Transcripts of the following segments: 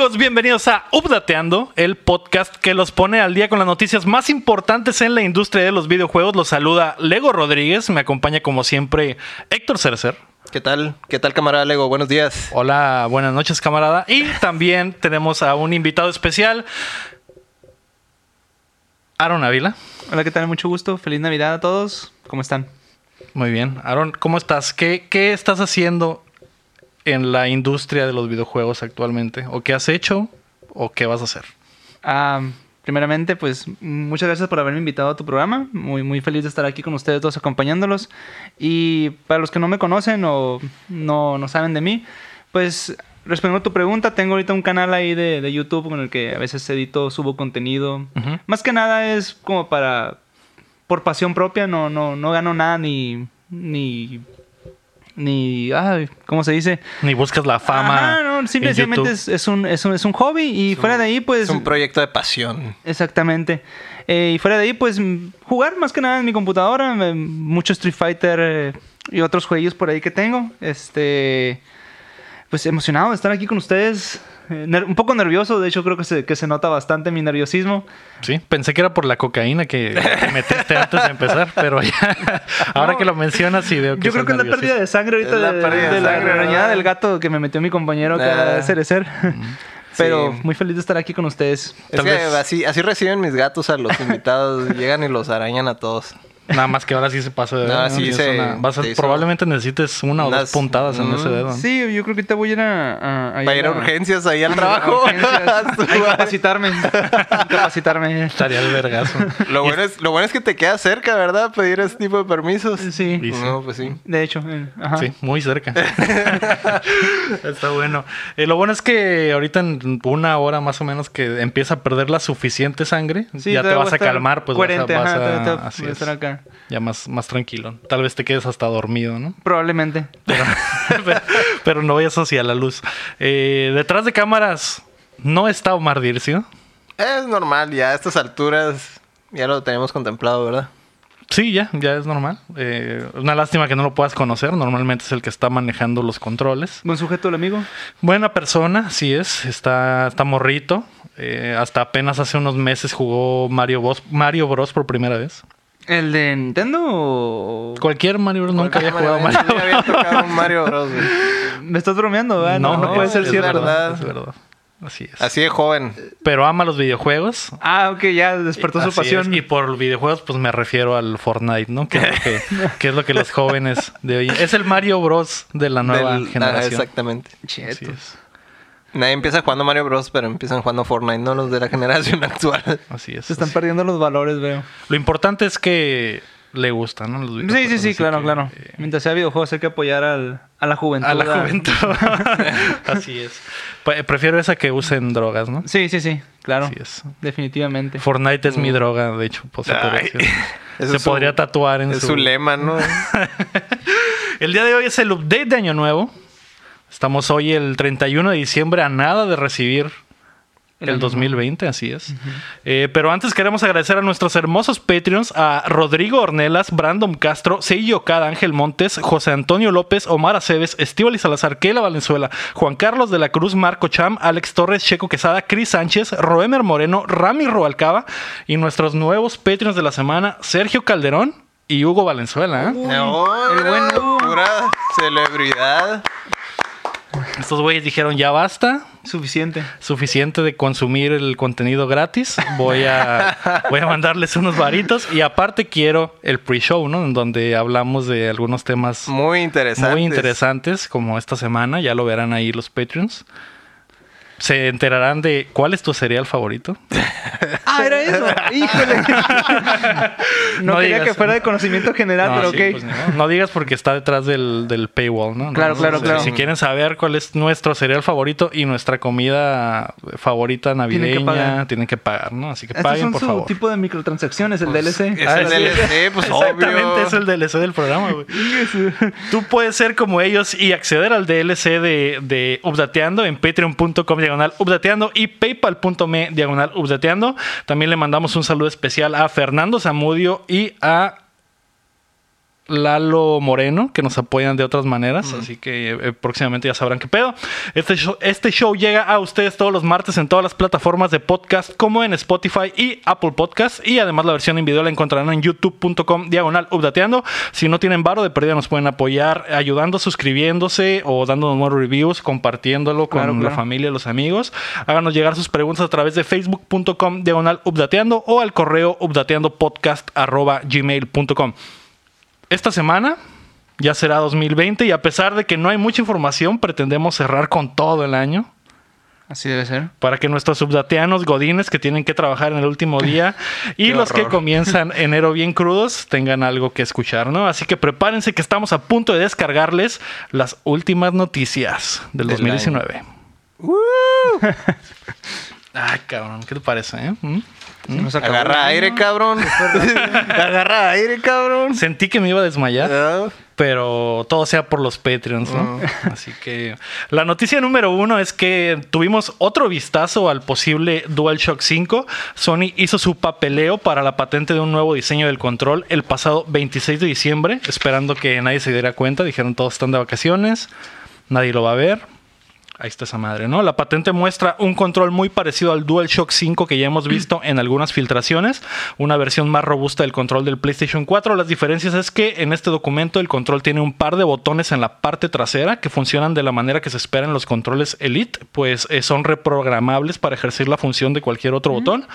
Hola amigos? Bienvenidos a Updateando, el podcast que los pone al día con las noticias más importantes en la industria de los videojuegos. Los saluda Lego Rodríguez, me acompaña como siempre Héctor Cercer. ¿Qué tal? ¿Qué tal, camarada Lego? Buenos días. Hola, buenas noches, camarada. Y también tenemos a un invitado especial, Aaron Ávila. Hola, ¿qué tal? Mucho gusto. Feliz Navidad a todos. ¿Cómo están? Muy bien. Aaron, ¿cómo estás? ¿Qué, qué estás haciendo en la industria de los videojuegos actualmente? ¿O qué has hecho? ¿O qué vas a hacer? Ah, primeramente, pues muchas gracias por haberme invitado a tu programa. Muy, muy feliz de estar aquí con ustedes dos acompañándolos. Y para los que no me conocen o no, no saben de mí, pues respondiendo a tu pregunta, tengo ahorita un canal ahí de, de YouTube con el que a veces edito, subo contenido. Ujú. Más que nada es como para... Por pasión propia, no, no, no gano nada ni... ni ni, ay, ¿cómo se dice? Ni buscas la fama. Ajá, no, en simplemente es, es un, es, un, es un hobby y fuera de ahí, pues... Es un proyecto de pasión. Exactamente. Eh, y fuera de ahí, pues jugar más que nada en mi computadora, eh, mucho Street Fighter eh, y otros juegos por ahí que tengo. Este, pues emocionado de estar aquí con ustedes. Un poco nervioso, de hecho creo que se, que se nota bastante mi nerviosismo. Sí, pensé que era por la cocaína que, que metiste antes de empezar, pero ya, ahora No, que lo mencionas y veo que Yo creo que es la pérdida de sangre ahorita Es la de, pérdida de de la arañada del gato que me metió mi compañero que Ah. era de cerecer. Pero Sí. muy feliz de estar aquí con ustedes. Es Tal que vez- así, así reciben mis gatos a los invitados. Llegan y los arañan a todos. Nada más que ahora sí se pasa de No, verdad, sí Tienes se- una- vas a- se hizo- probablemente necesites una o dos puntadas en Mm, ese dedo. ¿no? Sí, yo creo que ahorita voy a ir a... a, a Para ir a a- urgencias ahí al trabajo. Hay capacitarme. Capacitarme. Estaría el vergazo. lo, bueno es, lo bueno es que te queda cerca, ¿verdad? Pedir ese tipo de permisos. Sí. Sí. No, pues sí. De hecho, eh, ajá. Sí, muy cerca. Está bueno. Eh, lo bueno es que ahorita en una hora más o menos que empieza a perder la suficiente sangre, Sí, ya te vas a calmar, pues coherente, vas a, ajá, vas a- todavía te- así voy a es. estar acá. Ya más, más tranquilo. Tal vez te quedes hasta dormido, ¿no? Probablemente. Pero, pero, pero no vayas hacia la luz. Eh, detrás de cámaras no está Omar Dircio. Es normal, ya a estas alturas ya lo tenemos contemplado, ¿verdad? Sí, ya, ya es normal. Eh, una lástima que no lo puedas conocer. Normalmente es el que está manejando los controles. Buen sujeto el amigo. Buena persona, sí es. Está, está morrito. Eh, hasta apenas hace unos meses jugó Mario Bros, Mario Bros por primera vez. ¿El de Nintendo o...? Cualquier Mario Bros. Nunca había jugado Mario, sí, había tocado un Mario Bros. Me estás bromeando, ¿verdad? No, no, no, puede ser es cierto. verdad. Es verdad. Así es. Así de joven. Pero ama los videojuegos. Ah, ok, ya despertó su pasión. es. Y por videojuegos, pues me refiero al Fortnite, ¿no? Que es lo que, que es lo que los jóvenes de hoy. Es el Mario Bros. de la nueva Del- ah, generación. exactamente. Así Cheto. es. Nadie empieza jugando Mario Bros, pero empiezan jugando Fortnite, no los de la generación actual. Así es. Se están así. perdiendo los valores, veo. Lo importante es que le gustan, ¿no? Los Sí, sí, sí, claro, que, claro. eh, Mientras sea videojuegos hay que apoyar al, a la juventud. a la juventud. Así es. Pre- Prefiero esa que usen drogas, ¿no? Sí, sí, sí, claro. Así es. Definitivamente. Fortnite es mi droga, de hecho. pues, se podría, Se su- podría tatuar en Es su... su lema, ¿no? El día de hoy es el update de Año Nuevo. Estamos hoy el 31 de diciembre a nada de recibir El el, año 2020, así es. Eh, pero antes queremos agradecer a nuestros hermosos Patreons, a Rodrigo Ornelas, Brandon Castro, Seiji Okada, Ángel Montes, José Antonio López, Omar Aceves, Estíbal y Salazar, Keila Valenzuela, Juan Carlos de la Cruz, Marco Cham, Alex Torres, Checo Quesada, Cris Sánchez, Roemer Moreno, Rami Roalcaba y nuestros nuevos Patreons de la semana, Sergio Calderón y Hugo Valenzuela. ¿eh? No, el bueno. Pura celebridad. Estos güeyes dijeron ya basta, Suficiente. suficiente de consumir el contenido gratis. Voy a, voy a mandarles unos varitos. Y aparte quiero el pre-show, ¿no? En donde hablamos de algunos temas Muy interesante. muy interesantes, como esta semana. Ya lo verán ahí los Patreons. Se enterarán de cuál es tu cereal favorito. Ah, era eso. Híjole. no, No quería digas. que fuera de conocimiento general, No, pero sí, ok. pues, no, no digas porque está detrás del, del paywall, ¿no? Claro, claro, si- claro. Si quieren saber cuál es nuestro cereal favorito y nuestra comida favorita Tienen que pagar. navideña, tienen que pagar, ¿no? Así que Estos paguen, son por su favor. tipo de microtransacciones, el Pues, DLC. Es Ah, el sí. DLC, pues Exactamente, obvio. es el DLC del programa, güey. Tú puedes ser como ellos y acceder al DLC de, de Updateando en patreon.com diagonal Updateando y paypal.me diagonal Updateando. También le mandamos un saludo especial a Fernando Zamudio y a Lalo Moreno, que nos apoyan de otras maneras. Así que eh, próximamente ya sabrán qué pedo. Este show, este show llega a ustedes todos los martes en todas las plataformas de podcast, como en Spotify y Apple Podcast. Y además la versión en video la encontrarán en youtube.com diagonal updateando. Si no tienen varo de pérdida, nos pueden apoyar ayudando, suscribiéndose o dándonos más reviews, compartiéndolo con Claro, la claro. familia, los amigos. Háganos llegar sus preguntas a través de facebook.com diagonal updateando o al correo updateandopodcast arroba gmail.com. Esta semana ya será 2020 y a pesar de que no hay mucha información, pretendemos cerrar con todo el año Así debe ser. para que nuestros subdateanos godines que tienen que trabajar en el último día y los que comienzan enero bien crudos tengan algo que escuchar, ¿no? Así que prepárense que estamos a punto de descargarles las últimas noticias del Del 2019. Ay, cabrón, ¿qué te parece, eh? ¿Mm? Agarra aire, cabrón. Agarra aire, cabrón. Sentí que me iba a desmayar. Ah, pero todo sea por los Patreons, ¿no? Así que la noticia número uno es que tuvimos otro vistazo al posible DualShock 5. Sony hizo su papeleo para la patente de un nuevo diseño del control el pasado 26 de diciembre, esperando que nadie se diera cuenta. Dijeron todos están de vacaciones, nadie lo va a ver. Ahí está esa madre, ¿no? La patente muestra un control muy parecido al DualShock 5 que ya hemos visto en algunas filtraciones, una versión más robusta del control del PlayStation 4. Las diferencias es que en este documento el control tiene un par de botones en la parte trasera que funcionan de la manera que se espera en los controles Elite, pues eh, son reprogramables para ejercer la función de cualquier otro botón.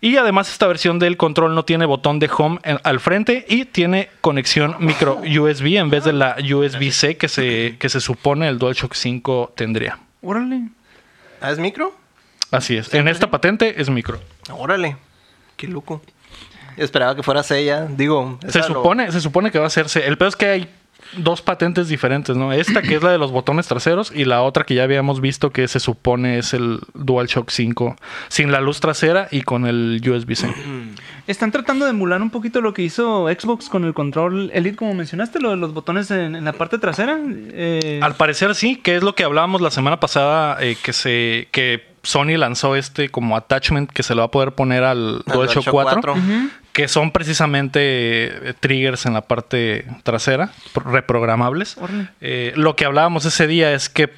Y además esta versión del control no tiene botón de home en- al frente y tiene conexión micro USB en vez de la USB-C que se, que se supone el DualShock 5 tendría. Órale. ¿Ah, ¿Es micro? Así es. En esta patente es micro. Órale. Qué loco. Esperaba que fuera sella. Digo, Se lo- supone, se supone que va a hacerse. El peor es que hay dos patentes diferentes, ¿no? Esta que es la de los botones traseros y la otra que ya habíamos visto que se supone es el DualShock 5 sin la luz trasera y con el USB-C. Están tratando de emular un poquito lo que hizo Xbox con el control Elite, como mencionaste, lo de los botones en, en la parte trasera. Eh, Al parecer sí, que es lo que hablábamos la semana pasada eh, que se que Sony lanzó este como attachment que se le va a poder poner al al DualShock 4. cuatro. que son precisamente eh, triggers en la parte trasera, pro- reprogramables. Eh, lo que hablábamos ese día es que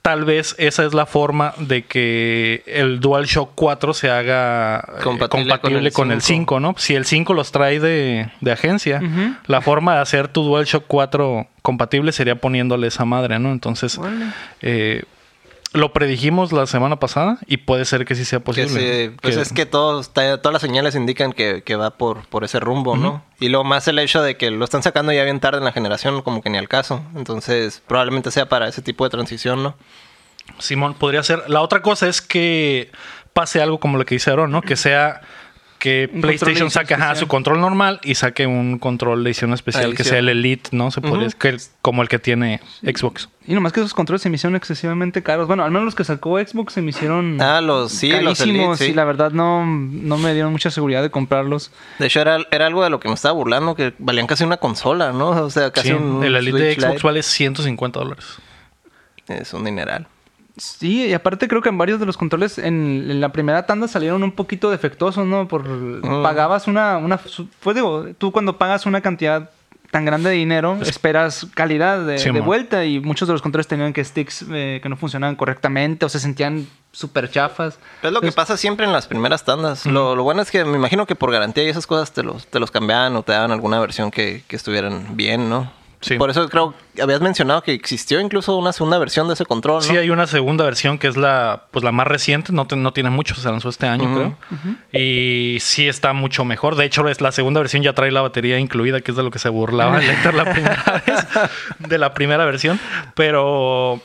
tal vez esa es la forma de que el DualShock 4 se haga eh, Compatible con con, el el 5. 5, ¿no? Si el 5 los trae de, de agencia, la forma de hacer tu DualShock 4 compatible sería poniéndole esa madre, ¿no? Entonces, eh, lo predijimos la semana pasada y puede ser que sí sea Que posible. se- pues Que- es que todos, todas las señales indican que, que va por, por ese rumbo, ¿no? Y lo más el hecho de que lo están sacando ya bien tarde en la generación, como que ni al caso. Entonces, probablemente sea para ese tipo de transición, ¿no? Simón, podría ser. La otra cosa es que pase algo como lo que dice Aaron, ¿no? Que sea que Un PlayStation saque ajá, su control normal y saque un control de edición especial que sea el Elite, ¿no? Se podría, Ujú. que como el que tiene Xbox. Y nomás que esos controles se me hicieron excesivamente caros. Bueno, al menos los que sacó Xbox se me hicieron Ah, los- sí, los carísimos. Elite, sí. Y la verdad no, no me dieron mucha seguridad de comprarlos. De hecho, era, era algo de lo que me estaba burlando, que valían casi una consola, ¿no? O sea, casi Sí, un el Elite de Xbox Lite. vale 150 dólares. Es un dineral. Sí, y aparte creo que en varios de los controles en, en la primera tanda salieron un poquito defectuosos, ¿no? Por pagabas una, una su- pues digo, tú cuando pagas una cantidad tan grande de dinero, esperas calidad de, Sí, de mon. vuelta y muchos de los controles tenían que sticks eh, que no funcionaban correctamente o se sentían súper chafas. Es lo que pasa siempre en las primeras tandas. lo, lo bueno es que me imagino que por garantía y esas cosas te los, te los cambiaban o te daban alguna versión que, que estuvieran bien, ¿no? Sí. Por eso creo que habías mencionado que existió incluso una segunda versión de ese control, ¿no? Sí, hay una segunda versión que es la, pues la más reciente, no, te- no tiene mucho, se lanzó este año, creo. Y sí está mucho mejor. De hecho, es la segunda versión ya trae la batería incluida, que es de lo que se burlaba el Héctor la primera vez, de la primera versión. Pero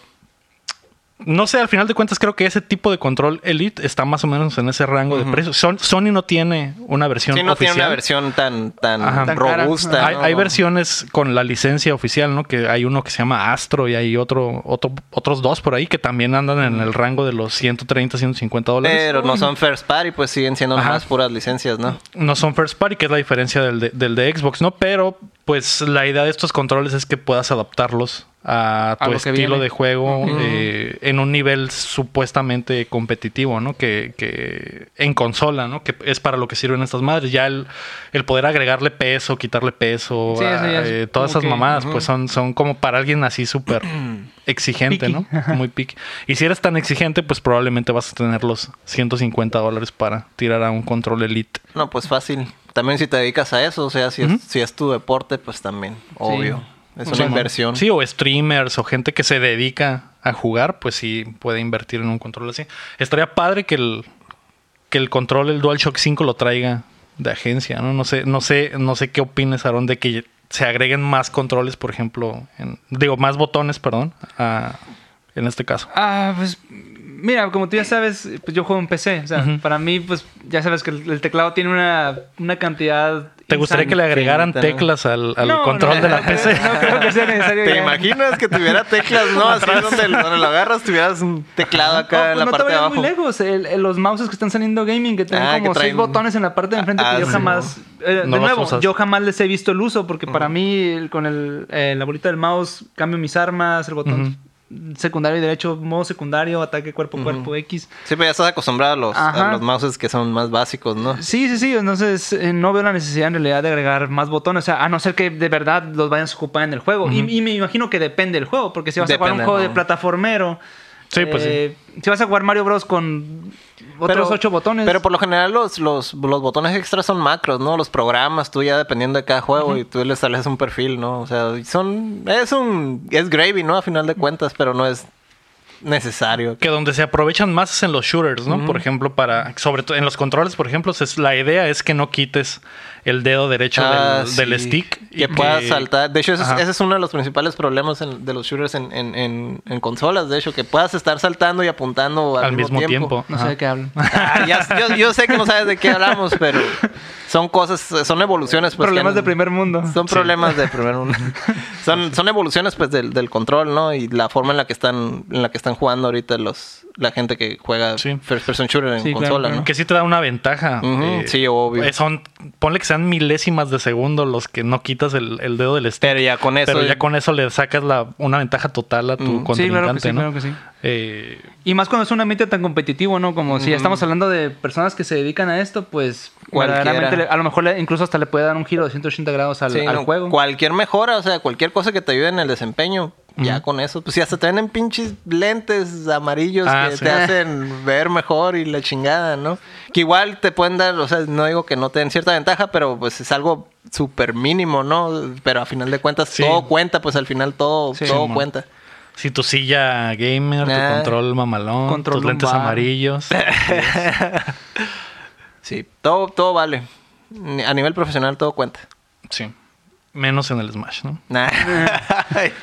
no sé, al final de cuentas creo que ese tipo de control Elite está más o menos en ese rango de precios. Son- Sony no tiene una versión Sí, no oficial. tiene una versión tan, tan, robusta. Hay, ¿no? hay versiones con la licencia oficial, ¿no? Que hay uno que se llama Astro y hay otro, otro, otros dos por ahí que también andan en el rango de los 130, 150 dólares. Pero no son first party, pues siguen siendo Ajá. más puras licencias, ¿no? No son first party, que es la diferencia del de, del de Xbox, ¿no? Pero pues la idea de estos controles es que puedas adaptarlos a tu estilo viene. de juego eh, en un nivel supuestamente competitivo, ¿no? Que, que en consola, ¿no? Que es para lo que sirven estas madres. Ya el, el poder agregarle peso, quitarle peso, Sí, es eh, todas esas que- mamadas, pues son, son como para alguien así súper exigente. ¿no? Muy picky. Y si eres tan exigente, pues probablemente vas a tener los 150 dólares para tirar a un control elite. No, pues fácil. También si te dedicas a eso, o sea, si, es, si es tu deporte, pues también, obvio. Es una Sí, inversión. Sí, o streamers o gente que se dedica a jugar, pues sí puede invertir en un control así. Estaría padre que el, que el control, el DualShock 5 lo traiga de agencia, ¿no? No sé, no sé, no sé qué opines, Aaron, de que se agreguen más controles, por ejemplo, en- digo, más botones, perdón, a- en este caso. Ah, pues mira, como tú ya sabes, pues yo juego en PC. O sea, para mí, pues ya sabes que el, el teclado tiene una, una cantidad. ¿Te gustaría que le agregaran teclas al, al No, control no, de la PC? No creo que sea necesario. ¿Te ya. imaginas que tuviera teclas, no? Así donde, donde lo agarras, tuvieras un teclado acá en la parte de abajo. muy lejos. El- el- los mouses que están saliendo gaming, que tienen Ah, que como seis botones en la parte de enfrente, Ah, que yo sí, jamás. eh, de nuevo, usas. yo jamás les he visto el uso, porque para mí, con el, eh, la bolita del mouse, cambio mis armas, el botón secundario y derecho, modo secundario, ataque cuerpo a cuerpo X. Sí, pero ya estás acostumbrado a los, a los mouses que son más básicos, ¿no? Sí, sí, sí. Entonces eh, no veo la necesidad en realidad de agregar más botones. O sea, a no ser que de verdad los vayas a ocupar en el juego. y, y me imagino que depende del juego. Porque si vas a jugar un juego de plataformero. Sí, pues eh, Si vas a jugar Mario Bros. con otros ocho botones. Pero por lo general los, los, los botones extras son macros, ¿no? Los programas, tú ya dependiendo de cada juego y tú le estableces un perfil, ¿no? O sea, son... Es un... Es gravy, ¿no? A final de cuentas, pero no es necesario. Que donde se aprovechan más es en los shooters, ¿no? Por ejemplo, para. Sobre todo en los controles, por ejemplo, es, la idea es que no quites el dedo derecho Ah, del, del sí. stick. Que puedas saltar. De hecho, ese es, ese es uno de los principales problemas en- de los shooters en, en, en, en consolas. De hecho, que puedas estar saltando y apuntando al, al mismo tiempo. no sé de qué hablan. Ah, ya- yo, yo sé que no sabes de qué hablamos, pero son cosas, son evoluciones. Pues, que Problemas de primer mundo. Son problemas de primer mundo. son, son evoluciones pues del, del control, ¿no? Y la forma en la que están, en la que están jugando ahorita los, la gente que juega Sí. first person shooter en Sí, consola, claro. ¿no? Que sí te da una ventaja. Ujú, sí, obvio. eh, Son, ponle que sean milésimas de segundo los que no quitas el, el dedo del stick. Pero ya con eso. Pero ya con eso le sacas la, una ventaja total a tu Mm. Sí, claro que contrincante, sí, ¿no? claro que sí. Eh, Y más cuando es un ambiente tan competitivo, ¿no? Como si ya estamos hablando de personas que se dedican a esto, pues verdaderamente a lo mejor le- incluso hasta le puede dar un giro de 180 grados al, Sí, al no, juego. Cualquier mejora, o sea, cualquier cosa que te ayude en el desempeño, ya con eso. Pues si hasta te venden pinches lentes amarillos Ah, que sí. te hacen ver mejor y la chingada, ¿no? Que igual te pueden dar, o sea, no digo que no te den cierta ventaja, pero pues es algo súper mínimo, ¿no? Pero a final de cuentas Sí. todo cuenta, pues al final todo, Sí, todo cuenta. si tu silla gamer, Ah. tu control mamalón, Control tus lentes amarillos. Sí, todo, todo vale. A nivel profesional todo cuenta. sí. Menos en el Smash, ¿no? Nah.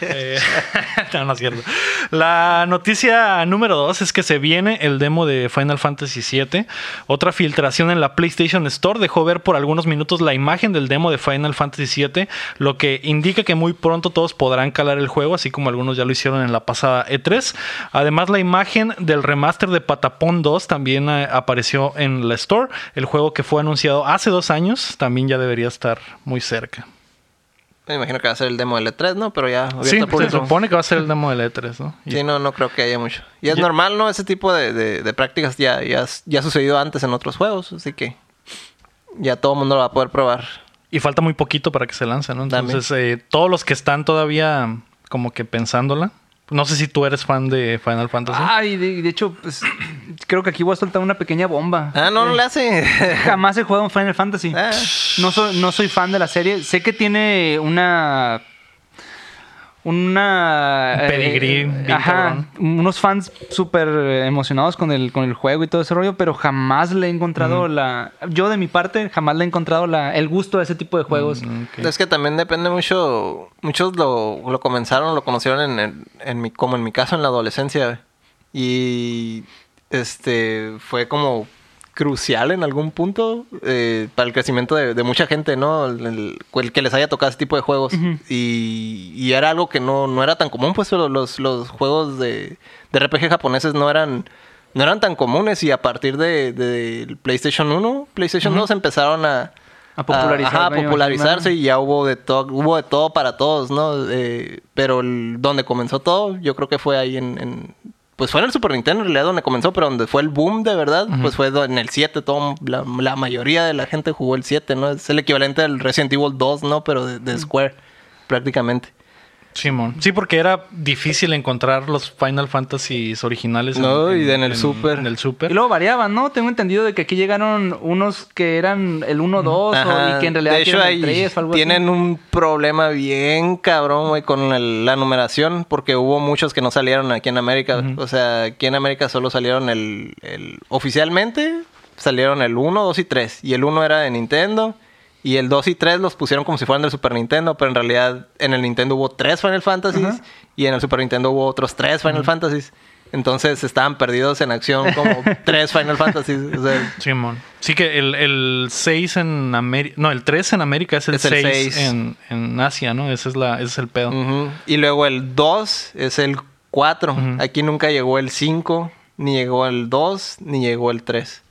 Eh, no, no es cierto. La noticia número dos es que se viene el demo de Final Fantasy VII. Otra filtración en la PlayStation Store dejó ver por algunos minutos la imagen del demo de Final Fantasy VII, lo que indica que muy pronto todos podrán calar el juego, así como algunos ya lo hicieron en la pasada E3. Además, la imagen del remaster de Patapon 2 también eh, apareció en la Store. El juego que fue anunciado hace dos años también ya debería estar muy cerca. Me imagino que va a ser el demo del E3, ¿no? Pero ya Sí, se supone que va a ser el demo del E3, ¿no? Y- Sí, no, no creo que haya mucho. Y es Ya- normal, ¿no? Ese tipo de, de- de prácticas ya, ya, ya ha sucedido antes en otros juegos, así que ya todo el mundo lo va a poder probar. Y falta muy poquito para que se lance, ¿no? Entonces, eh, todos los que están todavía como que pensándola. No sé si tú eres fan de Final Fantasy. Ay, de, de hecho, pues, creo que aquí voy a soltar una pequeña bomba. Ah, no, no le hace. Jamás he jugado un Final Fantasy. Ah. No soy, no soy fan de la serie. Sé que tiene una. Una. Un pedigrí bien ajá. Unos fans súper emocionados con el, con el juego y todo ese rollo, pero jamás le he encontrado la. Yo, de mi parte, jamás le he encontrado la, el gusto a ese tipo de juegos. Mm. Es que también depende mucho. Muchos lo, lo comenzaron, lo conocieron en, en, en mi, como en mi caso en la adolescencia. Y este fue como crucial en algún punto eh, para el crecimiento de, de mucha gente, ¿no? El, el- el que les haya tocado ese tipo de juegos. y, y era algo que no, no era tan común, pues los, los, juegos de, de RPG japoneses no eran, no eran tan comunes y a partir de, de- PlayStation 1, PlayStation 2 empezaron a, A A Ajá, imagino. popularizarse y ya hubo de todo, hubo de todo para todos, ¿no? Eh, pero el- donde comenzó todo, yo creo que fue ahí en, en- pues fue en el Super Nintendo en realidad donde comenzó, pero donde fue el boom de verdad, pues fue en el 7, todo, la, la mayoría de la gente jugó el 7, ¿no? Es el equivalente al Resident Evil 2, ¿no? Pero de, de Square, prácticamente. Simón. Sí, porque era difícil encontrar los Final Fantasies originales. No, y en el Super. En el Y Super. luego variaban, ¿no? Tengo entendido de que aquí llegaron unos que eran el 1-2 o- Ajá. y que en realidad de hecho, el 3 o algo tienen así. un problema bien cabrón, güey, con el- la numeración, porque hubo muchos que no salieron aquí en América. O sea, aquí en América solo salieron el, el- Oficialmente salieron el 1, 2 y 3. Y el 1 era de Nintendo. Y el 2 y 3 los pusieron como si fueran del Super Nintendo, pero en realidad en el Nintendo hubo 3 Final Fantasies y en el Super Nintendo hubo otros 3 Final Fantasies. Entonces estaban perdidos en acción como 3 Final Fantasies. O sea, Simón. Sí que el, el 6 en América... No, el 3 en América es el, Es el 6 seis. en, en Asia, ¿no? Ese es, la, ese es el pedo. Ujú. Y luego el 2 es el 4. Aquí nunca llegó el 5, ni llegó el 2, ni llegó el 3.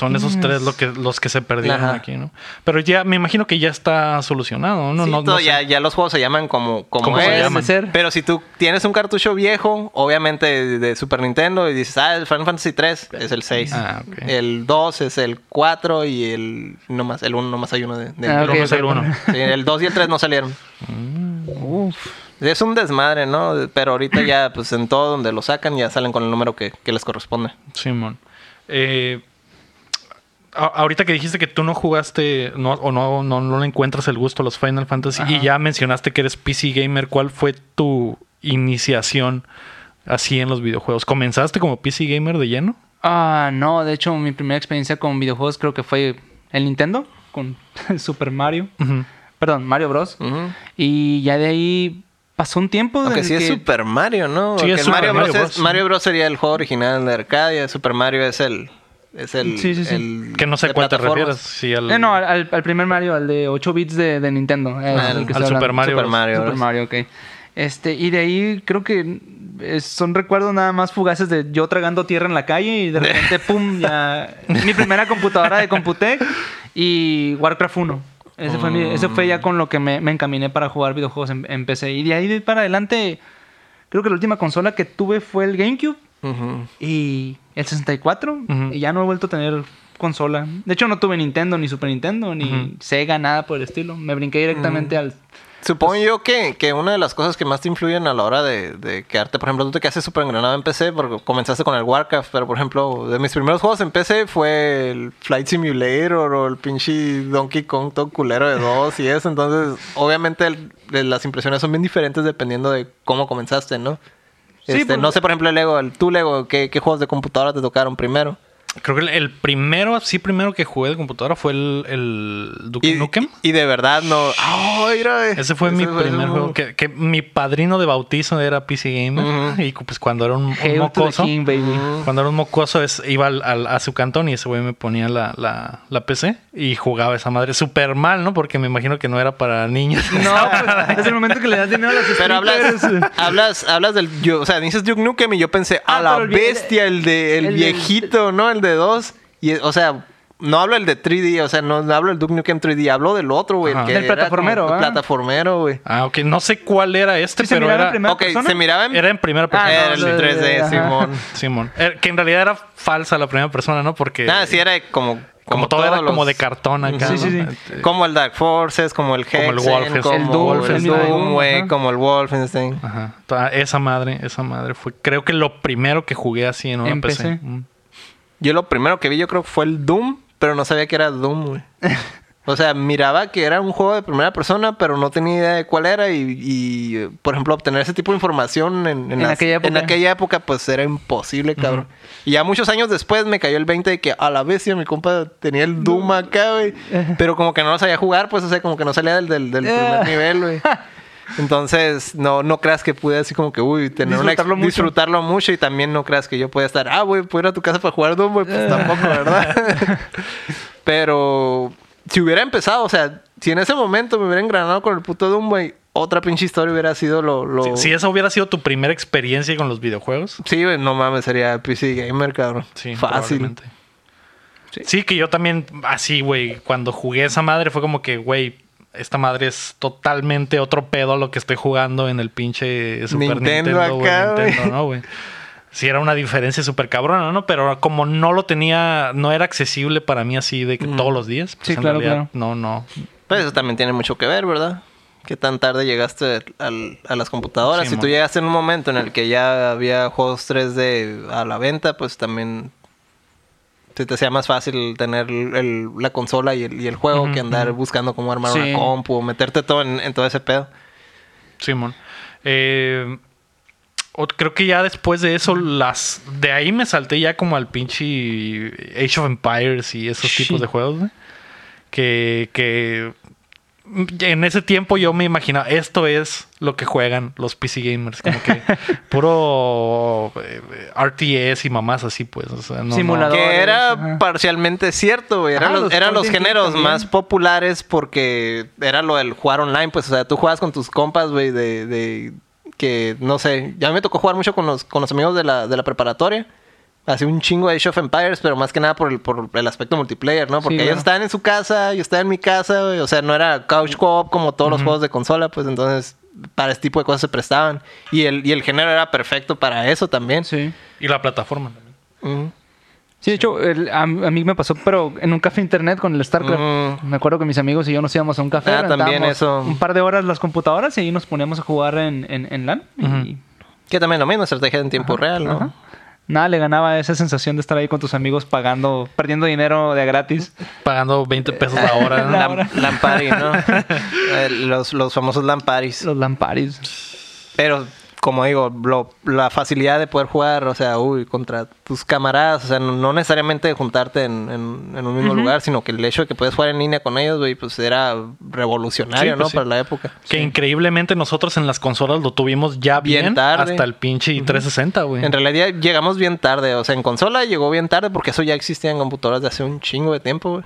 Son esos tres lo que, los que se perdieron Ajá. aquí, ¿no? Pero ya me imagino que ya está solucionado, ¿no? Sí, no, todo- no sé. ya, ya los juegos se llaman como, como ¿Cómo se es. llaman? ser. Pero si tú tienes un cartucho viejo, obviamente de, de Super Nintendo, y dices, ah, el Final Fantasy 3 es el 6. Ah, ok. El 2 es el 4 y el nomás, el 1 nomás hay uno de, de- Ah, El ok, uno es el ok. uno. Sí, el 2 y el 3 no salieron. Uf. Es un desmadre, ¿no? Pero ahorita ya, pues en todo donde lo sacan, ya salen con el número que, que les corresponde. Simón. Eh, a- ahorita que dijiste que tú no jugaste no, o no, no, no le encuentras el gusto a los Final Fantasy y ya mencionaste que eres PC gamer, ¿cuál fue tu iniciación así en los videojuegos? ¿Comenzaste como PC gamer de lleno? Ah, no, de hecho mi primera experiencia con videojuegos creo que fue el Nintendo con Super Mario. Perdón, Mario Bros. Y ya de ahí pasó un tiempo. Aunque sí es Super Mario, ¿no? Sí, es Super Mario, Mario Bros. Bros. es- Mario Bros. sería el juego original de Arcadia. Super Mario es el... Es el, Sí, sí, sí. el Que no sé cuál te refieres. Sí, al, Eh, no, al, al primer Mario, al de 8 bits de, de Nintendo. eh, Ah, el al que al estoy Super. Mario. Super. Mario. Super. Mario, ok. Este, y de ahí creo que son recuerdos nada más fugaces de yo tragando tierra en la calle y de repente, pum, ya. Mi primera computadora de Computec y Warcraft 1. Ese fue, mi- ese fue ya con lo que me, me encaminé para jugar videojuegos en, en PC. Y de ahí para adelante, creo que la última consola que tuve fue el GameCube Y el 64. Ujú. Y ya no he vuelto a tener consola. De hecho, no tuve Nintendo, ni Super Nintendo, ni. Sega, nada por el estilo. Me brinqué directamente al. Supongo yo que, que una de las cosas que más te influyen a la hora de, de quedarte, por ejemplo, tú te quedaste súper engranado en PC porque comenzaste con el Warcraft, pero por ejemplo, de mis primeros juegos en PC fue el Flight Simulator o el pinche Donkey Kong todo culero de dos y eso, entonces obviamente el- las impresiones son bien diferentes dependiendo de cómo comenzaste, ¿no? Sí, Este, pues- No sé, por ejemplo, el Lego, el, tú Lego, ¿qué, ¿qué juegos de computadora te tocaron primero? Creo que el, primero, sí, primero que jugué de computadora fue el, el Duke Y, Nukem. y de verdad no... ¡Ah, mira! Ese fue mi primer juego. Que, que mi padrino de bautizo era PC Gamer. Y pues cuando era un, un mocoso. King, baby. Cuando era un mocoso es, iba al- al- a su cantón y ese güey me ponía la, la, la PC y jugaba esa madre súper mal, ¿no? Porque me imagino que no era para niños. No, pues, es el momento que le das dinero a las Pero hablas, hablas, hablas del, yo, o sea, dices Duke Nukem y yo pensé, a Ah, la el vie- bestia, el de, el, viejito, ¿no? El de dos. Y, o sea, no hablo el de 3D, o sea, no, no hablo del Duke Nukem 3D, hablo del otro, güey. el que Del era plataformero, como ¿ah? Plataformero, güey. Ah, ok. No sé cuál era este, ¿Sí se pero miraba en era, primera Ok, persona? se miraba en, era en primera persona. Ah, era no, el de- 3D, ajá. Simón. Simón. Eh, Que en realidad era falsa la primera persona, ¿no? Porque Ah, sí, era como... como, todo era todos como los- de cartón acá. Sí, sí, ¿no? sí. Eh, Como el Dark Forces, como el Como el Hexen, Wolfenstein. como El Doom, el. Doom, güey, Ajá. como el Wolfenstein. Ajá. Toda Esa madre, esa madre fue, creo que lo primero que jugué así en una En PC. PC. Mm. Yo lo primero que vi yo creo fue el Doom, pero no sabía que era Doom, güey. O sea, miraba que era un juego de primera persona, pero no tenía idea de cuál era y, y, eh, por ejemplo, obtener ese tipo de información en, En las- aquella época. en aquella época, pues era imposible, cabrón. Y ya muchos años después me cayó el 20 de que a la vez mi compa tenía el Doom acá, güey. Pero como que no lo sabía jugar, pues, o sea, como que no salía del, del, del primer nivel, güey. Entonces, no, no creas que pude así como que, uy, tener una ex- Disfrutarlo mucho. disfrutarlo mucho y también no creas que yo pueda estar, ah, güey, puedo ir a tu casa para jugar Doom, güey, pues tampoco, ¿verdad? Pero si hubiera empezado, o sea, si en ese momento me hubiera engranado con el puto Doom, güey, otra pinche historia hubiera sido lo... lo... Si, si esa hubiera sido tu primera experiencia con los videojuegos. Sí, güey, no mames, sería PC Gamer, cabrón. Sí, Fácil. probablemente. Sí. que yo también, así, güey, cuando jugué esa madre fue como que, güey, esta madre es totalmente otro pedo a lo que estoy jugando en el pinche Super Nintendo Nintendo, acá, ¿no, güey? Sí, era una diferencia súper cabrona, ¿no? Pero como no lo tenía, no era accesible para mí así de que Mm. todos los días. pues Sí, en claro, realidad, claro. No, no. Pues eso también tiene mucho que ver, ¿verdad? Que tan tarde llegaste al- a las computadoras. Sí, si tú llegaste en un momento en el que ya había juegos 3D a la venta, pues también se te hacía más fácil tener el- la consola y el, y el juego que andar buscando cómo armar Sí. una compu o meterte todo en, en todo ese pedo. Simón. Eh, o- creo que ya después de eso, las de ahí me salté ya como al pinche Age of Empires y esos Sí. tipos de juegos. Que, que en ese tiempo yo me imaginaba, esto es lo que juegan los PC gamers, como que puro eh, RTS y mamás así, pues. O sea, no- no- Simulador. Que era Ajá. parcialmente cierto, güey. Eran los, los eran los géneros también. más populares porque era lo del jugar online. Pues, o sea, tú juegas con tus compas, güey, de, de que, no sé, ya me tocó jugar mucho con los, con los amigos de la, de la preparatoria. Así un chingo de Age of Empires, pero más que nada por el, por el aspecto multiplayer, ¿no? Porque Sí, ellos claro. estaban en su casa, yo estaba en mi casa, güey. O sea, no era couch co-op como todos los juegos de consola, pues entonces para este tipo de cosas se prestaban. Y el, y el género era perfecto para eso también. Sí. Y la plataforma también. Ujú. Sí, de hecho, el- a, a mí me pasó, pero en un café internet con el StarCraft. Mm. Me acuerdo que mis amigos y yo nos íbamos a un café. Ah, también eso. Un par de horas las computadoras y ahí nos poníamos a jugar en, en, en LAN. y Que también lo mismo, estrategia en tiempo real, ¿no? Ajá. Nada le ganaba esa sensación de estar ahí con tus amigos pagando, perdiendo dinero de gratis. Pagando 20 pesos la hora. ¿no? La hora. Lampari, ¿no? Eh, los, los famosos Lamparis. Los Lamparis. Pero, como digo, lo- la facilidad de poder jugar, o sea, uy, contra tus camaradas, o sea, no, no necesariamente juntarte en, en- en un mismo lugar, sino que el hecho de que puedes jugar en línea con ellos, güey, pues era revolucionario, Sí, pues ¿no? sí. Para la época. Que increíblemente nosotros en las consolas lo tuvimos ya bien, Bien tarde. hasta el pinche 360, güey. En realidad llegamos bien tarde, o sea, en consola llegó bien tarde porque eso ya existía en computadoras de hace un chingo de tiempo, güey.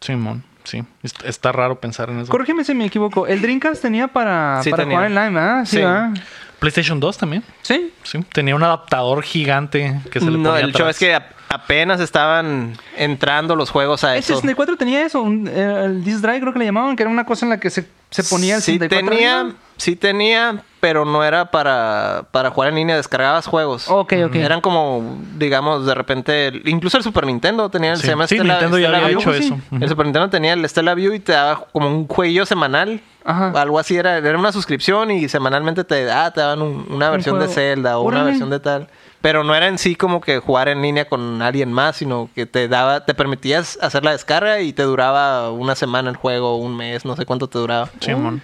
Simón, sí. Est- Está raro pensar en eso. Corrígeme si me equivoco. El Dreamcast tenía para, Sí, para tenía. jugar en ¿verdad? Sí, Sí. PlayStation 2 también. Sí. Sí. Tenía un adaptador gigante que se le No, ponía el show atrás. es que apenas estaban entrando los juegos a El eso. 64 tenía eso, un- eh, el disc drive creo que le llamaban, que era una cosa en la que se, se ponía el sí 64. tenía, sí tenía, pero no era para, para jugar en línea, descargabas juegos. Ok, ok. Eran como, digamos, de repente, el- incluso el Super Nintendo tenía el Sí, se llama sí, Stella- Nintendo ya Stella había View. hecho sí. eso. El Super Nintendo tenía el Stella View y te daba como un jueguillo semanal. Ajá. Algo así era, era una suscripción y semanalmente te, ah, te daban un- una versión de. Zelda o una versión de tal. Pero no era en sí como que jugar en línea con alguien más, sino que te daba, te permitías hacer la descarga y te duraba una semana el juego, un mes, no sé cuánto te duraba. Simón.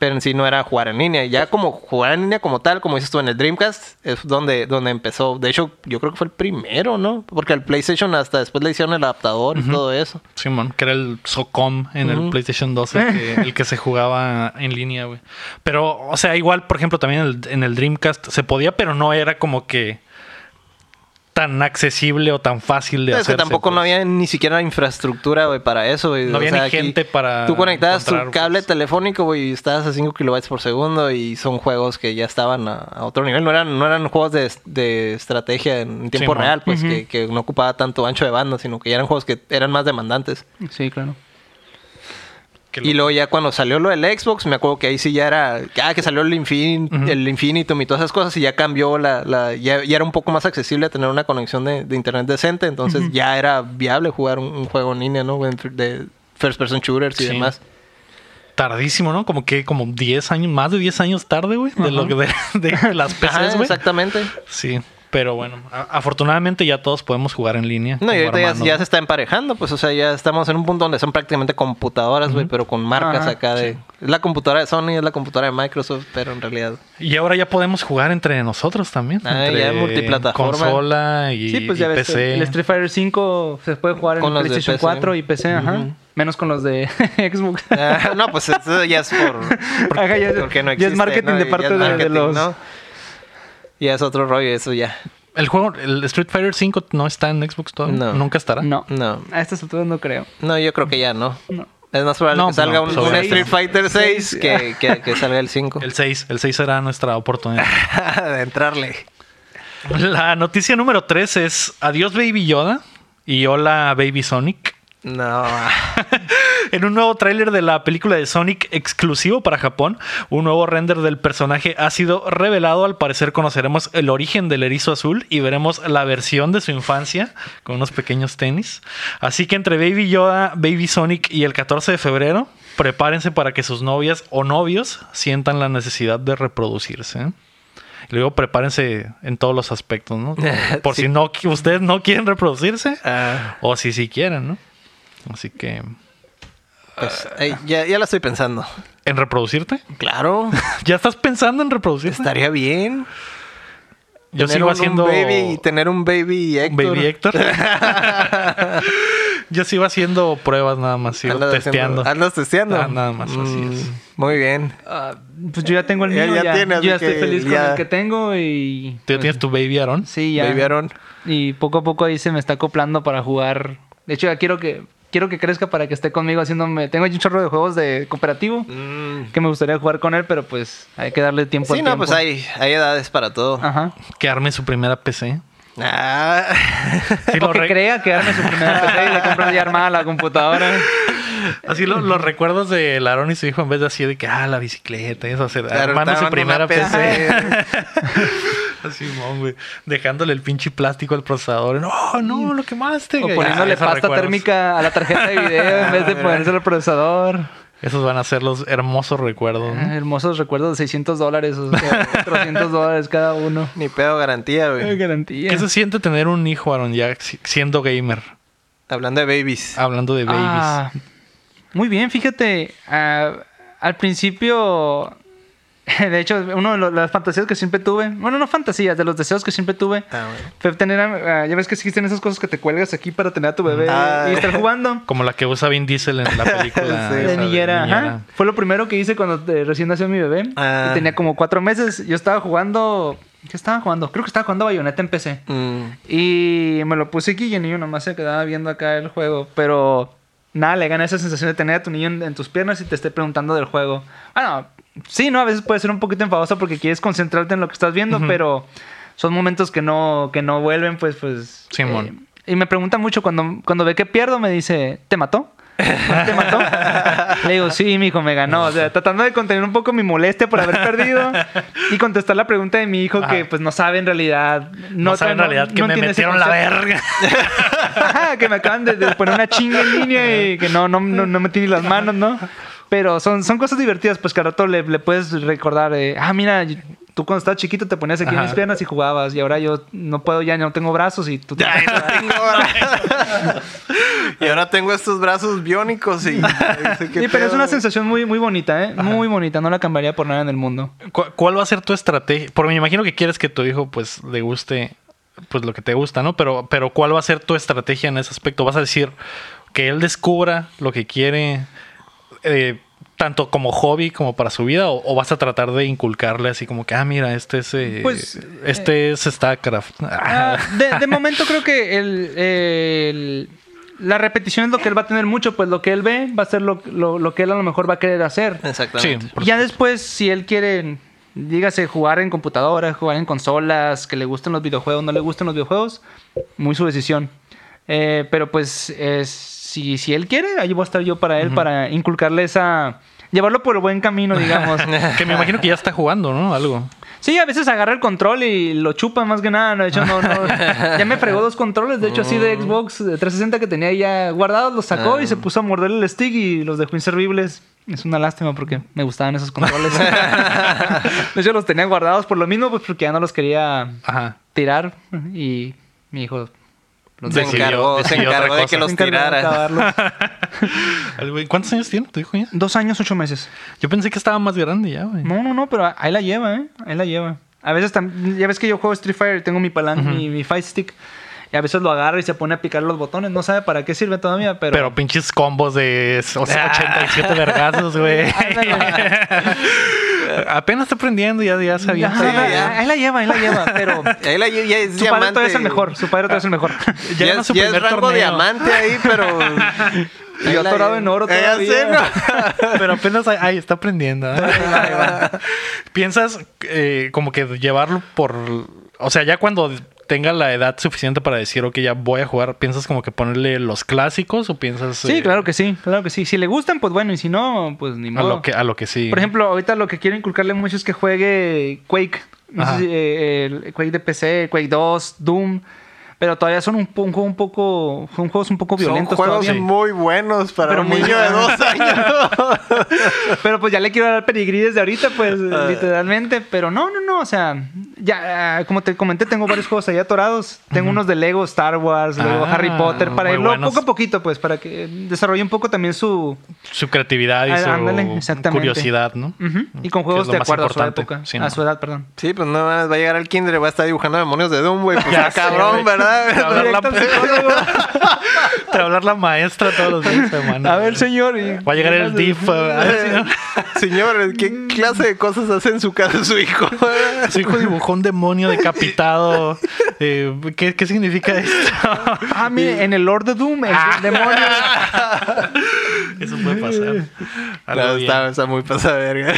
Pero en sí no era jugar en línea. Ya como jugar en línea como tal, como dices tú en el Dreamcast, es donde, donde empezó. De hecho, yo creo que fue el primero, ¿no? Porque al PlayStation hasta después le hicieron el adaptador y todo eso. Simón, que era el SOCOM en el. PlayStation 2, el que, el que se jugaba en línea, güey. Pero, o sea, igual, por ejemplo, también en el, en el Dreamcast se podía, pero no era como que tan accesible o tan fácil de Es que hacer. tampoco no había ni siquiera infraestructura, güey, para eso, güey. No había ni gente para Tú conectabas tu cable pues. telefónico, güey, y estabas a 5 kilobytes por segundo y son juegos que ya estaban a, a otro nivel. No eran, no eran juegos de, de estrategia en tiempo Sí, man. real, pues, que, que no ocupaba tanto ancho de banda, sino que ya eran juegos que eran más demandantes. Sí, claro. Y luego ya cuando salió lo del Xbox, me acuerdo que ahí sí ya era, ah, que salió el, infin, el Infinitum y todas esas cosas y ya cambió la, la ya, ya era un poco más accesible tener una conexión de, de internet decente, entonces ya era viable jugar un, un juego en línea, ¿no? De first person shooters y Sí. demás. Tardísimo, ¿no? Como que como 10 años, más de 10 años tarde, güey, de, lo que de, de las PCs, güey. exactamente. Sí, pero bueno, afortunadamente ya todos podemos jugar en línea. No, y ahorita ya, ya ¿no? se está emparejando, pues, o sea, ya estamos en un punto donde son prácticamente computadoras, güey, pero con marcas Ajá, acá de... Es la computadora de Sony, es la computadora de Microsoft, pero en realidad... Y ahora ya podemos jugar entre nosotros también. Ah, entre ya multiplataforma. Consola y, Sí, pues y ya ves, PC. el Street Fighter 5 se puede jugar en Con los de PlayStation PC. 4 y PC, ajá. Menos con los de Xbox. Ah, no, pues eso ya es por... Ajá, ya, porque no ya existe, es marketing ¿no? de Ya parte de- los... ¿no? Ya es otro rollo eso ya. El juego, el Street Fighter 5 no está en Xbox todavía. No. Nunca estará. No, No. a estas alturas no creo. No, yo creo que ya no. No. Es más probable No, que salga no, un, pues, un seis. Street Fighter 6 Seis. que, que, que salga el 5. El 6. El 6 será nuestra oportunidad. de entrarle. La noticia número 3 es Adiós Baby Yoda. Y hola, Baby Sonic. No. En un nuevo tráiler de la película de Sonic exclusivo para Japón, un nuevo render del personaje ha sido revelado. Al parecer conoceremos el origen del erizo azul y veremos la versión de su infancia con unos pequeños tenis. Así que entre Baby Yoda, Baby Sonic y el 14 de febrero, prepárense para que sus novias o novios sientan la necesidad de reproducirse. Y luego prepárense en todos los aspectos, ¿no? Por Sí. si no ustedes no quieren reproducirse Ah, o si sí quieren, ¿no? Así que pues, ey, ya, ya la estoy pensando. ¿En reproducirte? Claro. ¿Ya estás pensando en reproducirte? Estaría bien. Yo Tener sigo un- haciendo... Un baby y tener un baby Héctor. Baby Héctor. Yo sigo haciendo pruebas nada más, sigo Andas testeando. haciendo- Andas testeando. Ah, nada más, así Mm, es. Muy bien. Ah, pues yo ya tengo el mío, ya ya, tienes, yo ya así estoy feliz con el que tengo y... ¿Tú ya tienes tu Baby Aaron? Sí, ya. Baby Aaron. Y poco a poco ahí se me está acoplando para jugar. De hecho, ya quiero que quiero que crezca para que esté conmigo haciéndome. Tengo un chorro de juegos de cooperativo Mm. que me gustaría jugar con él, pero pues hay que darle tiempo Sí, al no, tiempo. pues hay, hay edades para todo. Ajá. Que arme su primera PC. Ah. Sí, o lo que re- crea que arme su primera PC y le compro ya armada la computadora. Así lo- los recuerdos de Aaron y su hijo, en vez de así de que, ah, la bicicleta, eso, hacer, Claro, armando su primera PC. PC. Así, mon, güey. Dejándole el pinche plástico al procesador. No, no, lo quemaste. O poniéndole Ah, pasta recuerdos. térmica a la tarjeta de video en vez de ponerse al procesador. Esos van a ser los hermosos recuerdos. ¿no? Ah, Hermosos recuerdos de 600 dólares o sea, 400 dólares cada uno. Ni pedo garantía, güey. garantía. ¿Qué se siente tener un hijo, Aaron, ya si- siendo gamer? Hablando de babies. Hablando de babies. Ah, muy bien, fíjate. ah, al principio, de hecho, una de las fantasías que siempre tuve, bueno, no fantasías, de los deseos que siempre tuve, Ah, bueno. fue tener, ah, ya ves que existen esas cosas que te cuelgas aquí para tener a tu bebé Ah. y estar jugando. Como la que usa Vin Diesel en la película. Sí. De niñera, niñera. ajá. Fue lo primero que hice cuando eh, recién nació mi bebé. Ah. Y tenía como cuatro meses. Yo estaba jugando. ¿Qué estaba jugando? Creo que estaba jugando Bayonetta en PC. Mm. Y me lo puse aquí y el niño nomás se quedaba viendo acá el juego. Pero nada, le gana esa sensación de tener a tu niño en, en tus piernas y te esté preguntando del juego. Bueno, sí, ¿no? A veces puede ser un poquito enfadoso porque quieres concentrarte en lo que estás viendo, pero son momentos que no, que no vuelven, pues, pues. Simón. eh, y me pregunta mucho cuando, cuando ve que pierdo, me dice, ¿te mató? ¿Te mató? Le digo, sí, mi hijo me ganó. O sea, tratando de contener un poco mi molestia por haber perdido y contestar la pregunta de mi hijo Ajá. que pues no sabe en realidad. No, sabe en realidad que no me metieron la verga. Ajá, que me acaban de, de poner una chinga en línea y que no, no, no, no metí ni las manos, ¿no? Pero son, son cosas divertidas, pues que al rato le, le puedes recordar, eh, ah, mira, tú cuando estabas chiquito te ponías aquí en mis piernas y jugabas y ahora yo no puedo ya, no tengo brazos y tú... Ay, no tengo brazos. y ahora tengo estos brazos biónicos y... Sí, pero es una sensación muy, muy bonita, ¿eh? Muy bonita, no la cambiaría por nada en el mundo. ¿Cu- ¿Cuál va a ser tu estrategia? Porque me imagino que quieres que tu hijo pues le guste pues lo que te gusta, ¿no? Pero, pero ¿cuál va a ser tu estrategia en ese aspecto? ¿Vas a decir que él descubra lo que quiere eh, tanto como hobby como para su vida? ¿O, o vas a tratar de inculcarle así como que, ah, mira, este es, eh, Pues, este es StarCraft? Ah, de, de momento creo que el, el- la repetición es lo que él va a tener mucho, pues lo que él ve va a ser lo, lo- lo que él a lo mejor va a querer hacer. Exactamente. Sí. Ya después, si él quiere, dígase, jugar en computadora, jugar en consolas, que le gusten los videojuegos, no le gusten los videojuegos, muy su decisión. Eh, pero pues, eh, si, si él quiere, ahí voy a estar yo para él, para inculcarle esa... Llevarlo por el buen camino, digamos. que me imagino que ya está jugando, ¿no? Algo. Sí, a veces agarra el control y lo chupa más que nada. ¿no? De hecho, no, no. Ya me fregó dos controles, de hecho, así de Xbox de 360 que tenía ya guardados, los sacó y se puso a morder el stick y los dejó inservibles. Es una lástima porque me gustaban esos controles. de hecho, los tenía guardados por lo mismo, pues porque ya no los quería Ajá. tirar. Y mi hijo Se Decidió- encargó, se decidió encargó otra de que los se encargó de tirara. ¿Cuántos años tiene tu hijo ya? Dos años, ocho meses. Yo pensé que estaba más grande ya, güey. No, no, no, pero ahí la lleva, ¿eh? Ahí la lleva. A veces también, ya ves que yo juego Street Fighter y tengo mi palanca, mi, mi Fight Stick. Y a veces lo agarra y se pone a picar los botones. No sabe para qué sirve todavía, pero... Pero pinches combos de o sea, 87 vergazos, güey. Apenas está aprendiendo, ya, ya sabía. Ajá, Sí, ahí- ya. ahí la lleva, ahí la lleva, pero... Ahí la, ya es Su padre diamante. todavía es el mejor, su padre todavía es el mejor. Ya Ya, es, su ya es primer rango torneo. diamante ahí, pero... Y yo atorado en oro Eh, todavía. sé, ¿no? Pero apenas ahí, ahí está aprendiendo. ¿eh? ¿Piensas eh, como que llevarlo por... O sea, ya cuando tenga la edad suficiente para decir, ok, ya voy a jugar, ¿piensas como que ponerle los clásicos o piensas... Sí, eh, claro que sí, claro que sí. Si le gustan, pues bueno, y si no, pues ni A modo. lo que, a lo que sí. Por ejemplo, ahorita lo que quiero inculcarle mucho es que juegue Quake. No sé si, eh, el Quake de PC, Quake 2, Doom. Pero todavía son un, juego un poco. Son juegos un poco violentos Son juegos todavía. muy buenos para Pero un muy niño de dos años. Pero pues ya le quiero dar pedigrí desde ahorita, pues, Ah. literalmente. Pero no, no, no. O sea, ya, ah, como te comenté, tengo varios juegos ahí atorados. Tengo unos de Lego, Star Wars, luego Ah, Harry Potter, para irlo buenos. poco a poquito, pues, para que desarrolle un poco también su. Su creatividad y su curiosidad, ¿no? Ujú, Y con juegos de más acuerdo a su época. Sí, a su edad, perdón. Sí, pues no mames, va a llegar al kinder y va a estar dibujando demonios de Doom, güey. Pues Ya cabrón, güey. ¿Verdad? Te va a hablar la- Directo al psicólogo. Te va a hablar la maestra todos los días de semana. A ver, señor. y- Va a llegar el DIF. A ver, señor. Señor, ¿qué clase de cosas hace en su casa su hijo? Su hijo dibujó un demonio decapitado. Eh, ¿qué, qué significa esto? Ah, mire, en el Lord de Doom, el Ah. demonio. Eso puede pasar. No, está, está muy pasada verga.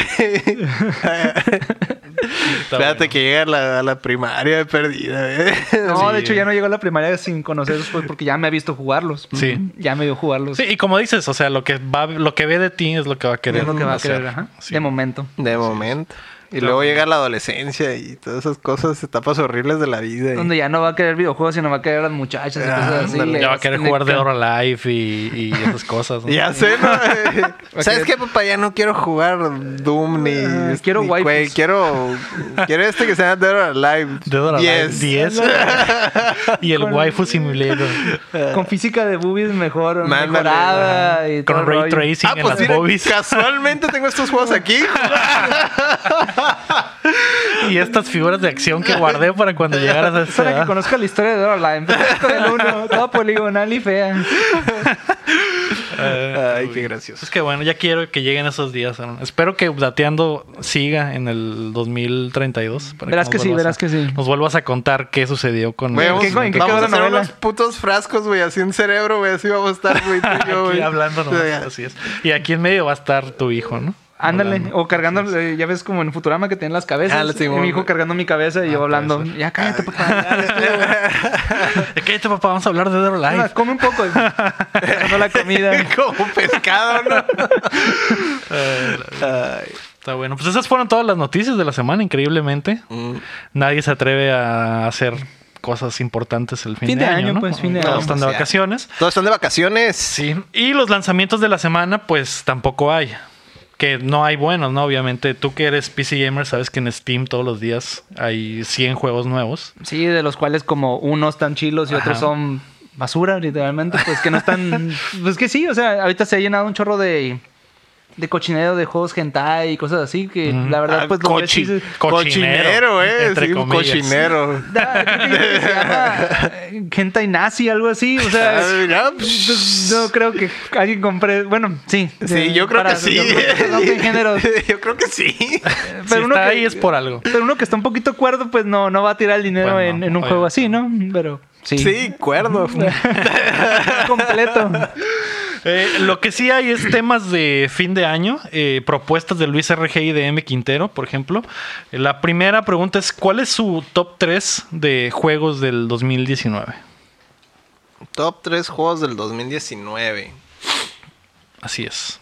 Espérate bueno. que llegue a la, a la primaria de perdida, ¿eh? No, Sí. de hecho ya no llegó a la primaria sin conocerlos, pues, porque ya me ha visto jugarlos. Sí. Ya me vio jugarlos. Sí, y como dices, o sea, lo que va, lo que ve de ti es lo que va a querer. es lo que va a querer, ajá. Sí. De momento. De momento. Y luego llega la adolescencia y todas esas cosas, etapas horribles de la vida. y- Donde ya no va a querer videojuegos, sino va a querer a las muchachas y cosas así. Ándale. Ya va a querer tiene jugar que- de Or Alive y, y esas cosas. ¿no? Ya sé, ¿no? ¿Sabes qué, papá? Ya no quiero jugar Doom ni... Ah, quiero ni. Quake. Quiero... Quiero este que se llama Dead or Alive. Dead or Alive 10. 10. y el Con- Waifu Simulator. Con física de boobies mejor, Mándale, mejorada y todo Con ray rollo. tracing Ah, en pues las mira, boobies. casualmente tengo estos juegos aquí. y estas figuras de acción que guardé para cuando llegaras a Es esa para que edad. conozca la historia de con el uno, toda poligonal y fea. Ay, qué gracioso. Es que bueno, ya quiero que lleguen esos días. Espero que Dateando siga en el 2032. para Verás que sí, verás a- que sí. Nos vuelvas a contar qué sucedió con... Güey, vamos, ¿En qué- en qué vamos a hacer novela? unos putos frascos, güey, así en cerebro, güey, así vamos a estar, güey, tú y yo, Aquí güey. hablando nomás, así es. Y aquí en medio va a estar tu hijo, ¿no? Ándale, Hablando. o cargando, eh, ya ves como en Futurama que tienen las cabezas. Ah, sí, y mi hijo cargando mi cabeza y yo puede hablando. ser. Ya cállate, papá. Cállate, papá, vamos a hablar de Dead or Alive. Ah, Come un poco. Dando la comida. Como pescado, ¿no? Ay. Está bueno. Pues esas fueron todas las noticias de la semana, increíblemente. Mm. Nadie se atreve a hacer cosas importantes el fin, Fin de, de año, año, ¿no? pues, fin de Todos año. están de Pues, vacaciones. Todos están de vacaciones. Sí. Y los lanzamientos de la semana, pues tampoco hay. Que no hay buenos, ¿no? Obviamente, tú que eres PC Gamer, sabes que en Steam todos los días hay 100 juegos nuevos. Sí, de los cuales como unos están chilos y otros son basura, literalmente. Pues que no están... Pues que sí, o sea, ahorita se ha llenado un chorro de... De cochinero de juegos hentai y cosas así que la verdad Ah, pues lo cochi- dices, Cochinero, cochinero, eh. entre Sí, un comillas. cochinero. "Ah, creo que se llama eh, hentai nazi, algo así. O sea, Ah, mira, no, no creo que alguien compre... Bueno, sí. Sí, de- yo creo para- que sí. yo creo que. Yo creo que sí. Pero si uno está que- ahí es por algo. Pero uno que está un poquito cuerdo, pues no, no va a tirar el dinero Pues en, en un juego así, ¿no? Pero sí. Sí, cuerdo. completo. Eh, lo que sí hay es temas de fin de año, eh, propuestas de Luis RG y de M. Quintero, por ejemplo. Eh, La primera pregunta es, ¿cuál es su top 3 de juegos del 2019? Top 3 juegos del 2019. Así es.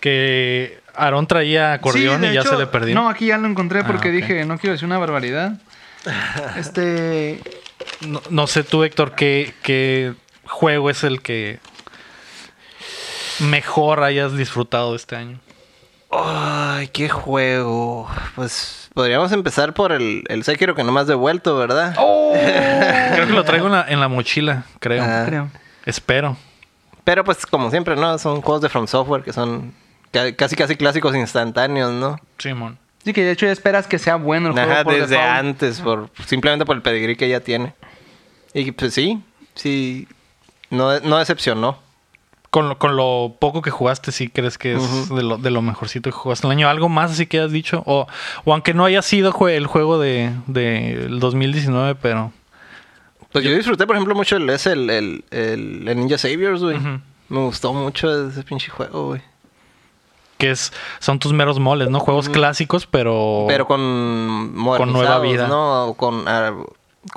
Que Aarón traía acordeón Sí, y ya hecho, se le perdió. No, aquí ya lo encontré Ah, porque dije, no quiero decir una barbaridad. Este. No, no sé tú, Héctor, ¿qué, qué juego es el que mejor hayas disfrutado este año? Ay, qué juego. Pues podríamos empezar por el, el Sekiro que no me has devuelto, ¿verdad? Creo que lo traigo en la, en la mochila, creo. Ah. Creo. Espero. Pero pues como siempre, ¿no? Son juegos de From Software que son ca- casi casi clásicos instantáneos, ¿no? Simón. Sí, que de hecho ya esperas que sea bueno el juego. Ajá, por desde default. antes, por simplemente por el pedigrí que ya tiene. Y pues sí, sí, no, no decepcionó. Con lo, con lo poco que jugaste, ¿sí crees que es de, lo, de lo mejorcito que jugaste el año? ¿Algo más así que has dicho? O, o aunque no haya sido jue- el juego de, del 2019, pero... Pues yo disfruté, por ejemplo, mucho el, ese, el, el, el- el Ninja Saviors, güey. Me gustó mucho ese pinche juego, güey. Que es, son tus meros moles, ¿no? Juegos clásicos, pero... Pero con modernizados, nueva vida. ¿no? Con, ah,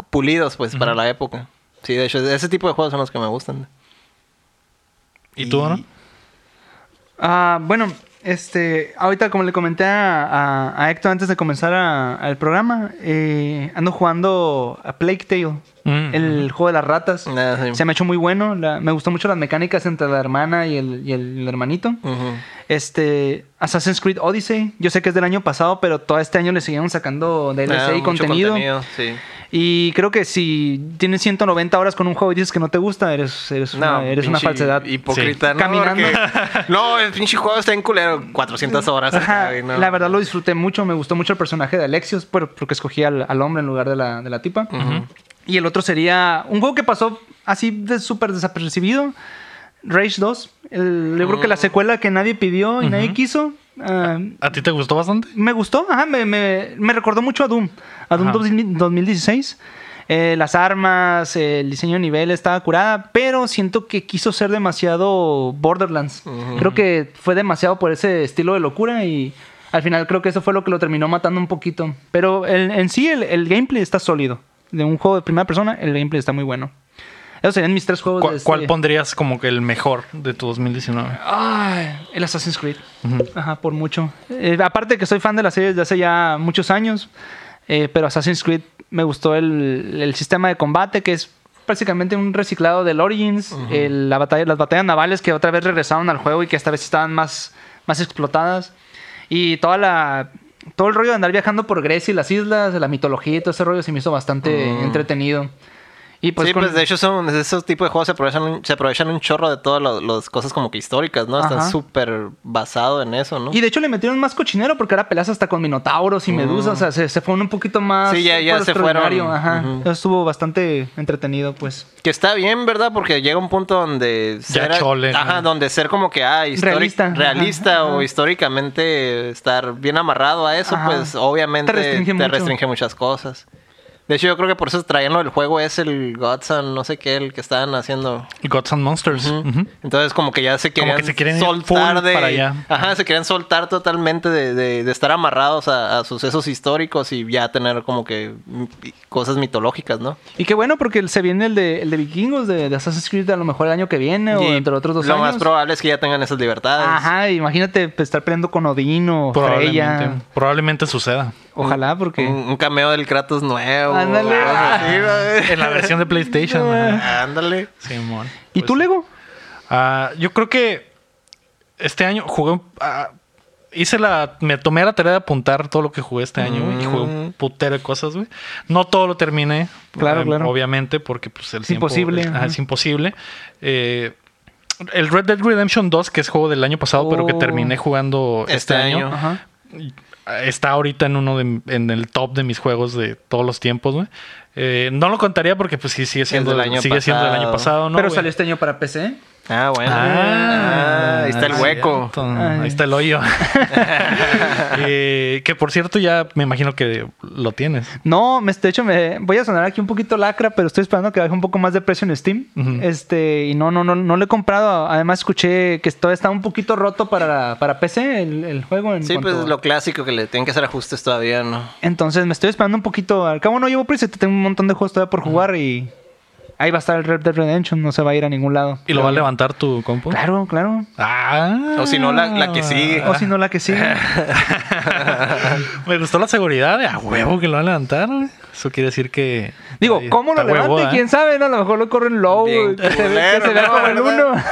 pulidos, pues, para la época. Sí, de hecho, ese tipo de juegos son los que me gustan. ¿Y tú, no? Ah, bueno, este, ahorita como le comenté a, a- a Héctor antes de comenzar a- al programa, eh, ando jugando a Plague Tale, Mm, el juego de las ratas. Ah, sí. Se me ha hecho muy bueno, la- me gustó mucho las mecánicas entre la hermana y el, y el hermanito. Este, Assassin's Creed Odyssey, yo sé que es del año pasado, pero todo este año le siguieron sacando DLC Ah, y mucho contenido. sí. Y creo que si tienes 190 horas con un juego y dices que no te gusta, eres, eres, una, eres una falsedad. Hipócrita, ¿no? Caminando. Porque- no, el pinche juego está en culero. 400 horas. Ajá, acá, y no. La verdad lo disfruté mucho, me gustó mucho el personaje de Alexios, por- porque escogí al, al hombre en lugar de la, de la tipa. Y el otro sería un juego que pasó así de súper desapercibido, Rage 2. El, yo creo que la Mm. secuela que nadie pidió y nadie quiso. Ah, ¿A ti te gustó bastante? me gustó, ajá, me, me- me recordó mucho a Doom, a Doom Ajá. 2000 2016. Eh, las armas, el diseño de nivel estaba curada, pero siento que quiso ser demasiado Borderlands. Creo que fue demasiado por ese estilo de locura y al final creo que eso fue lo que lo terminó matando un poquito. Pero el- en sí el, el gameplay está sólido. De un juego de primera persona, el gameplay está muy bueno. Esos serían mis tres juegos ¿Cuál, de este- cuál pondrías como que el mejor de tu 2019? Ay, el Assassin's Creed. Ajá, por mucho. Eh, aparte de que soy fan de la serie desde hace ya muchos años, eh, pero Assassin's Creed me gustó el, el sistema de combate que es prácticamente un reciclado del Origins, el- la batalla, las batallas navales que otra vez regresaron al juego y que esta vez estaban más, más explotadas. Y toda la, todo el rollo de andar viajando por Grecia y las islas, la mitología y todo ese rollo se me hizo bastante entretenido. Y pues sí, con- pues de hecho son esos tipos de juegos se aprovechan un, se aprovechan un chorro de todas las cosas como que históricas, ¿no? Está Ajá. súper basado en eso, ¿no? Y de hecho le metieron más cochinero porque ahora peleas hasta con minotauros y medusas. O sea, se, se fueron un poquito más. Sí, ya- ya se extraordinario, fueron. Ajá. Eso estuvo bastante entretenido, pues. Que está bien, ¿verdad? Porque llega un punto donde Ya chole, ajá, ¿no? donde ser como que ah, Realista. realista Ajá, o ajá. históricamente estar bien amarrado a eso, Ajá. pues obviamente Te restringe mucho. restringe muchas cosas. De hecho, yo creo que por eso traían lo del juego es el Godson, no sé qué, el que estaban haciendo. Gods and Monsters. Ujú. Entonces como que ya se Como querían que se quieren soltar de para allá. ajá se querían soltar totalmente de, de- de estar amarrados a, a sucesos históricos y ya tener como que cosas mitológicas no Y qué bueno porque se viene el de, el de vikingos de, de Assassin's Creed a lo mejor el año que viene o entre otros dos lo años. más probable es que ya tengan esas libertades Ajá, imagínate pues, estar peleando con Odín o Probablemente, Freya. probablemente suceda. Ojalá, porque. un, un cameo del Kratos nuevo Ándale. güey. En la versión de PlayStation. ajá. ándale Simón. ¿Y Pues tú, Lego? Ah, yo creo que este año jugué. ah, hice la. Me tomé la tarea de apuntar todo lo que jugué este año, güey, Y jugué un putero de cosas, güey. No todo lo terminé. Claro, eh, claro. Obviamente, porque pues el Es tiempo- imposible, ajá. es imposible. Eh, el Red Dead Redemption 2, que es juego del año pasado, pero que Oh. terminé jugando este, Este año. año. Ajá. Está ahorita en uno de, en el top de mis juegos de todos los tiempos, güey. Eh, no lo contaría porque pues sí sigue siendo del año sigue siendo del año pasado. Pero salió este año para PC. Ah bueno Ah, Ah, ahí está el es hueco. Ahí está el hoyo. Eh, que por cierto, ya me imagino que lo tienes. No, me, de hecho, me voy a sonar aquí un poquito lacra, pero estoy esperando que baje un poco más de precio en Steam. Este, y no, no, no, no lo he comprado. Además, escuché que todavía está un poquito roto para, para PC el, el juego. En sí cuanto- pues lo clásico que le tienen que hacer ajustes todavía no Entonces me estoy esperando un poquito. Al cabo no llevo prisa, tengo un montón de juegos todavía por jugar y ahí va a estar el Red Dead Redemption, no se va a ir a ningún lado. ¿Y lo va a levantar tu compu? Claro, claro. Ah. O si no, la- la que sigue. O si no, la que sigue. Me gustó la seguridad de a huevo que lo van a levantar. Eso quiere decir que. Digo, ¿cómo lo está huevo, levante? ¿eh? ¿Quién sabe? No, a lo mejor lo corren low, Bien que se, ve, culero, que se vea ¿no? como el uno.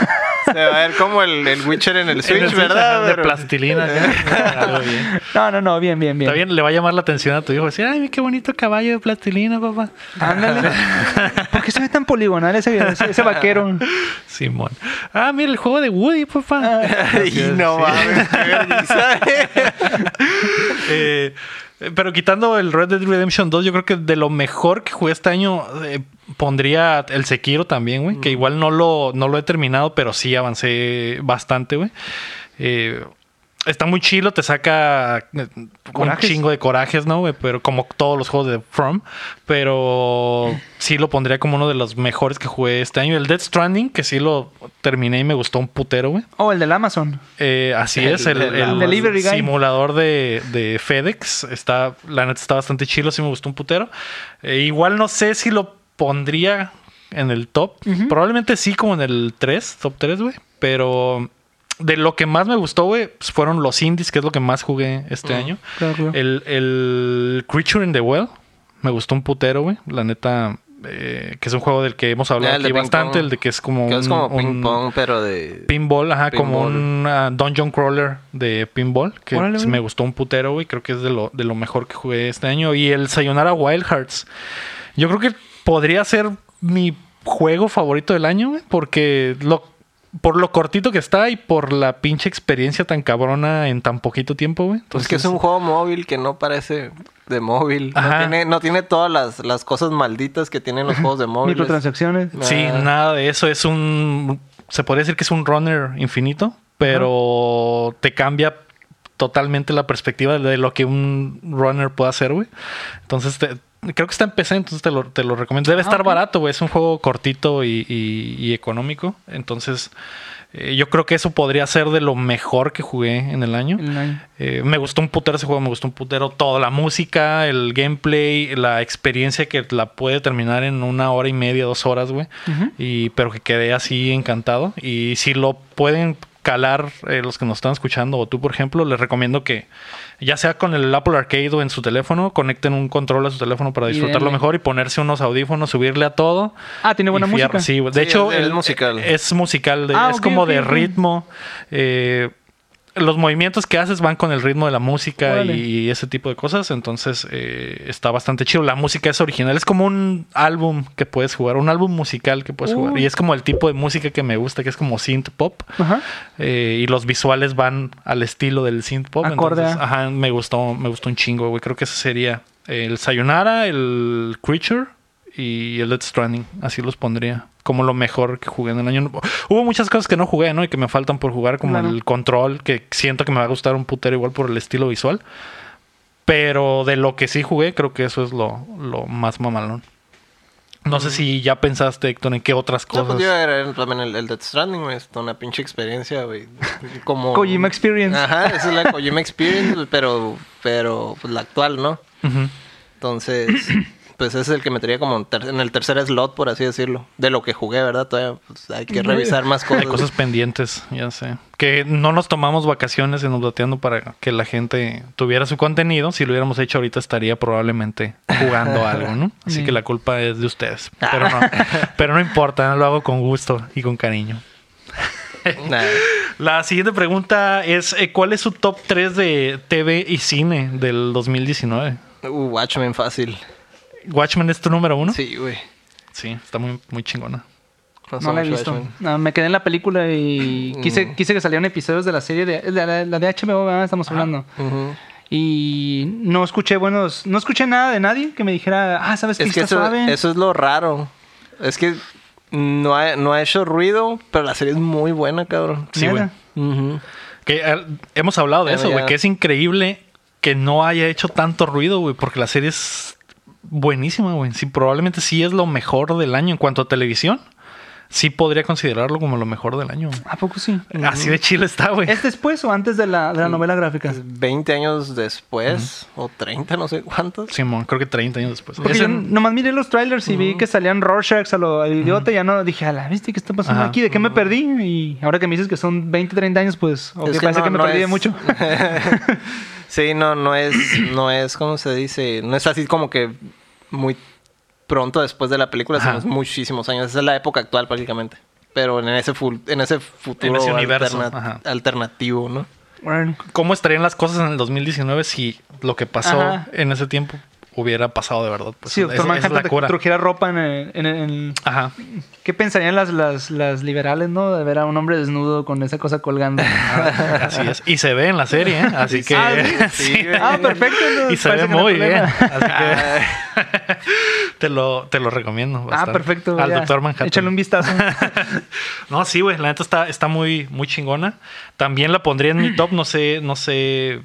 se va a ver como el, el Witcher en el En Switch el Switch, verdad De Pero- plastilina. No, no, no, bien, bien, bien. Está bien, le va a llamar la atención a tu hijo. Decir, ay, qué bonito caballo de plastilina, papá. Ándale. ¿Por qué se ve tan poligonal ese, ese, ese vaquero? Simón. Ah, mira el juego de Woody, papá. y no mames qué vergüenza. Eh, pero quitando el Red Dead Redemption 2, yo creo que de lo mejor que jugué este año eh, pondría el Sekiro también, güey. Que igual no lo, no lo he terminado, pero sí avancé bastante, güey. Eh, está muy chilo, te saca eh, un chingo de corajes, ¿no? güey? Pero como todos los juegos de From. Pero sí lo pondría como uno de los mejores que jugué este año. El Dead Stranding, que sí lo terminé y me gustó un putero, güey. Oh, el del Amazon. Eh, así El es, el, el Delivery simulador de, de FedEx. Está, la neta está bastante chilo, sí me gustó un putero. Eh, igual no sé si lo pondría en el top. Probablemente sí, como en el 3, top 3, güey. Pero de lo que más me gustó, güey, pues fueron los indies, que es lo que más jugué este año. Claro. El, el Creature in the Well me gustó un putero, güey. La neta, eh, que es un juego del que hemos hablado Ah, aquí bastante. pong. El de que es como Que es un- como un- ping pong, pero de. Pinball, ajá, como un ah, dungeon crawler de pinball, que Órale, sí güey. me gustó un putero, güey. Creo que es de lo, de lo mejor que jugué este año. Y el Sayonara Wild Hearts. Yo creo que podría ser mi juego favorito del año, güey, porque lo, por lo cortito que está y por la pinche experiencia tan cabrona en tan poquito tiempo, güey. Pues que es un juego móvil que no parece de móvil. No tiene, no tiene todas las, las cosas malditas que tienen los juegos de móvil. Microtransacciones. Sí, nada de eso. Es un. Se podría decir que es un runner infinito, pero te cambia totalmente la perspectiva de lo que un runner puede hacer, güey. Entonces, te- creo que está en PC, entonces te lo, te lo recomiendo. Debe Ah, estar barato, güey. Es un juego cortito y, y- y económico. Entonces, eh, yo creo que eso podría ser de lo mejor que jugué en el año. El año. Eh, me gustó un putero ese juego, me gustó un putero toda la música, el gameplay, la experiencia que la puede terminar en una hora y media, dos horas, güey. Y pero que quedé así encantado. Y si lo pueden calar eh, los que nos están escuchando o tú, por ejemplo, les recomiendo que ya sea con el Apple Arcade o en su teléfono, conecten un control a su teléfono para disfrutarlo mejor y ponerse unos audífonos, subirle a todo. Ah, tiene buena música. Sí, de Sí, hecho, es- el- musical. Es musical, de- Ah, es como de ritmo. eh, los movimientos que haces van con el ritmo de la música y ese tipo de cosas. Entonces eh, está bastante chido. La música es original. Es como un álbum que puedes jugar, un álbum musical que puedes jugar. Y es como el tipo de música que me gusta, que es como synth pop. Ajá. eh, y los visuales van al estilo del synth pop. Acorde Entonces, ajá, me gustó, me gustó un chingo, güey. Creo que ese sería el Sayonara, el Creature y el Death Stranding. Así los pondría. Como lo mejor que jugué en el año. Hubo muchas cosas que no jugué, ¿no? Y que me faltan por jugar, como Claro. el control, que siento que me va a gustar un putero igual por el estilo visual. Pero de lo que sí jugué, creo que eso es lo, lo más mamalón. No sé si ya pensaste, Héctor, en qué otras No, cosas. pues yo era también el, el Death Stranding, güey. Es una pinche experiencia, güey. Como... Kojima Experience. Ajá, esa es la Kojima Experience, pero, pero pues, la actual, ¿no? Ujú. Entonces, pues ese es el que metería como en, ter- en el tercer slot, por así decirlo. De lo que jugué, ¿verdad? Todavía pues, hay que revisar más cosas. Hay cosas pendientes, ya sé. Que no nos tomamos vacaciones en Updateando para que la gente tuviera su contenido. Si lo hubiéramos hecho ahorita estaría probablemente jugando algo, ¿no? Así Sí. que la culpa es de ustedes. Pero no, pero no importa, lo hago con gusto y con cariño. La siguiente pregunta es, eh, ¿cuál es su top 3 de TV y cine del 2019? Uh, Watchmen fácil. ¿Watchmen es tu número uno? Sí, güey. Sí, está muy, muy chingona. No la he visto. No, me quedé en la película y quise, Mm. quise que salieran episodios de la serie de la, la- la de HBO, ¿verdad? estamos hablando. Y no escuché buenos, no escuché nada de nadie que me dijera, ah, sabes qué Es que está eso, suave. eso es lo raro. Es que no ha, no ha hecho ruido, pero la serie es muy buena, cabrón. Sí, güey. Que eh, hemos hablado de Bueno, eso, güey, que es increíble que no haya hecho tanto ruido, güey, porque la serie es buenísima, güey. Sí, probablemente sí es lo mejor del año en cuanto a televisión. Sí podría considerarlo como lo mejor del año. ¿A poco sí? Así de chile está, güey. ¿Es después o antes de la, de la novela gráfica? 20 años después, o 30, no sé cuántos. Simón, creo que 30 años después. Porque yo en- nomás miré los trailers y vi que salían Rorschachs a lo al idiota y ya no dije, a la viste, ¿qué está pasando Ajá. aquí? ¿De qué me perdí? Y ahora que me dices que son 20, 30 años, pues, ok, Es parece que me no perdí de es- mucho. sí, no, no es, no es, ¿cómo se dice? No es así como que muy pronto después de la película, sino es muchísimos años. Esa es la época actual prácticamente. Pero en ese, fu- en ese futuro En ese universo, alterna- ajá. alternativo, ¿no? Bueno, ¿Cómo estarían las cosas en el 2019 si lo que pasó Ajá. en ese tiempo hubiera pasado de verdad? Pues es- Doctor es Manhattan la te cura. trujera ropa en, el- en, Ajá. ¿Qué pensarían las, las, las liberales, no? De ver a un hombre desnudo con esa cosa colgando. Así es. Y se ve en la serie, ¿eh? Así que... Ah, ¿sí? sí. ah, perfecto. Y se ve no muy bien. Así que... te, lo, te lo recomiendo. Ah, perfecto. Al ya. Doctor Manhattan. Échale un vistazo. no, sí, güey. La neta está, está muy, muy chingona. También la pondría en mi top, no sé, no sé.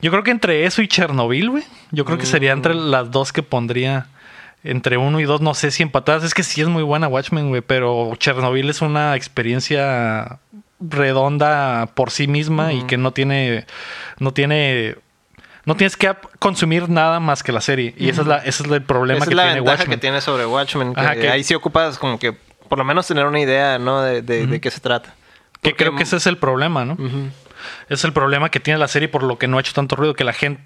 Mm, Yo creo que entre eso y Chernobyl, güey. Yo creo que sería entre las dos que pondría. Entre uno y dos, no sé si empatadas. Es que sí es muy buena Watchmen, güey. Pero Chernobyl es una experiencia redonda por sí misma y que no tiene. No tiene. No tienes que consumir nada más que la serie. Y esa es la, ese es el problema Esa que es la tiene Watchmen. que tiene sobre Watchmen. Que Ajá, que- ahí sí ocupas como que por lo menos tener una idea, ¿no? De, de, de qué se trata. Que creo que ese es el problema, ¿no? Es el problema que tiene la serie por lo que no ha hecho tanto ruido. Que la gente.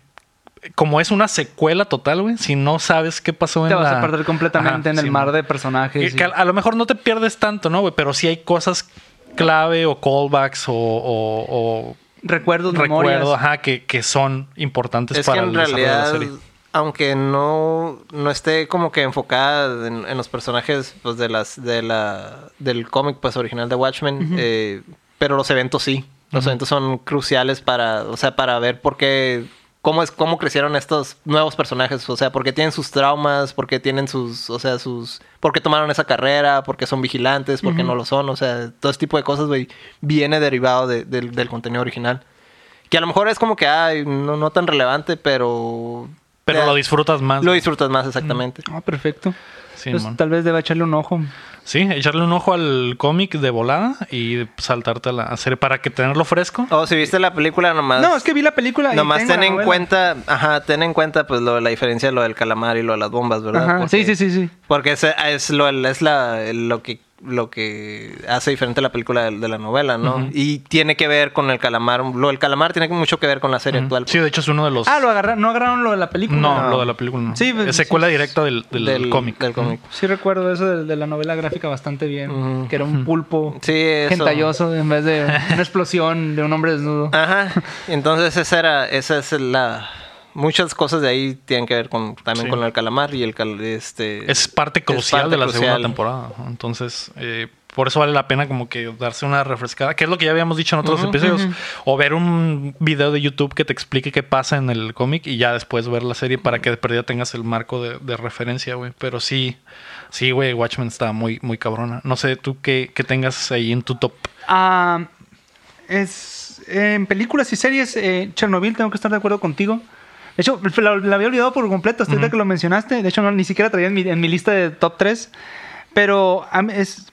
Como es una secuela total, güey. Si no sabes qué pasó en Te vas la- a perder completamente Ajá, en el mar de personajes. Que a, a lo mejor no te pierdes tanto, ¿no, güey? Pero sí hay cosas clave o callbacks o, o- o recuerdos, memorias. recuerdos, ajá, que, que son importantes Es que para en el desarrollo de la serie. aunque no, no esté como que enfocada en, en los personajes pues, de las, de la, del cómic pues, original de Watchmen, eh, pero los eventos sí. Los eventos son cruciales para, o sea, para ver por qué, cómo es, cómo crecieron estos nuevos personajes, o sea, porque tienen sus traumas, porque tienen sus, o sea, sus, porque tomaron esa carrera, porque son vigilantes, porque no lo son, o sea, todo ese tipo de cosas, güey, viene derivado de- del- del contenido original. Que a lo mejor es como que, ay, no, no tan relevante, pero... Pero lo disfrutas más. Lo disfrutas más, exactamente. Ah, perfecto. Sí, Pues, tal vez deba echarle un ojo. Sí, echarle un ojo al cómic de volada y saltarte a la serie para que tenerlo fresco. O si viste la película, nomás... No, es que vi la película. y Nomás ten en novela. cuenta, ajá, ten en cuenta pues lo, la diferencia de lo del calamar y lo de las bombas, ¿verdad? Ajá, Porque- Sí, sí, sí, sí. Porque es, es lo, es la, lo que lo que hace diferente la película de, de la novela, ¿no? Y tiene que ver con el calamar. Lo del calamar tiene mucho que ver con la serie actual. Sí, de hecho es uno de los... Ah, lo agarraron, no agarraron lo de la película. no, lo de la película no. Sí, pues, es secuela sí. directa del, del, cómic. Del cómic. Sí recuerdo eso de, de la novela gráfica bastante bien. Que era un pulpo Sí, gentalloso en vez de una explosión de un hombre desnudo. Ajá. Entonces esa era, esa es la muchas cosas de ahí tienen que ver con también Sí. con el calamar y el cal- este Es parte crucial parte de la crucial. segunda temporada. Entonces, eh, por eso vale la pena como que darse una refrescada, que es lo que ya habíamos dicho en otros episodios. O ver un video de YouTube que te explique qué pasa en el cómic y ya después ver la serie para que de perdida tengas el marco de, de referencia, güey. Pero sí, sí, güey, Watchmen está muy, muy cabrona. No sé, tú qué, qué tengas ahí en tu top. Ah, es en películas y series, eh, Chernobyl, tengo que estar de acuerdo contigo. De hecho, la, la había olvidado por completo hasta ahorita que lo mencionaste. De hecho, no, ni siquiera traía en mi, en mi lista de top 3. Pero es.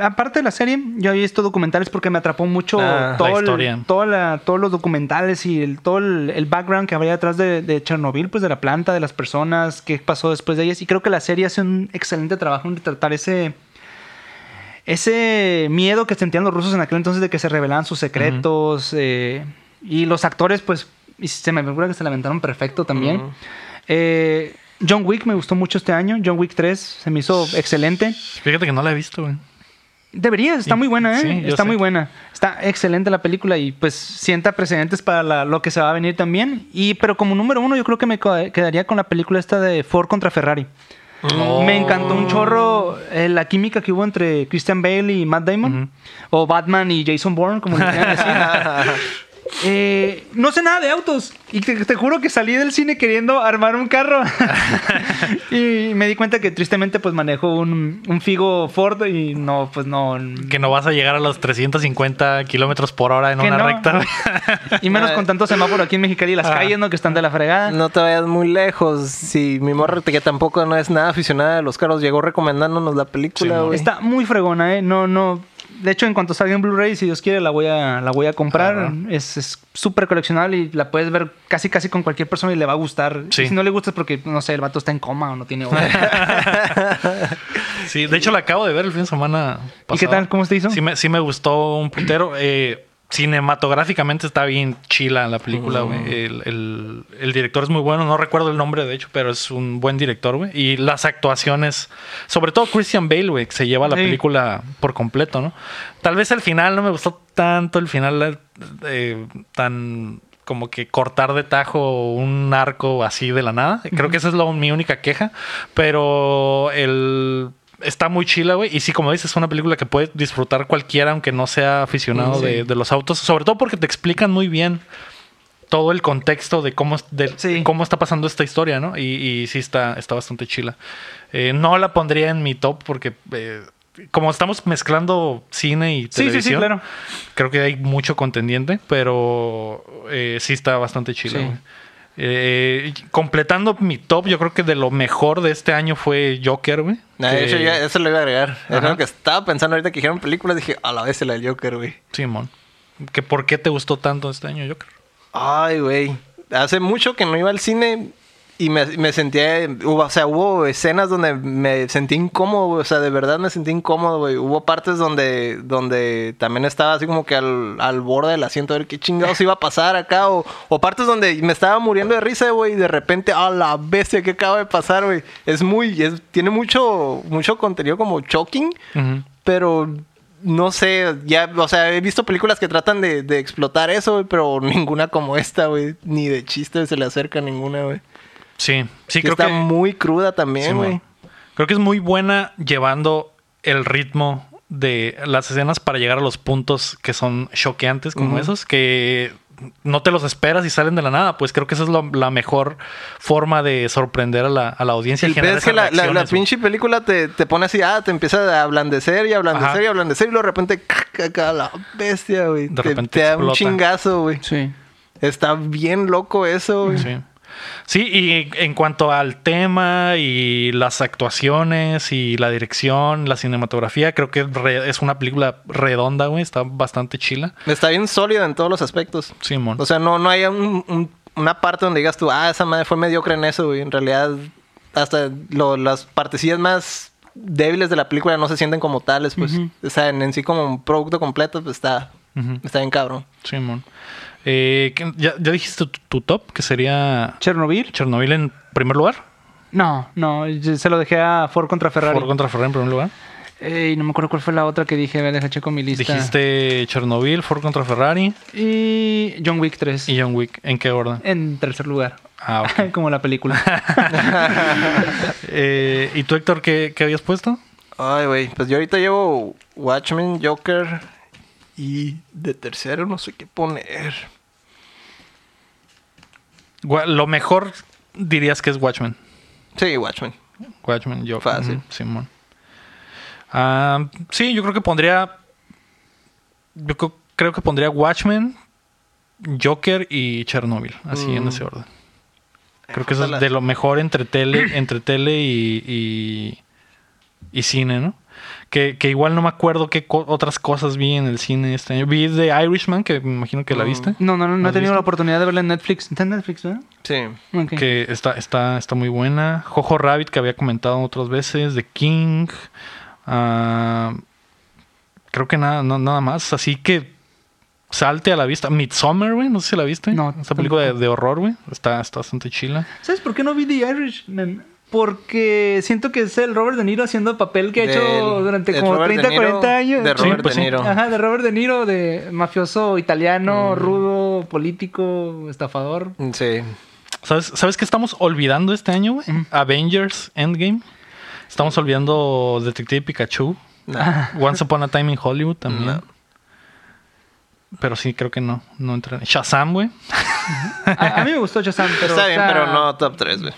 Aparte de la serie, yo había visto documentales porque me atrapó mucho Ah, todo la el- toda la- todos los documentales y el, todo el, el background que habría detrás de, de Chernobyl, pues de la planta, de las personas, qué pasó después de ellas. Y creo que la serie hace un excelente trabajo en tratar ese, ese miedo que sentían los rusos en aquel entonces de que se revelaban sus secretos. eh, y los actores, pues, y se me figura que se lamentaron perfecto también. Eh, John Wick me gustó mucho este año. John Wick 3 se me hizo excelente. Fíjate que no la he visto, güey. Deberías, está muy buena, ¿eh? sí, está sé. muy buena. Está excelente la película y pues sienta precedentes para la- lo que se va a venir también. Y pero como número uno yo creo que me quedaría con la película esta de Ford contra Ferrari. Oh. Me encantó un chorro eh, la química que hubo entre Christian Bale y Matt Damon. O Batman y Jason Bourne, como le quieran decir. Eh, no sé nada de autos. Y te, te juro que salí del cine queriendo armar un carro. y me di cuenta que tristemente pues manejo un, un Figo Ford y no, pues no. Que no vas a llegar a los 350 kilómetros por hora en una no. recta. Y menos con tanto semáforo aquí en Mexicali y las Ah. calles, ¿no? Que están de la fregada. No te vayas muy lejos. Si mi morra, que tampoco no es nada aficionada de los carros, llegó recomendándonos la película, Sí. Está muy fregona, ¿eh? No, no. De hecho, en cuanto salga en Blu-ray, si Dios quiere, la voy a, la voy a comprar. Ajá. Es súper coleccionable y la puedes ver casi casi con cualquier persona y le va a gustar. Sí. Si no le gusta es porque, no sé, el vato está en coma o no tiene. Sí, de hecho la acabo de ver el fin de semana ¿Y qué pasado. tal? ¿Cómo te hizo? Sí me, sí me gustó un putero. Eh, cinematográficamente está bien chila la película, güey. El, el- el director es muy bueno. No recuerdo el nombre, de hecho, pero es un buen director, güey. Y las actuaciones, sobre todo Christian Bale, güey, que se lleva la Sí. película por completo, ¿no? Tal vez el final no me gustó tanto, el final eh, tan como que cortar de tajo un arco así de la nada. Creo que esa es lo- mi única queja. Pero el está muy chila, güey. Y sí, como dices, es una película que puede disfrutar cualquiera, aunque no sea aficionado Sí. de, de los autos. Sobre todo porque te explican muy bien todo el contexto de cómo, de Sí. cómo está pasando esta historia, ¿no? Y, y sí está, está bastante chila. Eh, no la pondría en mi top porque eh, como estamos mezclando cine y Sí, sí, sí, televisión, claro. creo que hay mucho contendiente, pero eh, sí está bastante chila. Eh, completando mi top, yo creo que de lo mejor de este año fue Joker, güey. Nah, Que- eso, ya- eso lo iba a agregar. Era lo que estaba pensando ahorita que dijeron películas. Dije, a la vez la del Joker, güey. Simón. Que ¿Por qué te gustó tanto este año Joker? Ay, güey. Hace mucho que no iba al cine y me, me sentía... Hubo, o sea, hubo escenas donde me sentí incómodo, güey. O sea, de verdad me sentí incómodo, güey. Hubo partes donde, donde también estaba así como que al, al borde del asiento a ver qué chingados iba a pasar acá. O, o partes donde me estaba muriendo de risa, güey. Y de repente, a la bestia que acaba de pasar, güey. Es muy... es- tiene mucho, mucho contenido como shocking. Pero no sé, ya, o sea, he visto películas que tratan de, de explotar eso, güey, pero ninguna como esta, güey. Ni de chiste se le acerca ninguna, güey. Sí, sí, Que creo está que... muy cruda también, güey. Creo que es muy buena llevando el ritmo de las escenas para llegar a los puntos que son choqueantes como esos, que no te los esperas y salen de la nada. Pues creo que esa es lo- la mejor forma de sorprender a la, a la audiencia. y El generar pedo es que esas la, pinche película te, te pone así, ah, te empieza a ablandecer y ablandecer Ajá. y ablandecer y luego de repente, caca, la bestia, güey. De Te, repente te da un chingazo, güey. Sí. Está bien loco eso, güey. Sí. Sí, y en cuanto al tema y las actuaciones y la dirección, la cinematografía, creo que es una película redonda, güey. Está bastante chila. Está bien sólida en todos los aspectos. Simón. O sea, no, no hay un- un- una parte donde digas tú, ah, esa madre fue mediocre en eso, güey. En realidad, hasta lo- las partecillas más débiles de la película no se sienten como tales, pues. O sea, en, en sí como un producto completo, pues está, está bien cabrón. Simón. Eh, ¿qué- ya, ya dijiste tu, tu top, que sería Chernobyl. Chernobyl en primer lugar. No, no, se lo dejé a Ford contra Ferrari. Ford contra Ferrari en primer lugar. Ey, no me acuerdo cuál fue la otra que dije, a ver, deja checo mi lista. Dijiste Chernobyl, Ford contra Ferrari Y John Wick 3. y John Wick. ¿En qué orden? En tercer lugar. Ah, ok. Como la película. Eh, ¿Y tú, Héctor, qué, qué habías puesto? Ay, güey. Pues yo ahorita llevo Watchmen, Joker y de tercero no sé qué poner. Lo mejor dirías que es Watchmen. Sí, Watchmen. Watchmen, yo. Fácil. Simón. Ah, sí, yo creo que pondría. Yo creo que pondría Watchmen, Joker y Chernobyl. Así en Mm. ese orden. Creo que eso es de lo mejor entre tele, entre tele y, y, y cine, ¿no? Que, que igual no me acuerdo qué co- otras cosas vi en el cine este año. Vi The Irishman, que me imagino que la Mm. viste. No, no, no, no he ¿Has tenido visto? la oportunidad de verla en Netflix. ¿Está en Netflix, verdad? Sí. Ok. Que está, está, está muy buena. Jojo Rabbit, que había comentado otras veces. The King. Ah, creo que nada, no- nada más. Así que salte a la vista. Midsommar, güey. No sé si la viste. No, Esa película de, de horror, güey. Está, está bastante chila. ¿Sabes por qué no vi The Irishman? Porque siento que es el Robert De Niro haciendo papel que ha hecho durante como Robert 30, De Niro, 40 años. De Sí, Robert pues De. Niro. Ajá, de Robert De Niro, de mafioso italiano, Mm. rudo, político, estafador. Sí. ¿Sabes, ¿Sabes qué estamos olvidando este año, güey? Avengers Endgame. Estamos olvidando Detective Pikachu. Nah. Once Upon a Time in Hollywood también. Pero sí, creo que no. No entra. Shazam, güey. A, a mí me gustó Shazam, pero... Está bien, o sea, pero no top 3, güey.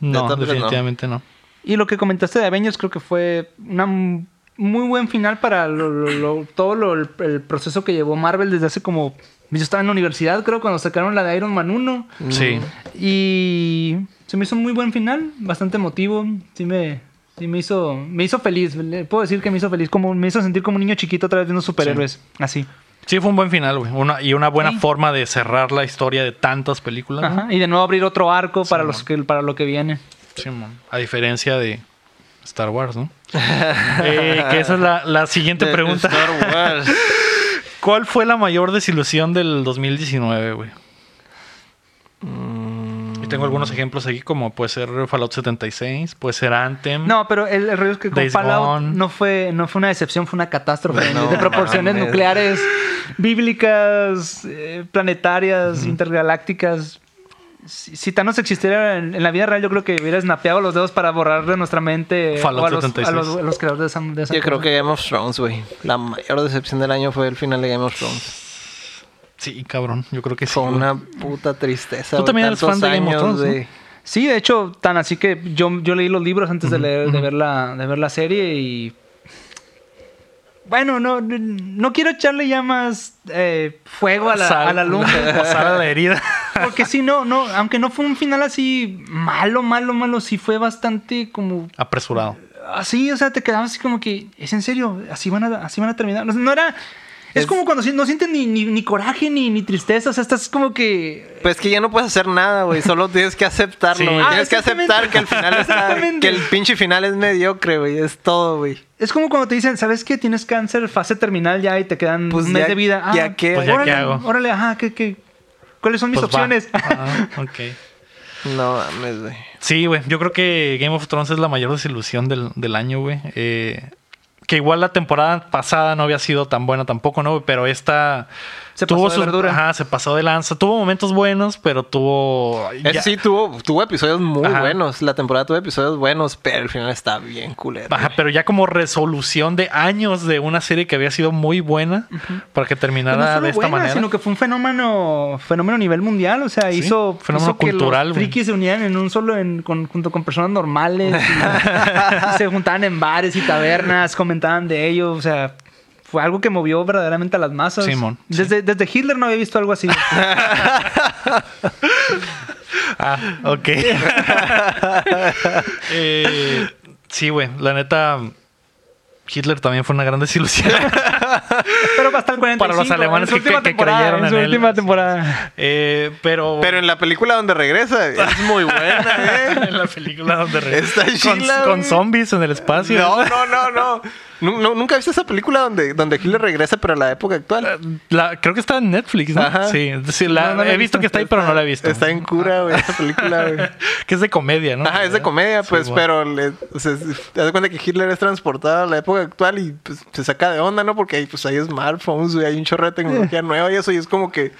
No, definitivamente no. Y lo que comentaste de Avengers creo que fue una muy buen final para lo- lo- lo- todo lo- el, el proceso que llevó Marvel desde hace como... Yo estaba en la universidad, creo, cuando sacaron la de Iron Man 1. Sí. Y se me hizo un muy buen final, bastante emotivo. Sí me, sí me hizo, me hizo feliz. Puedo decir que me hizo feliz, como me hizo sentir como un niño chiquito otra vez viendo superhéroes. Así. Sí, fue un buen final, güey. Una, y una buena Sí. forma de cerrar la historia de tantas películas. ¿no? Ajá. Y de nuevo abrir otro arco para los que, para lo que viene. Sí, mon. A diferencia de Star Wars, ¿no? Eh, que esa es la, la siguiente De- de pregunta. Star Wars. ¿Cuál fue la mayor desilusión del 2019, güey? Mm, tengo algunos ejemplos aquí, como puede ser Fallout 76, puede ser Anthem. No, pero el, el rollo es que con Days Fallout Gone. no fue, no fue una decepción, fue una catástrofe No de proporciones nucleares, bíblicas, eh, planetarias, intergalácticas. Si, si Thanos existiera en, en la vida real, yo creo que hubiera snapeado los dedos para borrar de nuestra mente Fallout o a los, 76. a los- a los creadores de esa, de esa Yo creo que Game of Thrones, güey. La mayor decepción del año fue el final de Game of Thrones. Sí, cabrón, yo creo que sí. Fue güey. una puta tristeza. Tú también eres fan de Game of años Thrones, ¿no? de- Sí, de hecho, tan así que yo, yo leí los libros antes de, leer, de, ver la, de ver la serie y... Bueno, no, no quiero echarle ya más eh, fuego a la, Sal- a la lumbre. Sal a la herida. Porque sí, no, no, aunque no fue un final así malo, malo, malo, sí fue bastante como Apresurado. así, o sea, te quedabas así como que, ¿es en serio? ¿Así van a, así van a terminar? No, no era... Es, Es- como cuando no sientes ni, ni, ni coraje ni, ni tristeza, o sea, estás como que... Pues que ya no puedes hacer nada, güey. Solo tienes que aceptarlo, Sí. güey. Ah, tienes que aceptar que el final está... Exactamente. Que el pinche final es mediocre, güey. Es todo, güey. Es como cuando te dicen, ¿sabes qué? Tienes cáncer, fase terminal ya y te quedan Pues un mes ya- de vida. Ah, ya qué. Pues ya órale, qué hago. Órale, ajá, ¿qué, qué? ¿Cuáles son mis Pues opciones? Ah, ok. No mames, güey. Sí, güey. Yo creo que Game of Thrones es la mayor desilusión del, del año, güey. Eh, que igual la temporada pasada no había sido tan buena tampoco, ¿no? Pero esta Se pasó de verdura. Ajá, se pasó de lanza. Tuvo momentos buenos, pero tuvo. Ya- sí tuvo, tuvo episodios muy Ajá. buenos. La temporada tuvo episodios buenos, pero el final está bien culero. Ajá, güey. pero ya como resolución de años de una serie que había sido muy buena para que Pues terminara no solo de esta buena, manera. sino que fue un fenómeno, fenómeno a nivel mundial. O sea, Sí, hizo, fenómeno hizo que cultural, los frikis se unieran en un solo, en, con- junto con personas normales. y- y se juntaban en bares y tabernas, comentaban de ello. O sea, fue algo que movió verdaderamente a las masas. Simón, sí. Desde, desde Hitler no había visto algo así. Ah, ok. Eh, sí, güey. La neta, Hitler también fue una gran desilusión. Pero hasta el 45. Para los alemanes que- última que temporada, creyeron en su en él. última temporada. Eh, pero. Pero en la película donde regresa, es muy buena, ¿eh? en la película donde re- Está con, con zombies en el espacio. No, no, no, no. Nu- nu- ¿Nunca viste esa película donde, donde Hitler regresa, pero a la época actual? La- creo que está en Netflix, ¿no? Ajá. Sí, sí, la- No, no la he he visto visto. que está ahí, pero no la he visto. Está en cura, güey, esa película, güey. que es de comedia, ¿no? Ajá, es de comedia, Sí, pues, pero le, o sea, te das cuenta que Hitler es transportado a la época actual y pues, se saca de onda, ¿no? Porque ahí, pues, hay smartphones, güey, hay un chorro de tecnología nueva y eso, y es como que,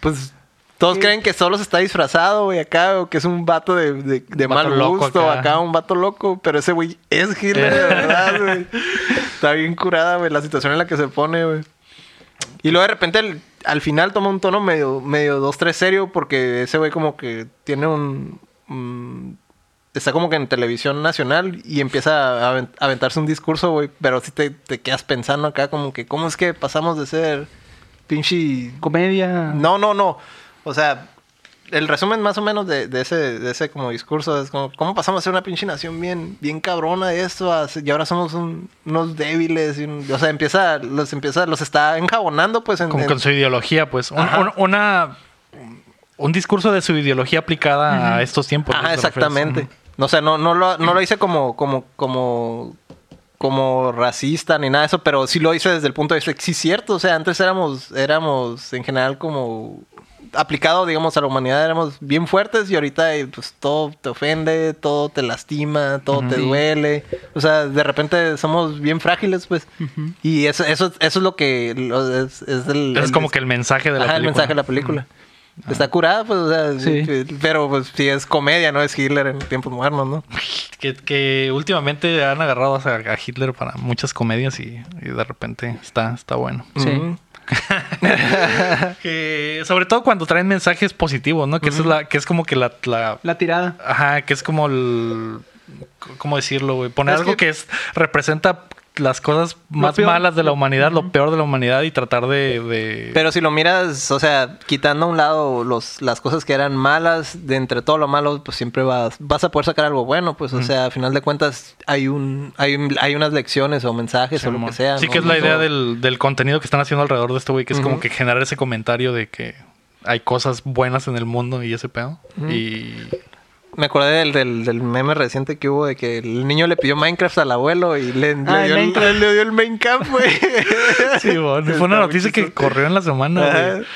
pues, todos creen que solo se está disfrazado, güey, acá, o que es un vato de, de, de Vato mal gusto, acá. acá. un vato loco, pero ese güey es Hitler, de verdad, güey. Está bien curada, güey, la situación en la que se pone, güey. Y luego de repente al, al final toma un tono medio, medio 2-3 serio porque ese güey como que tiene un, un- Está como que en televisión nacional y empieza a aven- a aventarse un discurso, güey. Pero sí te, te quedas pensando acá como que cómo es que pasamos de ser pinche... Comedia. No, no, no. O sea, el resumen más o menos de, de ese, de ese como discurso es como, ¿cómo pasamos a ser una pinche nación bien, bien cabrona de esto? a y ahora somos un- unos débiles. y un- o sea, empieza, los empieza, los está enjabonando, pues, en, Como en- con su ideología, pues. Un- una. Un discurso de su ideología aplicada a estos tiempos. ¿no? Ajá, ¿Te refieres? exactamente. O sea, no, no, lo, no lo hice como, como, como, como racista ni nada de eso, pero sí lo hice desde el punto de vista que sí es cierto. O sea, antes éramos, éramos en general como aplicado, digamos, a la humanidad, éramos bien fuertes y ahorita eh, pues todo te ofende, todo te lastima, todo te duele. O sea, de repente somos bien frágiles, pues. Y eso, eso, eso es lo que lo- es, es el, Es el- como que el mensaje de la Ajá, el película. mensaje de la película. Está curada, pues, o sea, Sí. pero pues sí es comedia, no es Hitler en tiempos modernos, ¿no? Que, que últimamente han agarrado a, a Hitler para muchas comedias y, y de repente está, está bueno. Sí. Que, sobre todo cuando traen mensajes positivos, ¿no? Que, eso es la, que es como que la, la- La tirada. Ajá, que es como el... ¿Cómo decirlo, güey? Poner Es algo que- que... es representa las cosas más peor. malas de la humanidad, lo peor de la humanidad y tratar de... de- Pero si lo miras, o sea, quitando a un lado los, las cosas que eran malas, de entre todo lo malo, pues siempre vas, vas a poder sacar algo bueno, pues, o sea, a final de cuentas hay un, hay, un- hay unas lecciones o mensajes o lo que sea. Sí, ¿no? que es la idea del, del contenido que están haciendo alrededor de este güey, que es como que generar ese comentario de que hay cosas buenas en el mundo y ese pedo. Y... Me acordé del, del, del meme reciente que hubo de que el niño le pidió Minecraft al abuelo y le, Ah, dio, el, le dio el Minecraft, güey. Sí, bueno, fue una noticia que corrió en la semana, güey.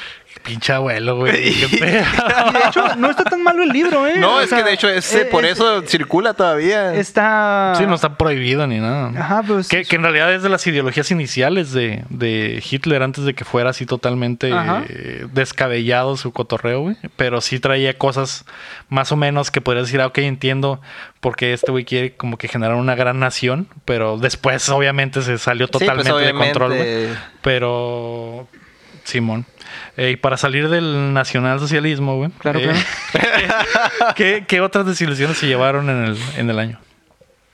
Pinche abuelo, güey. Qué pedo. Y de hecho, no está tan malo el libro, ¿eh? No, O es sea, que de hecho ese, eh, por es- eso circula todavía. Está. Sí, no está prohibido ni nada. Ajá, pues. Que, que en realidad es de las ideologías iniciales de, de Hitler antes de que fuera así totalmente Ajá. eh, descabellado su cotorreo, güey. Pero sí traía cosas más o menos que podrías decir, ah, ok, entiendo por qué este güey quiere como que generar una gran nación. Pero después, obviamente, se salió Sí, pues, totalmente de control, güey. Pero Simón. Eh, y para salir del nacionalsocialismo, güey. Claro, eh, ¿qué, qué otras desilusiones se llevaron en el, en el año?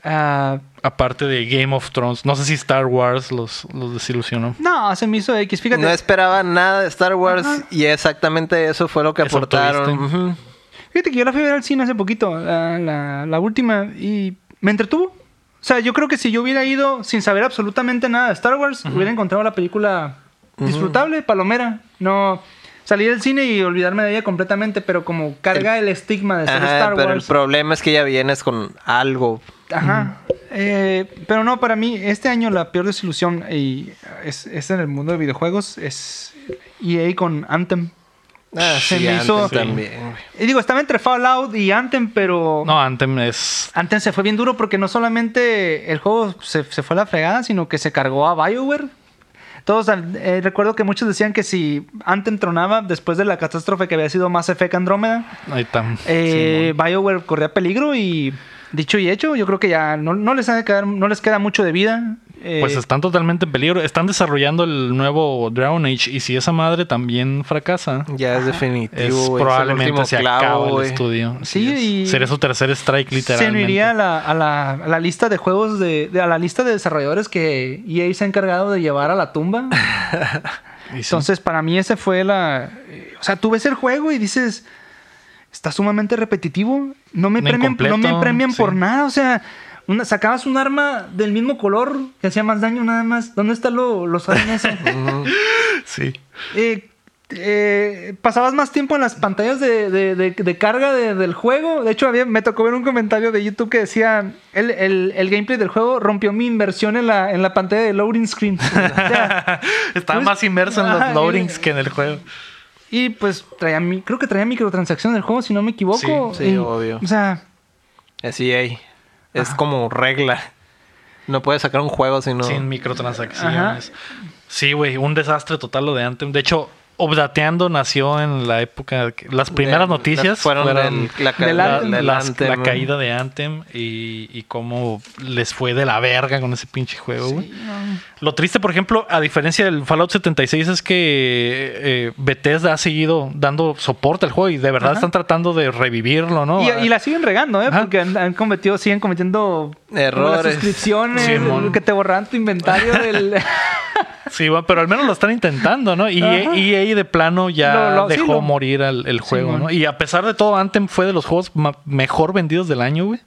Ah, Aparte de Game of Thrones. No sé si Star Wars los, los desilusionó. no, se me hizo X. Fíjate. No esperaba nada de Star Wars y exactamente eso fue lo que Eso aportaron. tuviste. Ujú. Fíjate que yo la fui a ver al cine hace poquito, la, la- la última, y me entretuvo. O sea, yo creo que si yo hubiera ido sin saber absolutamente nada de Star Wars, hubiera encontrado la película disfrutable, palomera. No salir del cine y olvidarme de ella completamente, pero como carga el, estigma de ser Ajá, Star pero el Wars. problema es que ya vienes con algo. Ajá. Eh, pero no, para mí, este año la peor desilusión y es, es en el mundo de videojuegos, es EA con Anthem. Ah, Se sí, me hizo- también. Y digo, estaba entre Fallout y Anthem, pero... No, Anthem es. Anthem se fue bien duro porque no solamente el juego se, se fue a la fregada, sino que se cargó a BioWare. Todos, eh, recuerdo que muchos decían que si Anthem tronaba después de la catástrofe que había sido Mass Effect Andrómeda, Ahí está. eh, BioWare corría peligro y dicho y hecho, yo creo que ya no, no les, ha de quedar, no les queda mucho de vida. Eh, Pues están totalmente en peligro. Están desarrollando el nuevo Dragon Age. Y si esa madre también fracasa, Ya es definitivo. es, güey. Es el probablemente se clavo, acaba el estudio. Sí, es. y- Sería su tercer strike, se literalmente. uniría a la, a la- a la lista de juegos de, de- a la lista de desarrolladores que EA se ha encargado de llevar a la tumba. Sí. Entonces, para mí ese fue la... eh, O sea, tú ves el juego y dices, está sumamente repetitivo. No me premian, no me premian por nada. O sea, una- sacabas un arma del mismo color que hacía más daño nada más. ¿Dónde está lo, lo suave en eso? Ujú. Sí. Eh, eh, pasabas más tiempo en las pantallas de, de- de- de carga de- del juego. De hecho, había, me tocó ver un comentario de YouTube que decía: el, el- el gameplay del juego rompió mi inversión en la, en la pantalla de loading screen. O sea, Estaba Pues, más inmerso en los loadings que en el juego. Y pues traía, mi- creo que traía microtransacciones del juego, si no me equivoco. Sí, sí, Y, obvio. O sea, Es EA. Es como regla. No puedes sacar un juego si no. Sin microtransacciones. Sí, güey, un desastre total lo de Anthem. De hecho, Obdateando nació en la época. que- las primeras De- noticias fueron fueron, del- la, ca- del la- Anthem. del las- Anthem, la ¿no? caída de Anthem y, y cómo les fue de la verga con ese pinche juego, güey. Lo triste, por ejemplo, a diferencia del Fallout 76, es que eh, Bethesda ha seguido dando soporte al juego y de verdad Ajá. están tratando de revivirlo, ¿no? y, y la siguen regando, ¿eh? Ajá. Porque han, han cometido, siguen cometiendo Errores. Las suscripciones, Simón. que te borran tu inventario del. Sí, bueno, pero al menos lo están intentando, ¿no? Y. EA de plano ya Lo- lo- sí, dejó lo- morir al, el juego. ¿no? Y a pesar de todo, Anthem fue de los juegos mejor vendidos del año, güey.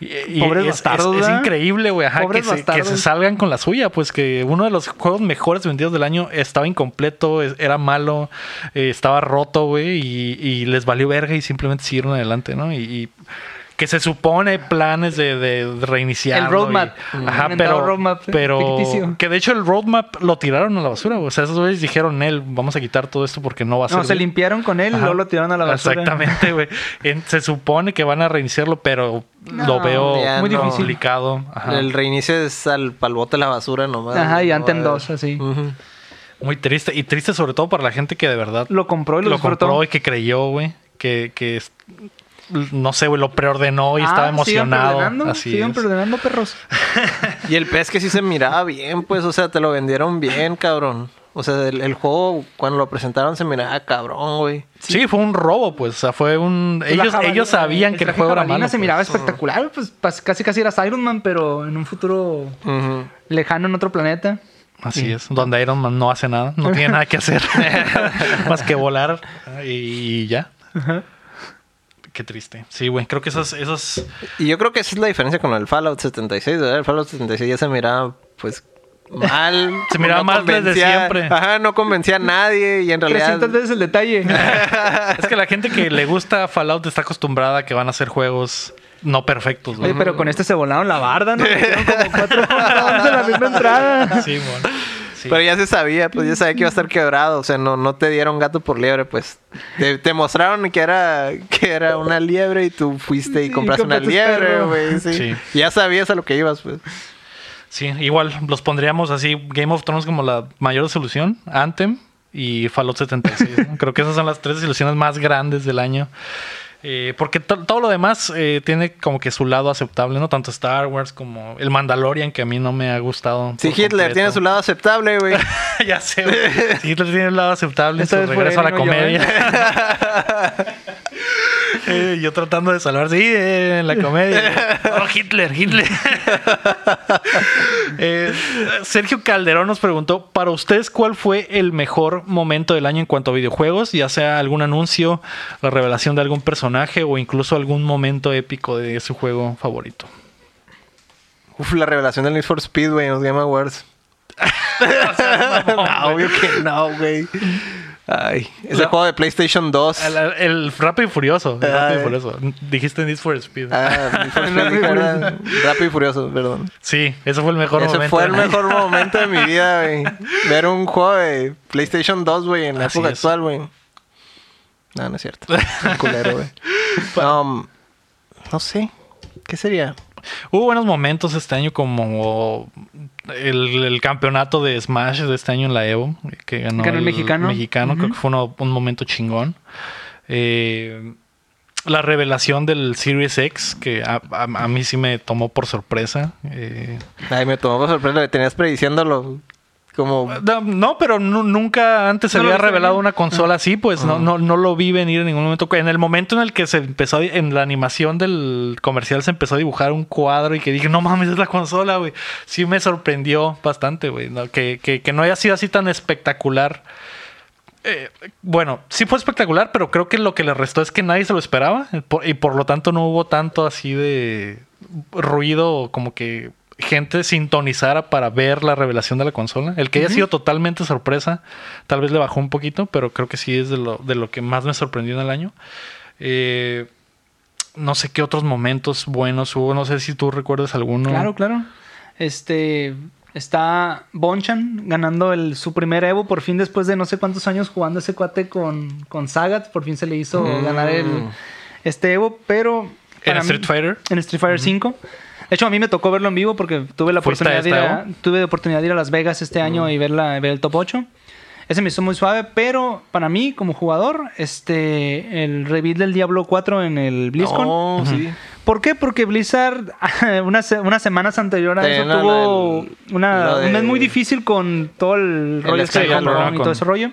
Y, y Pobres es, bastardos, es- increíble, güey, que se, que bastardos. se salgan con la suya, pues que uno de los juegos mejores vendidos del año estaba incompleto, es- era malo, eh, estaba roto, güey, y, y les valió verga y simplemente siguieron adelante, ¿no? Y, y que se supone planes de, de reiniciar. El roadmap. Ajá, pero, roadmap pero ficticio. que de hecho el roadmap lo tiraron a la basura, güey. O sea, esos güeyes dijeron, él, vamos a quitar todo esto porque no va a ser. No, se limpiaron con él y Ajá. luego lo tiraron a la basura. Exactamente, güey. En- Se supone que van a reiniciarlo, pero No, lo veo muy no. difícil. complicado. Ajá. El reinicio es al pal bote de la basura nomás. Ajá, y No Anthem va a- 2, así. Muy triste. Y triste sobre todo para la gente que de verdad Lo compró y lo, lo compró y que creyó, güey. Que, que es- no sé, güey, lo preordenó y Ah, estaba emocionado. Así sigan es. preordenando, perros. Y el pez que sí se miraba bien, pues, o sea, te lo vendieron bien, cabrón. O sea, el, el juego, cuando lo presentaron, se miraba cabrón, güey. Sí, fue un robo, pues. O sea, fue un. Pues Ellos, jabalina- ellos sabían que el juego era malo. se pues. miraba espectacular, pues casi casi eras Iron Man, pero en un futuro lejano en otro planeta. Así es, donde Iron Man no hace nada, no tiene nada que hacer más que volar y ya. Qué triste. Sí, güey, creo que esas, esas Y yo creo que esa es la diferencia con el Fallout 76, ¿verdad? El Fallout 76 ya se miraba, pues, mal. Se miraba mal desde siempre. Ajá, no convencía a nadie y en realidad... 300 veces el detalle. es que la gente que le gusta Fallout está acostumbrada a que van a ser juegos no perfectos, güey. Oye, pero con este se volaron la barda, ¿no? Como cuatro de la misma entrada. Sí, mon. Sí. Pero ya se sabía, pues ya sabía que iba a estar quebrado. O sea, no, no te dieron gato por liebre, pues. Te, te mostraron que era, que era una liebre y tú fuiste y Sí, compraste una liebre, güey. Sí. Sí. Ya sabías a lo que ibas, pues. Sí, igual los pondríamos así Game of Thrones como la mayor solución, Anthem y Fallout 76. ¿no? Creo que esas son las tres desilusiones más grandes del año. Eh, porque to- todo lo demás eh, tiene como que su lado aceptable, ¿no? Tanto Star Wars como el Mandalorian, que a mí no me ha gustado. Sí, Hitler completo. tiene su lado aceptable, güey. ya sé, güey. Sí, Hitler tiene un lado aceptable en Esta su regreso a la comedia. Eh, yo tratando de salvarse, sí, eh, en la comedia. No, Hitler, Hitler. Eh, Sergio Calderón nos preguntó, para ustedes, ¿cuál fue el mejor momento del año en cuanto a videojuegos? Ya sea algún anuncio, la revelación de algún personaje o incluso algún momento épico de su juego favorito. Uf, la revelación del Need for Speed, güey, en los Game Awards. no, obvio que no, güey. Ay, ese La- juego de PlayStation 2. El, el Rápido y Furioso. el Rápido y. Furioso. Dijiste Need for Speed. Ah, for Speed, Rápido y dije, ¿verdad? Rápido y Furioso, perdón. Sí, ese fue el mejor Ese momento. fue el mejor momento de mi vida, güey. Ver un juego de PlayStation 2, güey, en la Así época es. actual, güey. No, no es cierto. Un culero, güey. Um, no sé. ¿Qué sería? Hubo buenos momentos este año como el, el campeonato de Smash de este año en la Evo, que ganó, Ganó el mexicano. creo que fue uno- un momento chingón. Eh, la revelación del Series X, que a, a- a mí sí me tomó por sorpresa. Eh, Ay, me tomó por sorpresa. Le tenías prediciéndolo como... no, no, pero nu- nunca antes se No había revelado una consola así, pues no, no, no lo vi venir en ningún momento. En el momento en el que se empezó, a- en la animación del comercial se empezó a dibujar un cuadro y que dije, no mames, es la consola, güey. Sí me sorprendió bastante, güey. ¿no? Que, que, que no haya sido así tan espectacular. Eh, bueno, sí fue espectacular, pero creo que lo que le restó es que nadie se lo esperaba eh, y por lo tanto no hubo tanto así de ruido como que gente sintonizara para ver la revelación de la consola. El que haya sido totalmente sorpresa, tal vez le bajó un poquito, pero creo que sí es de lo, de lo que más me sorprendió en el año. Eh, no sé qué otros momentos buenos hubo, no sé si tú recuerdas alguno. Claro, claro. Este está Bonchan ganando el, su primer Evo por fin después de no sé cuántos años jugando ese cuate con, con Sagat. Por fin se le hizo Mm. ganar el, este Evo, pero... En Street Fighter. En Street Fighter 5. De hecho, a mí me tocó verlo en vivo porque tuve la ¿Fuiste a oportunidad, de ir, a, tuve la oportunidad de ir a Las Vegas este año y ver, la, ver el top 8. Ese me hizo muy suave, pero para mí, como jugador, este el reveal del Diablo 4 en el BlizzCon. Oh, sí. ¿Por qué? Porque Blizzard unas, unas semanas anterior a eso tuvo el- una, de- un mes muy difícil con todo el rollo este y todo ese rollo.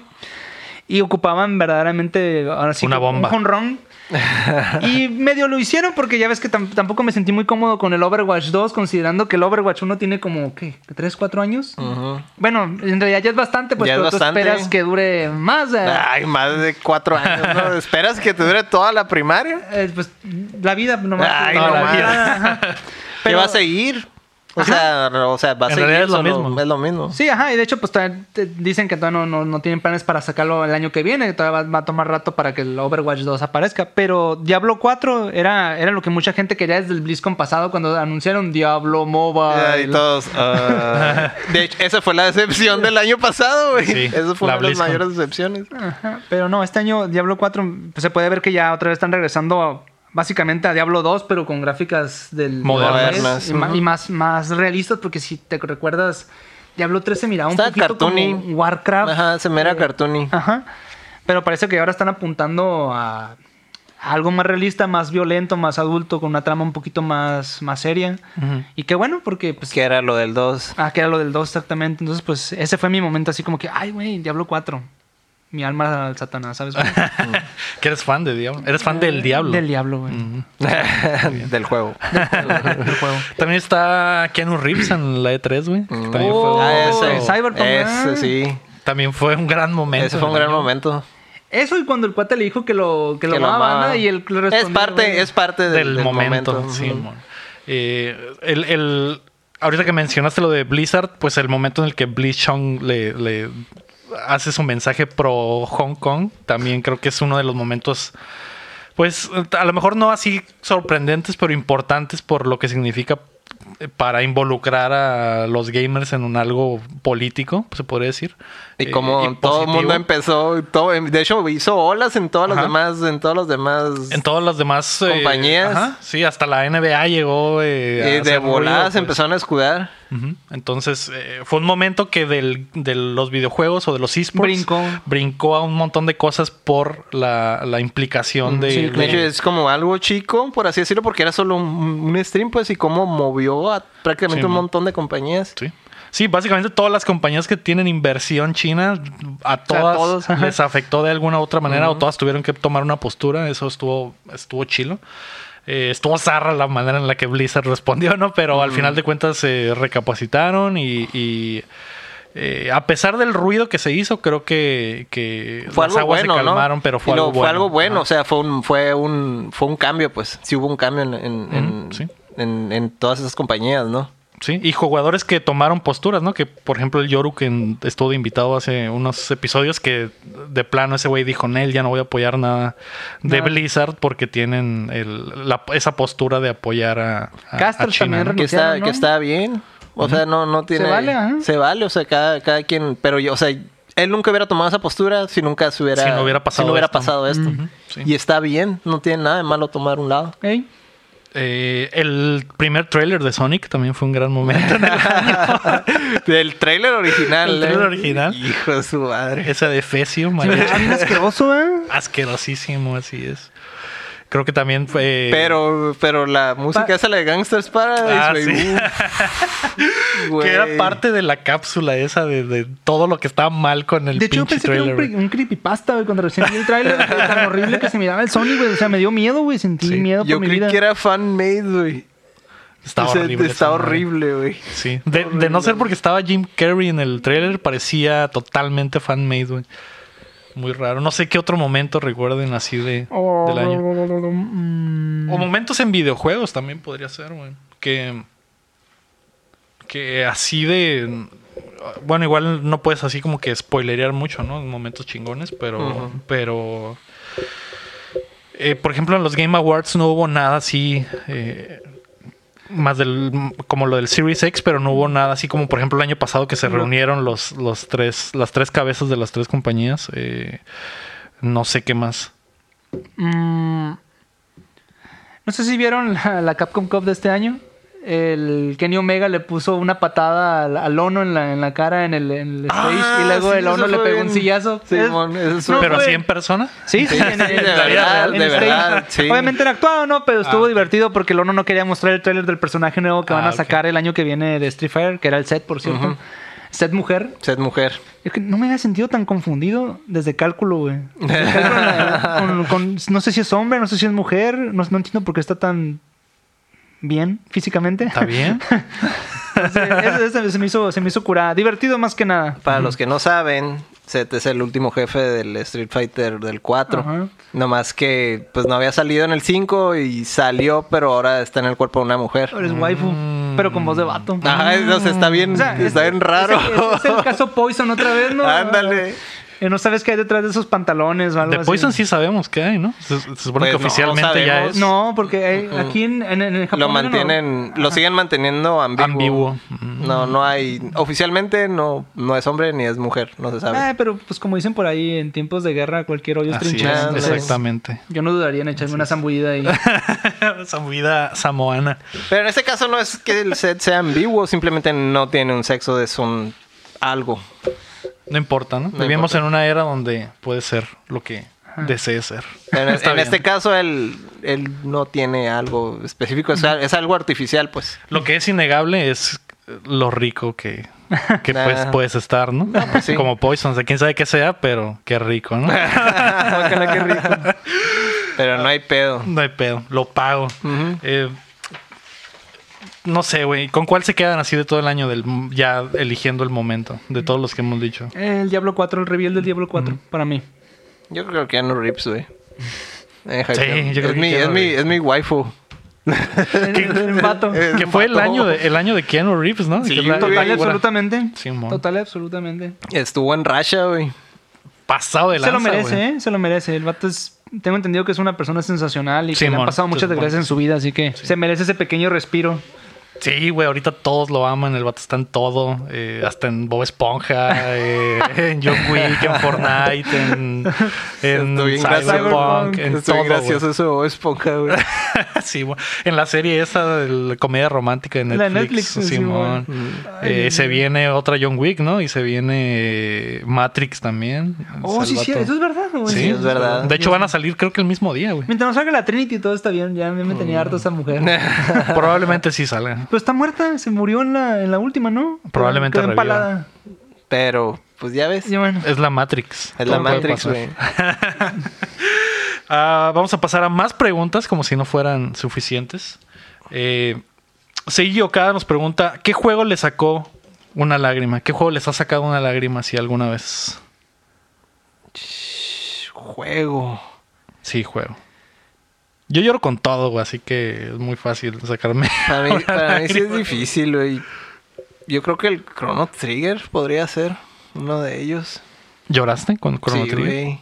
Y ocupaban verdaderamente ahora sí Una bomba. un home run. y medio lo hicieron porque ya ves que tam- tampoco me sentí muy cómodo con el Overwatch 2, considerando que el Overwatch 1 tiene como, ¿qué? ¿3, 4 años? Bueno, en realidad ya es bastante, pues Ya es pero tú esperas que dure más. eh, Ay, más de cuatro años, ¿no? ¿Esperas que te dure toda la primaria? eh, pues la vida nomás. Ay, toda la vida, ajá. ¿Qué Pero- va a seguir? O sea, o sea, va a En seguir. realidad es lo solo- mismo. Es lo mismo. Sí, ajá, y de hecho, pues dicen que todavía no, no, no tienen planes para sacarlo el año que viene, todavía va, va a tomar rato para que el Overwatch 2 aparezca. Pero Diablo 4 era, era lo que mucha gente quería desde el BlizzCon pasado cuando anunciaron Diablo Mobile. Y todos. ah. de hecho, esa fue la decepción del año pasado, güey. Sí, esa fue la una de las mayores decepciones. Ajá, Pero no, este año Diablo 4 pues, se puede ver que ya otra vez están regresando a- básicamente a Diablo 2, pero con gráficas del Modernas. y, más, más realistas, porque si te recuerdas, Diablo 3 se miraba un poquito cartoony. como Warcraft. Ajá, se me era Eh, cartoony. Ajá. Pero parece que ahora están apuntando a, a algo más realista, más violento, más adulto, con una trama un poquito más, más seria. Ujú. Y qué bueno, porque pues. Que era lo del 2. Ah, que era lo del 2 exactamente. Entonces, pues ese fue mi momento así como que, ay, güey, Diablo 4. Mi alma al Satanás, ¿sabes? que eres fan de Diablo. Eres fan del Diablo. Del Diablo, güey. Del juego. Del juego. También está Keanu Reeves en la E3, güey. También, Oh, fue, Ah, ese. Cyberpunk. Ese sí. también fue un gran momento. Ese fue un gran año. momento. Eso y cuando el cuate le dijo que lo, que lo Que lo amaba amaba. y él le Es respondió, parte, güey. es parte del, del, del momento. momento. sí, mon. Eh, el, el- ahorita que mencionaste lo de Blizzard, pues el momento en el que Blizzchung le, le hace su mensaje pro Hong Kong, también creo que es uno de los momentos, pues a lo mejor no así sorprendentes, pero importantes por lo que significa para involucrar a los gamers en un algo político, se podría decir. Y Eh, como todo el mundo empezó, todo, de hecho hizo olas en todos los Ajá. demás, en todos los demás. En todas las demás eh, Compañías. ajá, sí, hasta la NBA llegó. eh, a eh, de hacer ruido, volada pues. empezaron a escudar. Entonces, eh, fue un momento que del, de los videojuegos o de los esports Brincó. brincó a un montón de cosas por la, la implicación de, Sí, de- De hecho, es como algo chico, por así decirlo, porque era solo un, un stream, pues, y cómo movió a prácticamente Sí, un mo- montón de compañías. Sí. Sí, básicamente todas las compañías que tienen inversión china, a todas todos, les afectó de alguna u otra manera o todas tuvieron que tomar una postura. Eso estuvo, estuvo chilo. Eh, estuvo zarra la manera en la que Blizzard respondió, ¿no? Pero al final de cuentas se recapacitaron y, y, eh, a pesar del ruido que se hizo, creo que, que Fue las algo aguas bueno, se calmaron, ¿no? pero fue algo bueno. Fue algo bueno, o sea, fue un, fue un, fue un cambio, pues. Sí hubo un cambio en, en, sí. en- en todas esas compañías, ¿no? Sí, y jugadores que tomaron posturas, ¿no? Que, por ejemplo, el Yoru que estuvo de invitado hace unos episodios que de plano ese güey dijo, Nel, ya no voy a apoyar nada de Nada. Blizzard porque tienen el- la- esa postura de apoyar a, a- Caster a China, también ¿no? Que está, Anunciaron, ¿no? que está bien. O sea, no, no tiene. vale, ajá. Se vale, o sea, cada, cada quien. Pero yo, o sea, él nunca hubiera tomado esa postura si nunca se hubiera. Si no hubiera pasado si no hubiera esto. pasado esto. Sí. Y está bien, no tiene nada de malo tomar un lado. Ey, Eh, el primer tráiler de Sonic también fue un gran momento. en el año. Del trailer original. El tráiler ¿eh? original. Hijo de su madre. Ese de Fecio, bien asqueroso, ¿eh? asquerosísimo, así es. Creo que también fue... Pero, pero la música Pa- esa la de Gangsters Paradise, Ah, sí. Que era parte de la cápsula esa de, de todo lo que estaba mal con el De hecho, yo pinche pensé que era trailer. un, creepypasta, güey, cuando recién vi el tráiler. güey, tan horrible que se miraba el Sonic, güey. O sea, me dio miedo, güey. Sentí Sí. miedo Yo por mi creí vida. que era fan-made, güey. Estaba O sea, horrible. Está horrible, güey. Sí. De, de no ser porque estaba Jim Carrey en el trailer, parecía totalmente fan-made, güey. Muy raro. No sé qué otro momento recuerden así de, Oh, del año. mm, O momentos en videojuegos también podría ser, güey. Que. Que así de. Bueno, igual no puedes así como que spoilerear mucho, ¿no? Momentos chingones, pero. Pero. eh, por ejemplo, en los Game Awards no hubo nada así. eh, más del. como lo del Series X, pero no hubo nada así como, por ejemplo, el año pasado que se reunieron los, los tres. las tres cabezas de las tres compañías. eh, no sé qué más. mm, no sé si vieron la, la Capcom Cup de este año. El Kenny Omega le puso una patada al, al Ono en la, en la cara en el, en el stage y luego sí, el Ono le pegó bien- un sillazo. Sí, Es- mon, eso No, pero así en persona. Sí, sí, en, en- de verdad, en de stage. verdad, sí. Obviamente era actuado, ¿no? Pero estuvo ok. divertido porque el Ono no quería mostrar el tráiler del personaje nuevo que van Ah, a sacar el año que viene de Street Fighter, que era el set, por cierto. Set mujer. Sed mujer. Es que no me había sentido tan confundido desde cálculo, güey. Desde cálculo, la- con- con- no sé si es hombre, no sé si es mujer. No, no entiendo por qué está tan bien físicamente. ¿Está bien? Entonces, eso- eso se me hizo, se me hizo curada. Divertido más que nada. Para los que no saben, Seth es el último jefe del Street Fighter del 4. Ajá. Nomás que pues no había salido en el 5 y salió, pero ahora está en el cuerpo de una mujer. Eres waifu, pero con voz de vato. Ajá, entonces está bien, O sea, está es- bien raro. Es, el- es el caso Poison otra vez, ¿no? Ándale. Eh, no sabes qué hay detrás de esos pantalones o algo De así. Poison sí sabemos qué hay, ¿no? Se, se supone Pues que no, oficialmente ya es No, porque hay- aquí en, en, en Japón... Lo no- mantienen, lo siguen manteniendo ambiguo. ambiguo. No, no hay, oficialmente no, no es hombre ni es mujer, no se sabe. Ah, pero pues como dicen por ahí, en tiempos de guerra cualquier hoyo es Así trinchera. es, exactamente. Yo no dudaría en echarme una zambullida ahí. Vida samoana. Pero en este caso no es que el set sea ambiguo, simplemente no tiene un sexo de son algo. No importa, ¿no? No Vivimos importa. en una era donde puede ser lo que desee ser. En, en este caso él, él no tiene algo específico, es, es algo artificial, pues. Lo que es innegable es lo rico que, que Nah. pues, puedes estar, ¿no? pues sí. Como Poison, o sea, quién sabe qué sea, pero qué rico, ¿no? Guácala, qué rico. Pero no hay pedo. no hay pedo, lo pago. Eh, no sé, güey, ¿con cuál se quedan así de todo el año del ya eligiendo el momento de todos los que hemos dicho? El Diablo 4, el reveal del Diablo 4, para mí. Yo creo que ya no rips, güey. Eh, Sí, yo creo es, que mi, Keanu es, mi, es mi waifu. El vato. Es Que un fue el año de, el año de Keanu Reeves, ¿no? Sí, Que la-. Total y absolutamente. Simón. Total y absolutamente. Estuvo en Russia, güey. pasado de Se lanza, lo merece. ¿eh? Se lo merece. El vato es... Tengo entendido que es una persona sensacional y que le Simón, han pasado muchas se desgracias en su vida, así que se merece ese pequeño respiro. Sí, güey, ahorita todos lo aman, el vato está en todo, eh, hasta en Bob Esponja, eh, en John Wick, en Fortnite, en, en Cyberpunk, en Estoy todo, gracioso güey. eso de Bob Esponja, güey. sí, güey. en la serie esa de la comedia romántica de La Netflix, de Netflix, Simón. Simón. Eh, se viene otra John Wick, ¿no? Y se viene Matrix también. Oh, sí, sí, eso es verdad. güey. Sí, es verdad. De hecho, van a salir creo que el mismo día, güey. Mientras no salga la Trinity, todo está bien. Ya me tenía harto esa mujer. Probablemente sí salga. Pero está muerta, se murió en la, en la última, ¿no? Probablemente Quedó reviva. empalada. Pero, pues ya ves. Bueno. Es la Matrix. Es la Todo puede Matrix, pasar. güey. Ah, vamos a pasar a más preguntas, como si no fueran suficientes. Eh, Seiji Okada nos pregunta: ¿Qué juego le sacó una lágrima? ¿Qué juego les ha sacado una lágrima si alguna vez? Juego. Sí, juego. Yo lloro con todo, güey, así que es muy fácil sacarme. Para mí, una para mí sí es difícil, güey. Yo creo que el Chrono Trigger podría ser uno de ellos. ¿Lloraste con Chrono sí, Trigger? güey.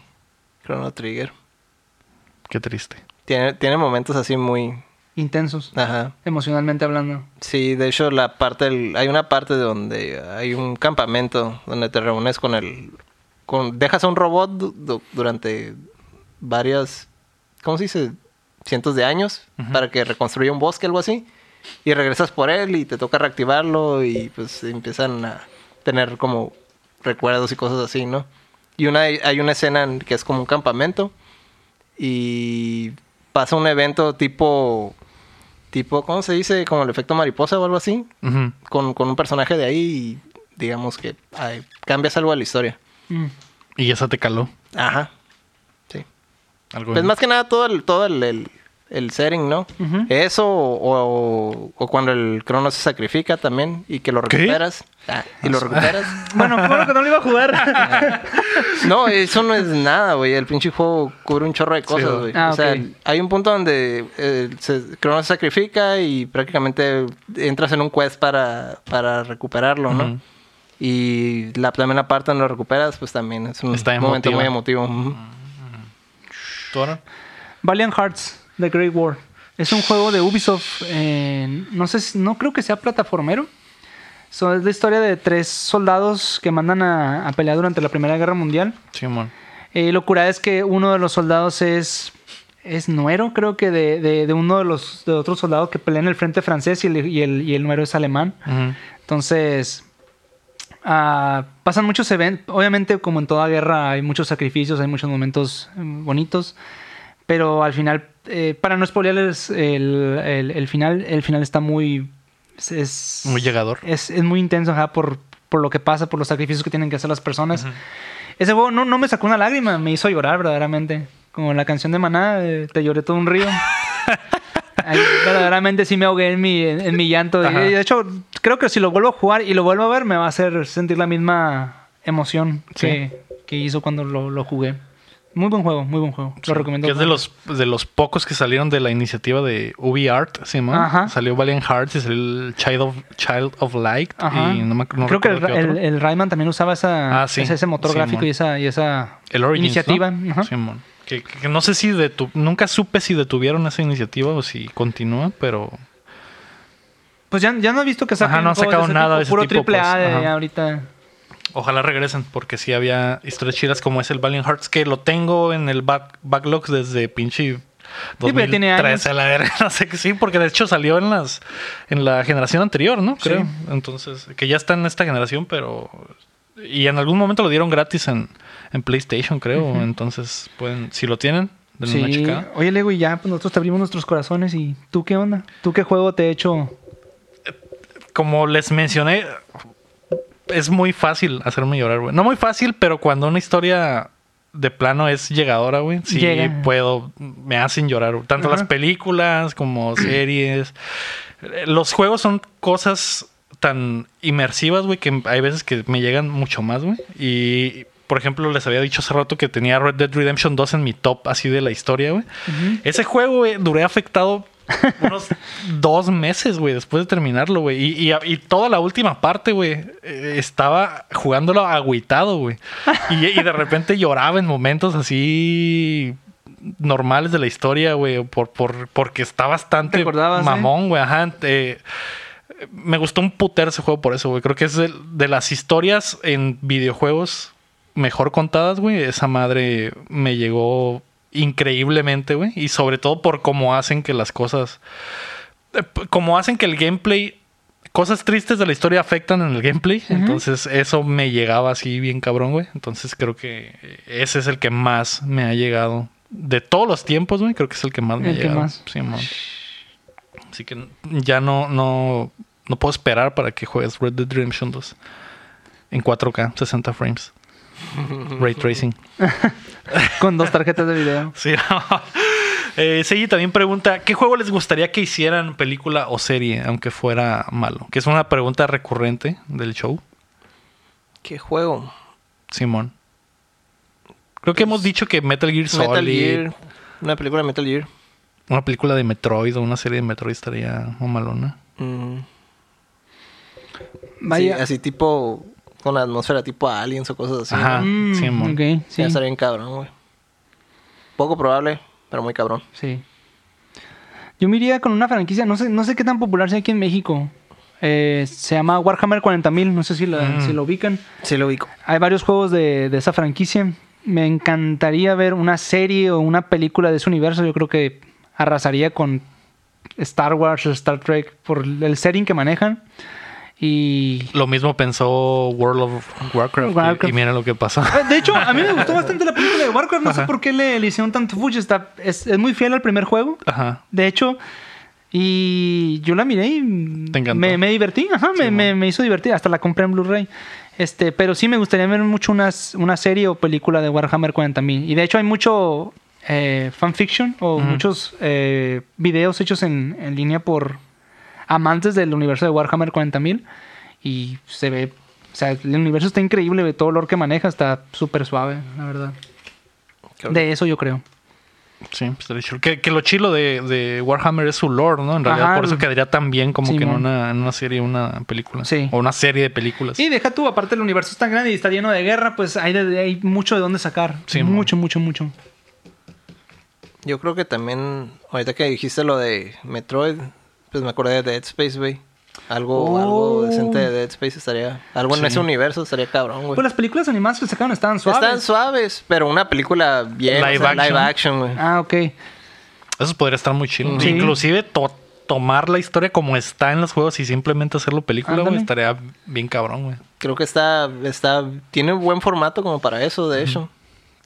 Chrono Trigger. Qué triste. Tiene, tiene momentos así muy... Intensos, Ajá. emocionalmente hablando. Sí, de hecho la parte del- hay una parte donde hay un campamento donde te reúnes con el con dejas a un robot du- du- durante varias ¿cómo se dice? Cientos de años para que reconstruya un bosque algo así y regresas por él y te toca reactivarlo y pues empiezan a tener como recuerdos y cosas así, ¿no? Y una hay una escena en que es como un campamento y pasa un evento tipo tipo, ¿cómo se dice? Como el efecto mariposa o algo así, con, con un personaje de ahí y digamos que ay, cambias algo de la historia. Mm. Y esa te caló. Ajá. Sí. Algo Pues más que nada todo el, todo el, el, el setting, ¿no? Eso o, o- o cuando el crono se sacrifica también y que lo recuperas. Ah, y lo recuperas. Bueno, bueno que no lo iba a jugar. No, eso no es nada, güey. El pinche juego cubre un chorro de cosas, güey. Ah, o sea, hay un punto donde eh, se, Crono se sacrifica y prácticamente entras en un quest para, para recuperarlo, ¿no? Y la, también la parte donde lo recuperas, pues también es un Está momento muy emotivo. Valiant Hearts, The Great War. Es un juego de Ubisoft. eh, no sé, no creo que sea plataformero. So, es la historia de tres soldados que mandan a, a pelear durante la Primera Guerra Mundial. Simón. Eh, lo cura es que uno de los soldados es es nuero, creo que de, de- de uno de los de otros soldados que pelean en el frente francés y el, y el, y el nuero es alemán. Ujú. Entonces, ah, pasan muchos eventos. Obviamente, como en toda guerra, hay muchos sacrificios, hay muchos momentos mm, bonitos. Pero al final, eh, para no spoilerles el, el- el final, el final está muy. Es, Muy llegador. Es, es muy intenso, ajá, por, por lo que pasa, por los sacrificios que tienen que hacer las personas. Ese juego no, no me sacó una lágrima, me hizo llorar verdaderamente. Como la canción de Maná, eh, Te lloré todo un río. Verdaderamente sí me ahogué en mi, en, en mi llanto. Ajá. de hecho, creo que si lo vuelvo a jugar y lo vuelvo a ver, me va a hacer sentir la misma emoción que, que hizo cuando lo, lo jugué. Muy buen juego, muy buen juego. Lo recomiendo. Que es de los, de los pocos que salieron de la iniciativa de UbiArt, Simón. Ajá. Salió Valiant Hearts y salió el Child of, Child of Light. Ajá. Y no me no Creo que el, el, el Rayman también usaba esa, Ah, sí. ese, ese motor gráfico y esa, y esa El Origins, iniciativa. ¿no? Ajá. Simón. Que, que- no sé si detu- nunca supe si detuvieron esa iniciativa o si continúa, pero Pues ya, ya no he visto que saquen Ajá, no han sacado nada tipo, de ese puro tipo, triple A pues, de ajá. ahorita. Ojalá regresen porque sí había historias chidas como es el Valiant Hearts que lo tengo en el back, backlog desde pinche pero ya tiene 2013 a la verga, no sé qué sí, porque de hecho salió en las en la generación anterior, ¿no? Sí. Creo. Entonces, que ya está en esta generación, pero y en algún momento lo dieron gratis en, en PlayStation, creo. Entonces, pueden si lo tienen, denle una Sí. checada. Oye, Lego, y ya pues nosotros te abrimos nuestros corazones. ¿Y tú qué onda? ¿Tú qué juego te he hecho? como les mencioné, es muy fácil hacerme llorar, güey. No muy fácil, pero cuando una historia de plano es llegadora, güey, sí Llega. puedo, me hacen llorar. Tanto las películas como series. Los juegos son cosas tan inmersivas, güey, que hay veces que me llegan mucho más, güey. Y, por ejemplo, les había dicho hace rato que tenía Red Dead Redemption 2 en mi top así de la historia, güey. Ese juego, güey, duré afectado unos dos meses, güey, después de terminarlo, güey. Y, y- y toda la última parte, güey, eh, estaba jugándolo agüitado, güey. Y, y de repente lloraba en momentos así normales de la historia, güey, por, por, porque está bastante ¿Te acordabas, eh? mamón, güey. Ajá. eh, me gustó un puter ese juego por eso, güey. Creo que es de, de las historias en videojuegos mejor contadas, güey. Esa madre me llegó increíblemente, güey. Y sobre todo por cómo hacen que las cosas. eh, Como hacen que el gameplay. Cosas tristes de la historia afectan en el gameplay. Entonces, eso me llegaba así bien cabrón, güey. Entonces, creo que ese es el que más me ha llegado. De todos los tiempos, güey, creo que es el que más me El ha que llegado. más. Sí, man. Así que ya no, no, no puedo esperar para que juegues Red Dead Redemption 2 en 4K, 60 frames. Ray tracing. Con dos tarjetas de video. Sí. eh, Seiji también pregunta: ¿Qué juego les gustaría que hicieran película o serie, aunque fuera malo? Que es una pregunta recurrente del show. ¿Qué juego? Simón. Creo que hemos dicho que Metal Gear Solid, Metal Gear. Una película de Metal Gear. una película de Metroid o una serie de Metroid estaría muy malona. Mm, Vaya. sí, así tipo... Con la atmósfera tipo aliens o cosas así. Ajá. Mm, ok, Sí. sí. Ya estaría bien cabrón, güey. Poco probable, pero muy cabrón. Sí. Yo me iría con una franquicia, no sé, no sé qué tan popular sea aquí en México. Eh, se llama Warhammer 40.000, no sé si, la, Mm. si lo ubican. Sí lo ubico. Hay varios juegos de, de esa franquicia. Me encantaría ver una serie o una película de ese universo. Yo creo que arrasaría con Star Wars o Star Trek por el setting que manejan. Y Lo mismo pensó World of Warcraft, y- Warcraft. Y, mira lo que pasó. Ah, De hecho, a mí me gustó bastante la película de Warcraft. No sé por qué le, le hicieron tanto fuchi. Está, es, es muy fiel al primer juego. Ajá. De hecho, y yo la miré y Te me, me divertí. Ajá, me, Sí, me- me hizo divertir. Hasta la compré en Blu-ray. Este, pero sí me gustaría ver mucho unas, una serie o película de Warhammer 40.000. Y de hecho hay mucho eh, fanfiction o muchos eh, videos hechos en, en línea por amantes del universo de Warhammer 40.000. Y se ve... O sea, el universo está increíble, de todo el lore que maneja está súper suave, la verdad. De eso yo creo. Sí, pues. Que, que lo chilo de, de Warhammer es su lore, ¿no? En realidad, Ajá. por eso quedaría tan bien como que en una, en una serie o una película. Sí. O una serie de películas. Y deja tú, aparte el universo es tan grande y está lleno de guerra, pues hay, de- hay mucho de dónde sacar. Sí, mucho, mucho, mucho. Yo creo que también, ahorita que dijiste lo de Metroid, pues me acordé de Dead Space, güey. Algo, Oh. algo decente de Dead Space estaría. Algo en ese universo estaría cabrón, güey. Pues las películas animadas que sacaron estaban suaves. Están suaves, pero una película bien. Live o sea, action. live action, güey. Ah, ok. Eso podría estar muy chido. Sí. Inclusive to- tomar la historia como está en los juegos y simplemente hacerlo película, güey, estaría bien cabrón, güey. Creo que está, está, tiene buen formato como para eso, de hecho.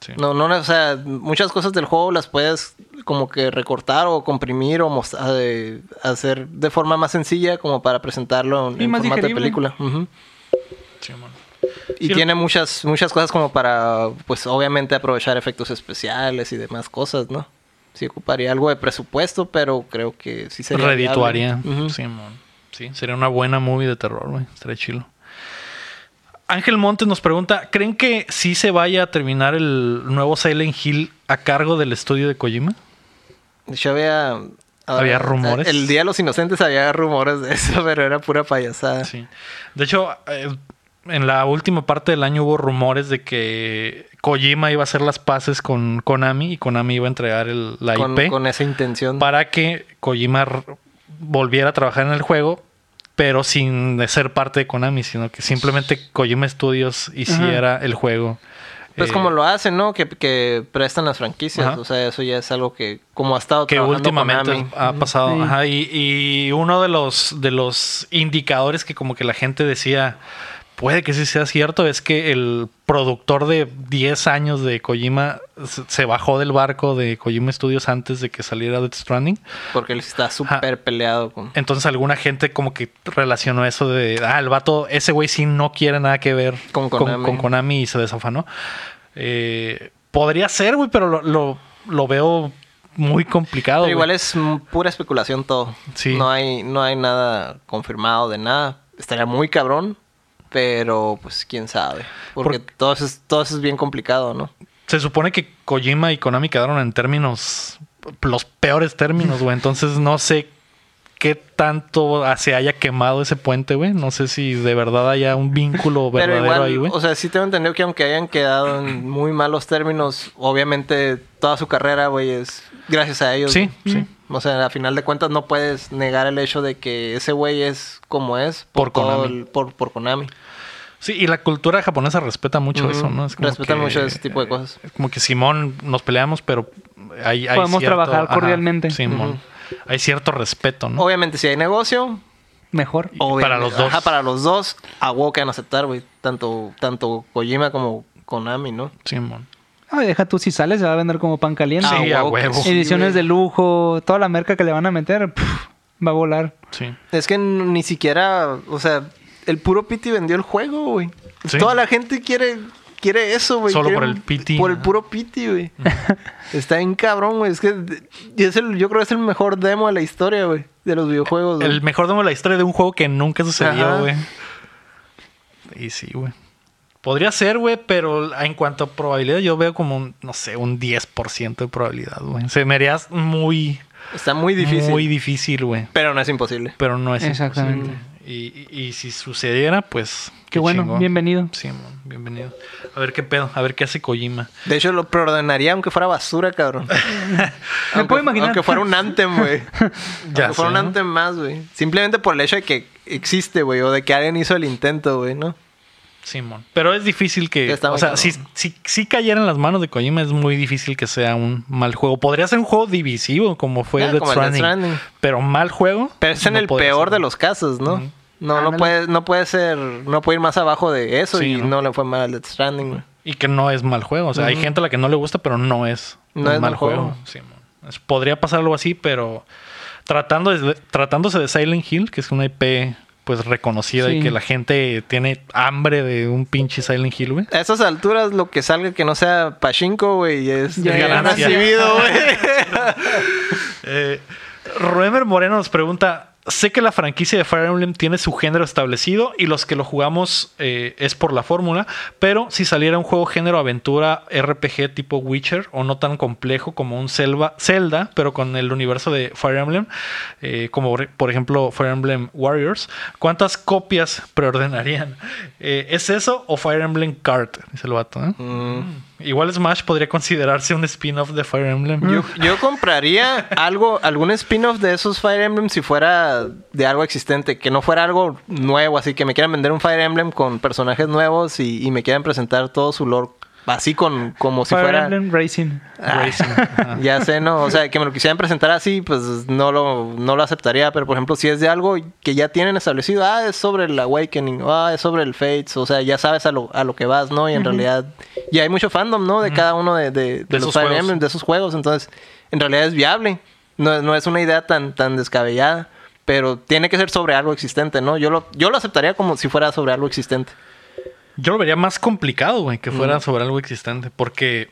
Sí. No, no, o sea, muchas cosas del juego las puedes como que recortar o comprimir o mostrar, de- hacer de forma más sencilla como para presentarlo en, Y en más formato de película. Sí. Y Sí, tiene muchas, muchas cosas como para, pues obviamente aprovechar efectos especiales y demás cosas, ¿no? Sí ocuparía algo de presupuesto, pero creo que sí sería Redituaría. Sí, man. Sí, sería una buena movie de terror, güey. Estaría chilo. Ángel Montes nos pregunta, ¿creen que sí se vaya a terminar el nuevo Silent Hill a cargo del estudio de Kojima? De hecho, había... Había rumores. El Día de los Inocentes había rumores de eso, pero era pura payasada. Sí. De hecho, eh, en la última parte del año hubo rumores de que Kojima iba a hacer las paces con Konami y Konami iba a entregar el- la con, IP con esa intención. para que Kojima volviera a trabajar en el juego, pero sin ser parte de Konami, sino que simplemente Kojima Studios hiciera el juego. Pues Eh, como lo hacen, ¿no? Que, que prestan las franquicias. Ajá. O sea, eso ya es algo que... Como ha estado que trabajando últimamente Konami. ha pasado. Sí. Ajá, y, y uno de los, de los indicadores que como que la gente decía, puede que sí sea cierto, es que el productor de 10 años de Kojima se bajó del barco de Kojima Studios antes de que saliera Death Stranding. Porque él está súper peleado con... Entonces alguna gente como que relacionó eso de, ah, el vato, ese güey sí no quiere nada que ver Con con, Konami. con Konami y se desafanó. Eh, podría ser, güey, pero lo, lo, lo veo muy complicado. Pero igual es pura especulación todo. Sí. No hay, no hay nada confirmado de nada. Estaría muy cabrón, pero pues quién sabe. Porque Por- todo, eso es, todo eso es bien complicado, ¿no? Se supone que Kojima y Konami quedaron en términos, los peores términos, güey. Entonces no sé qué tanto se haya quemado ese puente, güey. No sé si de verdad haya un vínculo Pero verdadero igual, ahí, güey. o sea, sí tengo entendido que aunque hayan quedado en muy malos términos, obviamente toda su carrera, güey, es gracias a ellos. Sí, sí. O sea, a final de cuentas no puedes negar el hecho de que ese güey es como es Por Konami. el- por, por Konami. Sí, y la cultura japonesa respeta mucho eso, ¿no? Es como Respetan que- mucho ese tipo de cosas. Es como que Simón, nos peleamos, pero hay, hay Podemos trabajar cordialmente. Simón. Hay cierto respeto, ¿no? Obviamente, si hay negocio, Mejor. obviamente- para los dos. Ajá, para los dos, a huevo que van a aceptar, güey. Tanto, tanto Kojima como Konami, ¿no? Simón. Ay, deja tú si sales, se va a vender como pan caliente. Sí, a huevo que huevo. sí, Ediciones de lujo, toda la merca que le van a meter, va a volar. Sí. Es que ni siquiera, o sea, el puro Pity vendió el juego, güey. Sí. Toda la gente quiere, quiere eso, güey. Solo Quiere por el pity. Por el puro Pity, güey. Está bien cabrón, güey. Es que es el, yo creo que es el mejor demo de la historia, güey. De los videojuegos, güey. El mejor demo de la historia de un juego que nunca sucedió, Ajá. güey. Y sí, güey. Podría ser, güey, pero en cuanto a probabilidad, yo veo como, un, no sé, un 10% de probabilidad, güey. Se me haría muy, Está muy difícil. muy difícil, güey. Pero no es imposible. Pero no es Exactamente. imposible. Y, y- y si sucediera, pues. Qué bueno, chingón. bienvenido. Sí, bienvenido. A ver qué pedo, a ver qué hace Kojima. De hecho, lo preordenaría aunque fuera basura, cabrón. Me puedo imaginar. Aunque fuera un Anthem, güey. Ya aunque fuera un. Anthem más, güey. Simplemente por el hecho de que existe, güey. O de que alguien hizo el intento, güey, ¿no? Simón. Pero es difícil que. Está O sea, si, si, si cayera en las manos de Kojima, es muy difícil que sea un mal juego. Podría ser un juego divisivo, como fue Ah, Death como el Death Stranding. Pero mal juego. Pero es en no el peor ser. de los casos, ¿no? No, no Ándale. puede, no puede ser, no puede ir más abajo de eso Sí, y ¿no? ¿no? le fue mal al Death Stranding, güey. Y que no es mal juego. O sea, hay gente a la que no le gusta, pero no es No un es mal juego. juego. Podría pasar algo así, pero tratando de- tratándose de Silent Hill, que es una IP pues reconocida y que la gente tiene hambre de un pinche Silent Hill, güey. A esas alturas, lo que salga que no sea Pachinko, güey, es Ya recibido, güey. Eh, Roemer Moreno nos pregunta: Sé que la franquicia de Fire Emblem tiene su género establecido y los que lo jugamos eh, es por la fórmula, pero si saliera un juego género aventura RPG tipo Witcher o no tan complejo como un Zelda, Zelda pero con el universo de Fire Emblem, eh, como por ejemplo Fire Emblem Warriors, ¿cuántas copias preordenarían? Eh, ¿Es eso o Fire Emblem Kart? Dice el vato. ¿eh? Mm. Igual Smash podría considerarse un spin-off de Fire Emblem. Yo, yo compraría algo, algún spin-off de esos Fire Emblem si fuera de algo existente, que no fuera algo nuevo, así que me quieran vender un Fire Emblem con personajes nuevos y, y me quieran presentar todo su lore así con como si Fire fuera Emblem Racing. Racing. Ajá. ya sé, no, o sea, que me lo quisieran presentar así, pues no lo, no lo aceptaría, pero por ejemplo, si es de algo que ya tienen establecido, ah, es sobre el Awakening, ah, es sobre el Fates, o sea, ya sabes a lo, a lo que vas, ¿no? Y en realidad, y hay mucho fandom, ¿no? De cada uno de, de, de De los Fire juegos. Emblem, de esos juegos, entonces, en realidad es viable, no, no es una idea tan, tan descabellada. Pero tiene que ser sobre algo existente, ¿no? Yo lo, yo lo aceptaría como si fuera sobre algo existente. Yo lo vería más complicado, güey, que fuera sobre algo existente. Porque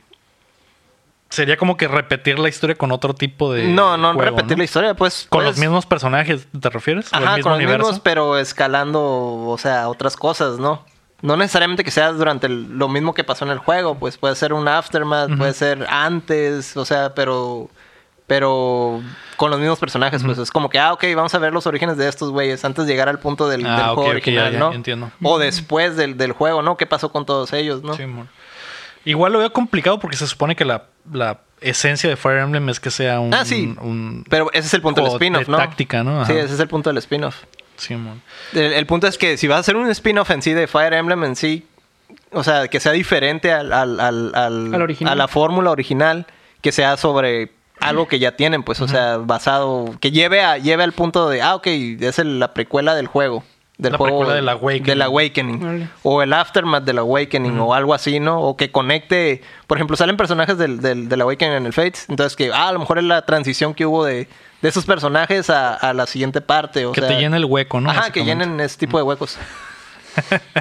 sería como que repetir la historia con otro tipo de. no, no juego, repetir ¿no? la historia, pues. Con pues, los mismos personajes, ¿te refieres? ¿O Ajá, el mismo con los universo? mismos, pero escalando, o sea, otras cosas, ¿no? No necesariamente que sea durante el- lo mismo que pasó en el juego, pues puede ser un aftermath, puede ser antes, o sea, pero pero con los mismos personajes, pues es como que, ah, ok, vamos a ver los orígenes de estos güeyes antes de llegar al punto del, Ah, del juego original, ya, ya, ¿no? entiendo. O después del, del juego, ¿no? ¿Qué pasó con todos ellos, no? Sí, mon. Igual lo veo complicado porque se supone que la, la esencia de Fire Emblem es que sea un. Ah, sí. un- Pero ese es el punto del spin-off, de ¿no? táctica, ¿no? Sí, ese es el punto del spin-off. Sí, mon. El, el punto es que si vas a hacer un spin-off en sí de Fire Emblem en sí, o sea, que sea diferente al, al, al, al- Al original. a la fórmula original, que sea sobre algo que ya tienen, pues, o sea, basado, que lleve a, lleve al punto de, ah, ok, es el- la precuela del juego. Del La juego precuela del Awakening. del Awakening. O el Aftermath del Awakening, o algo así, ¿no? O que conecte, por ejemplo, salen personajes del, del, del Awakening en el Fates, entonces que, ah, a lo mejor es la transición que hubo de, de esos personajes a, a la siguiente parte. O que sea, te llene el hueco, ¿no? Ajá, que llenen ese tipo de huecos.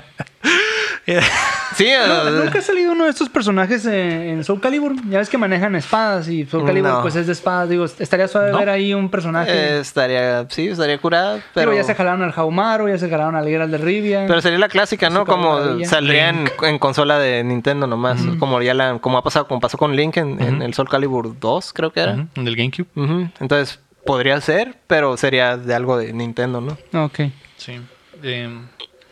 Sí, No, eh, ¿Nunca ha salido uno de estos personajes en, en Soul Calibur? Ya ves que manejan espadas y Soul Calibur No. pues es de espadas. Digo, estaría suave No. ver ahí un personaje. eh, estaría, sí, estaría curada, pero, Pero ya se jalaron al Jaumaru, ya se jalaron al Geralt de Rivia. pero sería la clásica, ¿no? Como saldría en, en consola de Nintendo nomás, como ya la, como ha pasado, como pasó con Link en, en el Soul Calibur 2, creo que era. En el GameCube. Entonces, podría ser, pero sería de algo de Nintendo, ¿no? Ok. Sí. Eh,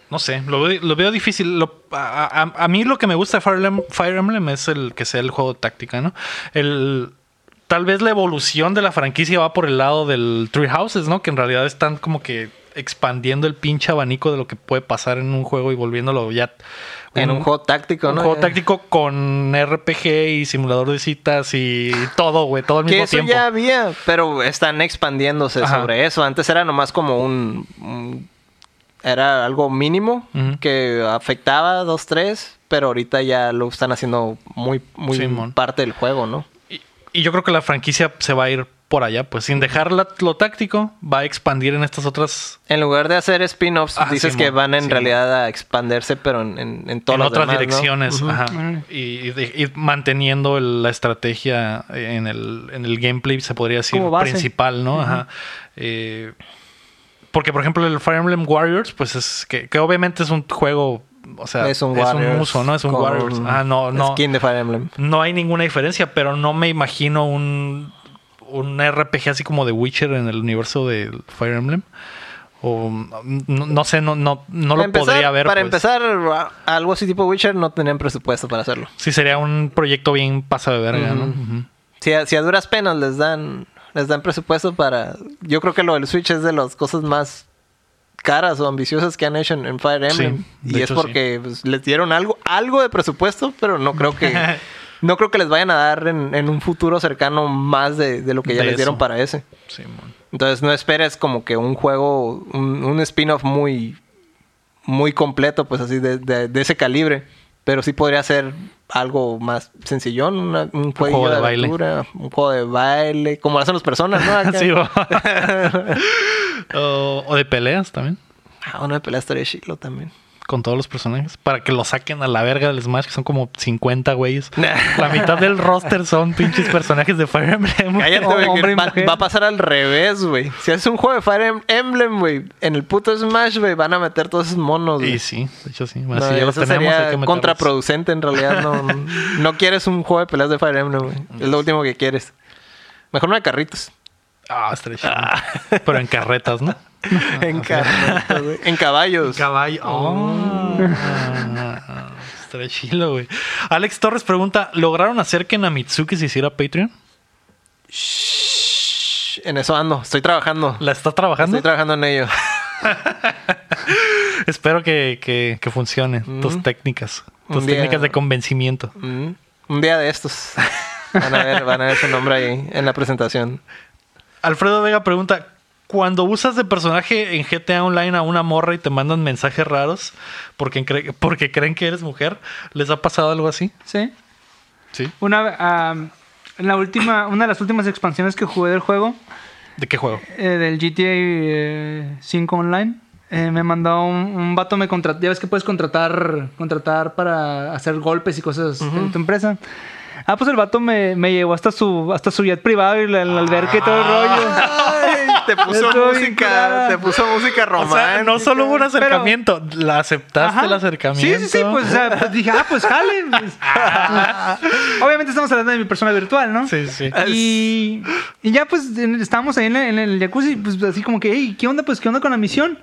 no sé, lo, veo- lo veo difícil. Lo- a, a- a mí lo que me gusta de Fire Emblem, Fire Emblem es el que sea el juego de táctica, ¿no? El, tal vez la evolución de la franquicia va por el lado del Three Houses, ¿no? Que en realidad están como que expandiendo el pinche abanico de lo que puede pasar en un juego y volviéndolo ya En un juego táctico, un ¿no? juego Ya. táctico con RPG y simulador de citas y todo, güey, todo al Que mismo eso tiempo. ya había, pero están expandiéndose Ajá. sobre eso. Antes era nomás como un, un- era algo mínimo que afectaba dos, tres, pero ahorita ya lo están haciendo muy, muy parte del juego, ¿no? Y, y yo creo que la franquicia se va a ir por allá, pues sin dejar la- lo táctico, va a expandir en estas otras En lugar de hacer spin-offs, Ah, dices que van en realidad a expandirse, pero en, en, en todos en los otras demás, ¿no? direcciones, ajá. Y, y de- y manteniendo el- la estrategia en el, en el gameplay, se podría decir, principal, ¿no? Ajá. Eh, porque, por ejemplo, el Fire Emblem Warriors, pues es que, que obviamente es un juego, o sea, Es un Warriors uso, ¿no? Es un Warriors. Ajá, no, no, Skin de Fire Emblem. no hay ninguna diferencia, pero no me imagino un, un RPG así como de Witcher en el universo de Fire Emblem. O no, no sé, no, no, no lo empezar- podría ver. Para pues. empezar, algo así tipo Witcher no tenían presupuesto para hacerlo. Sí, sería un proyecto bien pasa de verga, ¿no? Ujú. Si a, si a duras penas les dan les dan presupuesto para yo creo que lo del Switch es de las cosas más caras o ambiciosas que han hecho en, en Fire Emblem. Sí, y es hecho, porque pues, les dieron algo algo de presupuesto pero no creo que no creo que les vayan a dar en, en un futuro cercano más de, de lo que ya De les dieron eso. para ese. Sí, entonces no esperes como que un juego un, un spin-off muy muy completo pues así de, de- de ese calibre. Pero sí podría ser algo más sencillón una- un, juego de, de baile. aventura un juego de baile como hacen las personas ¿no? Acá. Sí, o, o de peleas también. ah, una de pelea estaría chilo también Con todos los personajes. Para que lo saquen a la verga del Smash, que son como 50 güeyes. La mitad del roster son pinches personajes de Fire Emblem. Cállate, güey, va, a pasar al revés, güey. Si haces un juego de Fire Em- Emblem, güey, en el puto Smash, güey, van a meter todos esos monos, güey. Y sí, de hecho sí. No, Así ya los eso tenemos. hay sería que contraproducente en realidad. No, no quieres un juego de peleas de Fire Emblem, güey. Es lo último que quieres. Mejor una de carritos. Ah, estaría chido. Pero en carretas, ¿no? en carritos, güey. En caballos. Caballo. Oh. Güey. Alex Torres pregunta: ¿lograron hacer que Namitsuki se hiciera Patreon? Shh, en eso ando. Estoy trabajando. ¿La está trabajando? Estoy trabajando en ello. Espero que, que, que funcione tus técnicas. Tus día- técnicas de convencimiento. Mm, Un día de estos. Van a ver, van a ver su nombre ahí en la presentación. Alfredo Vega pregunta: Cuando usas de personaje en GTA Online a una morra y te mandan mensajes raros porque, cre- porque creen que eres mujer, ¿les ha pasado algo así? Sí. Sí. Una, en la última, una de las últimas expansiones que jugué del juego, ¿De qué juego? eh, del GTA eh, 5 Online, eh, me mandó un, un vato, me contrató. Ya ves que puedes contratar, contratar para hacer golpes y cosas en tu empresa. Ah, pues el vato me, me llevó hasta su, hasta su jet privado y la, la alberca y todo el rollo. Ay, te puso Estoy música, te puso música O romántica. sea, no solo hubo un acercamiento, la aceptaste Ajá. el acercamiento. Sí, sí, sí, pues, o sea, pues dije, ah, pues jale. pues. Obviamente estamos hablando de mi persona virtual, ¿no? Sí, sí. Y, y ya pues en- estábamos ahí en, el- en el jacuzzi, pues así como que, hey, ¿qué onda? Pues, ¿qué onda con la misión?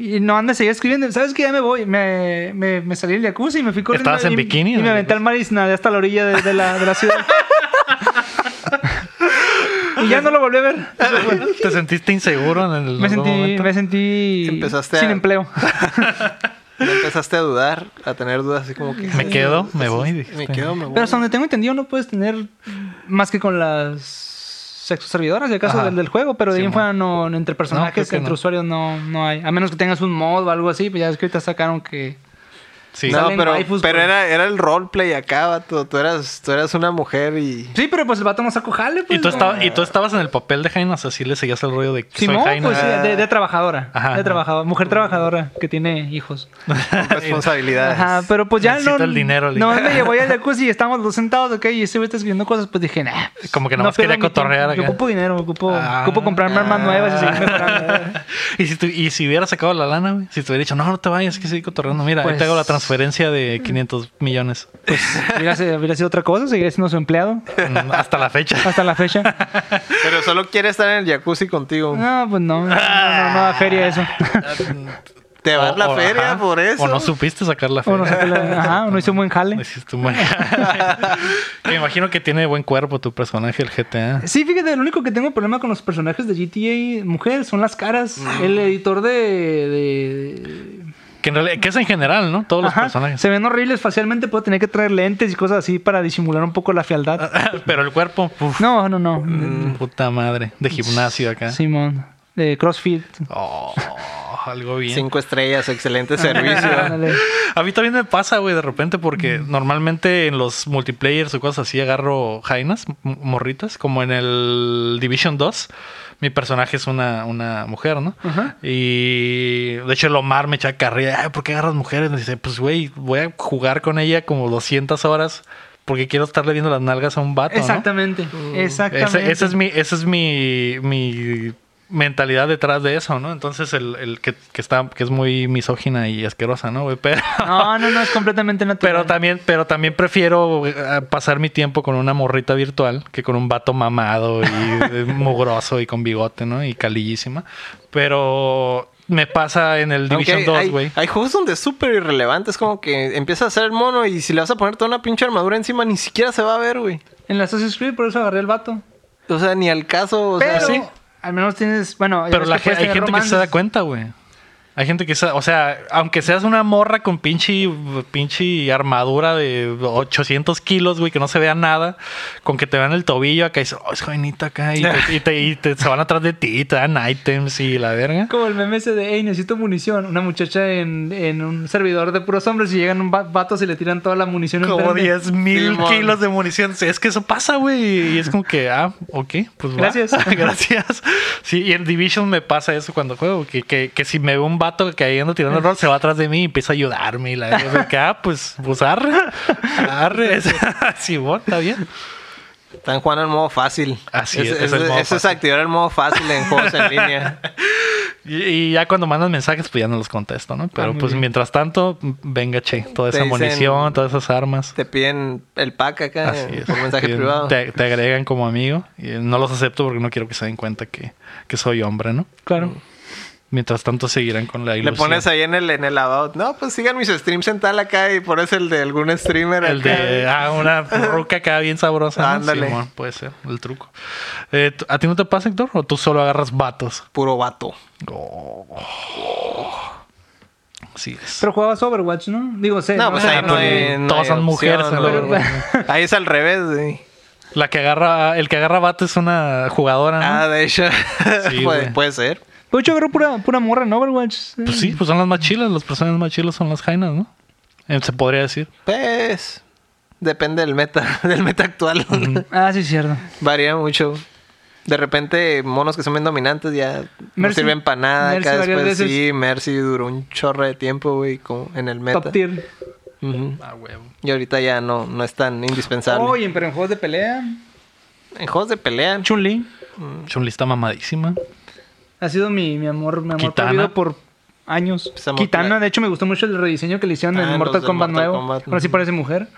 Y no anda, seguía escribiendo. ¿Sabes qué? Ya me voy. Me, me, me salí del jacuzzi y me fui corriendo. ¿Estabas en y- bikini Y me aventé al mar y nadé hasta la orilla de, de la, de la ciudad. y ya no lo volví a ver. ¿Te sentiste inseguro en el Me sentí, momento? me sentí Empezaste sin a- empleo. Empezaste a dudar, a tener dudas así como que... Me quedo, me voy. Me quedo, me voy. Pero hasta donde tengo entendido no puedes tener más que con las de acaso Ajá. del, del juego, pero de Sí, fuera no, entre personajes, entre no. usuarios no, no hay. A menos que tengas un mod o algo así, pues ya es que ahorita sacaron que... Sí. no, pero, waifus, pero era, era el roleplay acá, vato. Tú eras, tú eras una mujer y... Sí, pero pues el vato no sacó jale, pues. Y tú, no. estaba- y tú estabas en el papel de Jaina, o sea, sí le seguías el rollo de que soy Simón, Jaina. pues sí, de, de trabajadora. Ajá, de trabajadora. Mujer trabajadora que tiene hijos. responsabilidades. Ajá, pero pues ya Necesito no. el dinero, No, me llevó ahí al jacuzzi y estábamos los sentados, ok, y ese güey está escribiendo cosas, pues dije, nah. pues, Como que nomás pierdo quería cotorrear Yo acá. ocupo dinero, ocupo, Ah. ocupo comprarme armas nuevas y seguir mejorando. y, si tu- y si hubiera sacado la lana, güey, si te hubiera dicho, no, no te vayas, que sigo cotorreando, mira, ahí Pues- te hago la transferencia de 500 millones. Hubiera sido, hubiera sido otra cosa, seguiría siendo su empleado Mm, Hasta la fecha. hasta la fecha. Pero solo quiere estar en el jacuzzi contigo. No, pues no, no, no, no da feria eso. Te va a dar la feria ajá, por eso. O no supiste sacar la O no, feria. ajá, o no hizo un buen jale. Hiciste un buen- Me imagino que tiene buen cuerpo tu personaje, el GTA. Sí, fíjate, el único que tengo problema con los personajes de GTA mujer son las caras. El editor de. de- Que, en realidad, que es en general, ¿no? Todos los Ajá, personajes. Se ven horribles facialmente, puedo tener que traer lentes y cosas así para disimular un poco la fealdad. Pero el cuerpo, uf, No, no, no. puta madre. De gimnasio acá. Simón. De CrossFit. Oh, algo bien. Cinco estrellas, excelente servicio. Ándale. A mí también me pasa, güey, de repente, porque normalmente en los multiplayers o cosas así agarro jainas, morritas, como en el Division 2. Mi personaje es una, una mujer, ¿no? Ajá. Y de hecho el Omar me echa carrilla, Ay, ¿por qué agarras mujeres? Me dice, pues güey, voy a jugar con ella como 200 horas porque quiero estarle viendo las nalgas a un vato, ¿no? Exactamente. Exactamente. Ese, ese es mi, ese es mi, mi mentalidad detrás de eso, ¿no? Entonces el, el que, que está, que es muy misógina y asquerosa, ¿no, güey? Pero, No, no, no, es completamente natural. pero también, pero también prefiero eh, pasar mi tiempo con una morrita virtual que con un vato mamado y eh, mugroso y con bigote, ¿no? Y calillísima. Pero me pasa en el Division hay, 2, hay- güey. hay juegos donde es súper irrelevante. Es como que empieza a hacer el mono y si le vas a poner toda una pinche armadura encima, ni siquiera se va a ver, güey. En la Assassin's Creed, por eso agarré el vato. O sea, ni al caso. O Pero, sea, sí. Al menos tienes. Bueno, Pero la que hay gente que se da cuenta, güey. Hay gente que o sea, aunque seas una morra con pinche, pinche armadura de 800 kilos, güey, que no se vea nada, con que te vean el tobillo acá y dices, oh, es jovenita acá, y, te, y te- y te- se van atrás de ti, y te dan items y la verga. Como el meme ese de, hey, necesito munición. Una muchacha en, en un servidor de puros hombres y llegan un va- vatos y le tiran toda la munición. Como enfrente. 10 mil Simón. kilos de munición. Sí, Es que eso pasa, güey. Y es como que, ah, ok, pues va. Gracias. Gracias. Sí, y en Division me pasa eso cuando juego. Que, que, que si me ve un vato que ahí ando tirando el rol, se va atrás de mí y empieza a ayudarme. Y la verdad que, ah, pues, pues arre. Arre. sí, bueno, está bien. Están jugando en modo fácil. Así es, Ese- es el modo es fácil. activar el modo fácil en juegos en línea. Y, y ya cuando mandan mensajes, pues ya no los contesto, ¿no? Pero Ah, pues bien. mientras tanto, venga, che, toda esa dicen- munición, todas esas armas. Te piden el pack acá Así eh, es. por mensaje Te- privado. Te, te agregan como amigo. Y no los acepto porque no quiero que se den cuenta que, que soy hombre, ¿no? Claro. Mientras tanto seguirán con la Le ilusión. pones ahí en el, en el about. No, pues sigan mis streams en tal acá y pones el de algún streamer. El acá. de ah, una ruca acá bien sabrosa. ¿no? Ándale. Simón, puede ser el truco. Eh, ¿tú- ¿A ti no te pasa, Héctor? ¿O tú solo agarras vatos? Puro vato. Oh. Sí es. Pero jugabas Overwatch, ¿no? Digo, sé. No, pues ahí no hay. no Todas hay son mujeres, opción, pero- güey. Ahí es al revés, güey. La que agarra, el que agarra vato es una jugadora, ¿no? Ah, de hecho. Sí, puede, puede ser. Pues yo agarro pura, pura morra en Overwatch. Pues sí, pues son las más chilas. Los personajes más chilos son las jainas, ¿no? Eh, Se podría decir. Pues. Depende del meta, del meta actual. Ah, sí, es cierto. Varía mucho. De repente, monos que son bien dominantes ya no Mercy. sirven para nada. Mercy Acá después veces. sí, Mercy duró un chorro de tiempo, güey, como en el meta. Top tier. Ujú. Ah, huevo. Y ahorita ya no, no es tan indispensable. Oye, pero en juegos de pelea, En juegos de pelea. Chun-Li Chun-Li está mamadísima. Ha sido mi, mi amor, mi amor prohibido por años. Amor Kitana, de hecho, me gustó mucho el rediseño que le hicieron Ah, en Mortal Kombat Mortal nuevo. Kombat. Ahora sí parece mujer.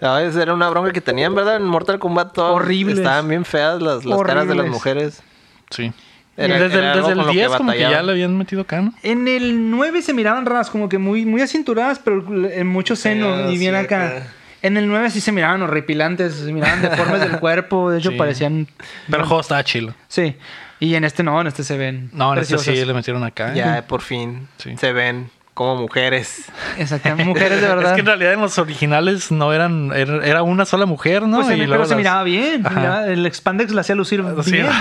A veces era una bronca que tenían, ¿verdad? En Mortal Kombat todas Horribles. Estaban bien feas las, las caras de las mujeres. Sí. Era- desde era desde el con lo que 10 como que ya le habían metido acá, ¿no? En el 9 se miraban raras, como que muy, muy acinturadas, pero en mucho seno Sí, y bien sí, acá. acá. En el 9 sí se miraban horripilantes, se miraban deformes del cuerpo, de hecho Sí. parecían... Pero el juego estaba chilo. Sí. Y en este no, en este se ven No, en este sí le metieron acá. Ya por fin Sí. se ven como mujeres. Exactamente, mujeres de verdad. Es que en realidad en los originales no eran... Era, era una sola mujer, ¿no? Pues Y pero se las- miraba bien. miraba- el expandex la hacía lucir Sí, bien.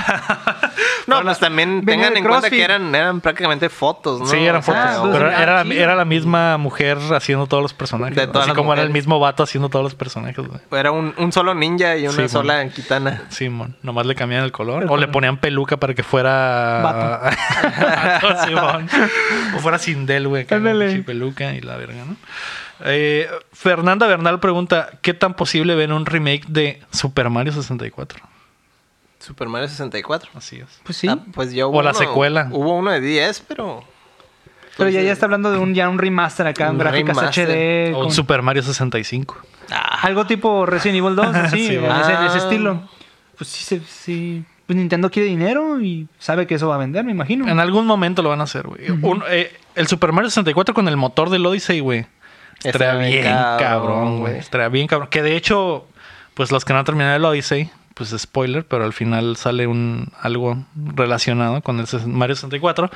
No, pues también tengan en cuenta que eran, eran prácticamente fotos, ¿no? Sí, eran fotos. Ah, pero era, la misma mujer haciendo todos los personajes. De ¿no? todas Así como era el mismo vato haciendo todos los personajes, güey. Era un, un solo ninja y una Sí, sola kitana. Simón, nomás le cambiaban el color. El o le ponían peluca para que fuera. Vato. Vato, Simón. O fuera Sindel, güey. Ándale. con pinche peluca y la verga, ¿no? Eh, Fernanda Bernal pregunta: ¿Qué tan posible ven un remake de Super Mario 64? Super Mario 64. Así es. Pues sí. Ah, pues ya O la secuela. Hubo uno de 10, pero... pero ya, ya está hablando de un, ya un remaster acá, Un gráficas remaster. HD. O con- Super Mario 65. Ah, Algo tipo Resident Evil 2, así, Sí, en ese, en ese Ah. estilo. Pues sí, sí. Pues Nintendo quiere dinero y sabe que eso va a vender, me imagino. En algún momento lo van a hacer, güey. Eh, el Super Mario 64 con el motor del Odyssey, güey. Estaría Estaría bien bien cabrón, güey. Estaría bien cabrón. Que de hecho, pues los que no han terminado el Odyssey, pues spoiler, pero al final sale un algo relacionado con el Mario 64.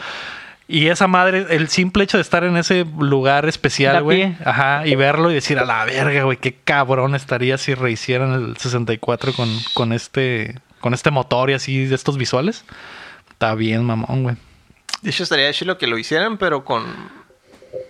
Y esa madre, el simple hecho de estar en ese lugar especial, güey. Ajá, y verlo y decir a la verga, güey, qué cabrón estaría si rehicieran el 64 con, con este con este motor y así de estos visuales. Está bien, mamón, güey. De hecho, estaría chido que lo hicieran, pero con.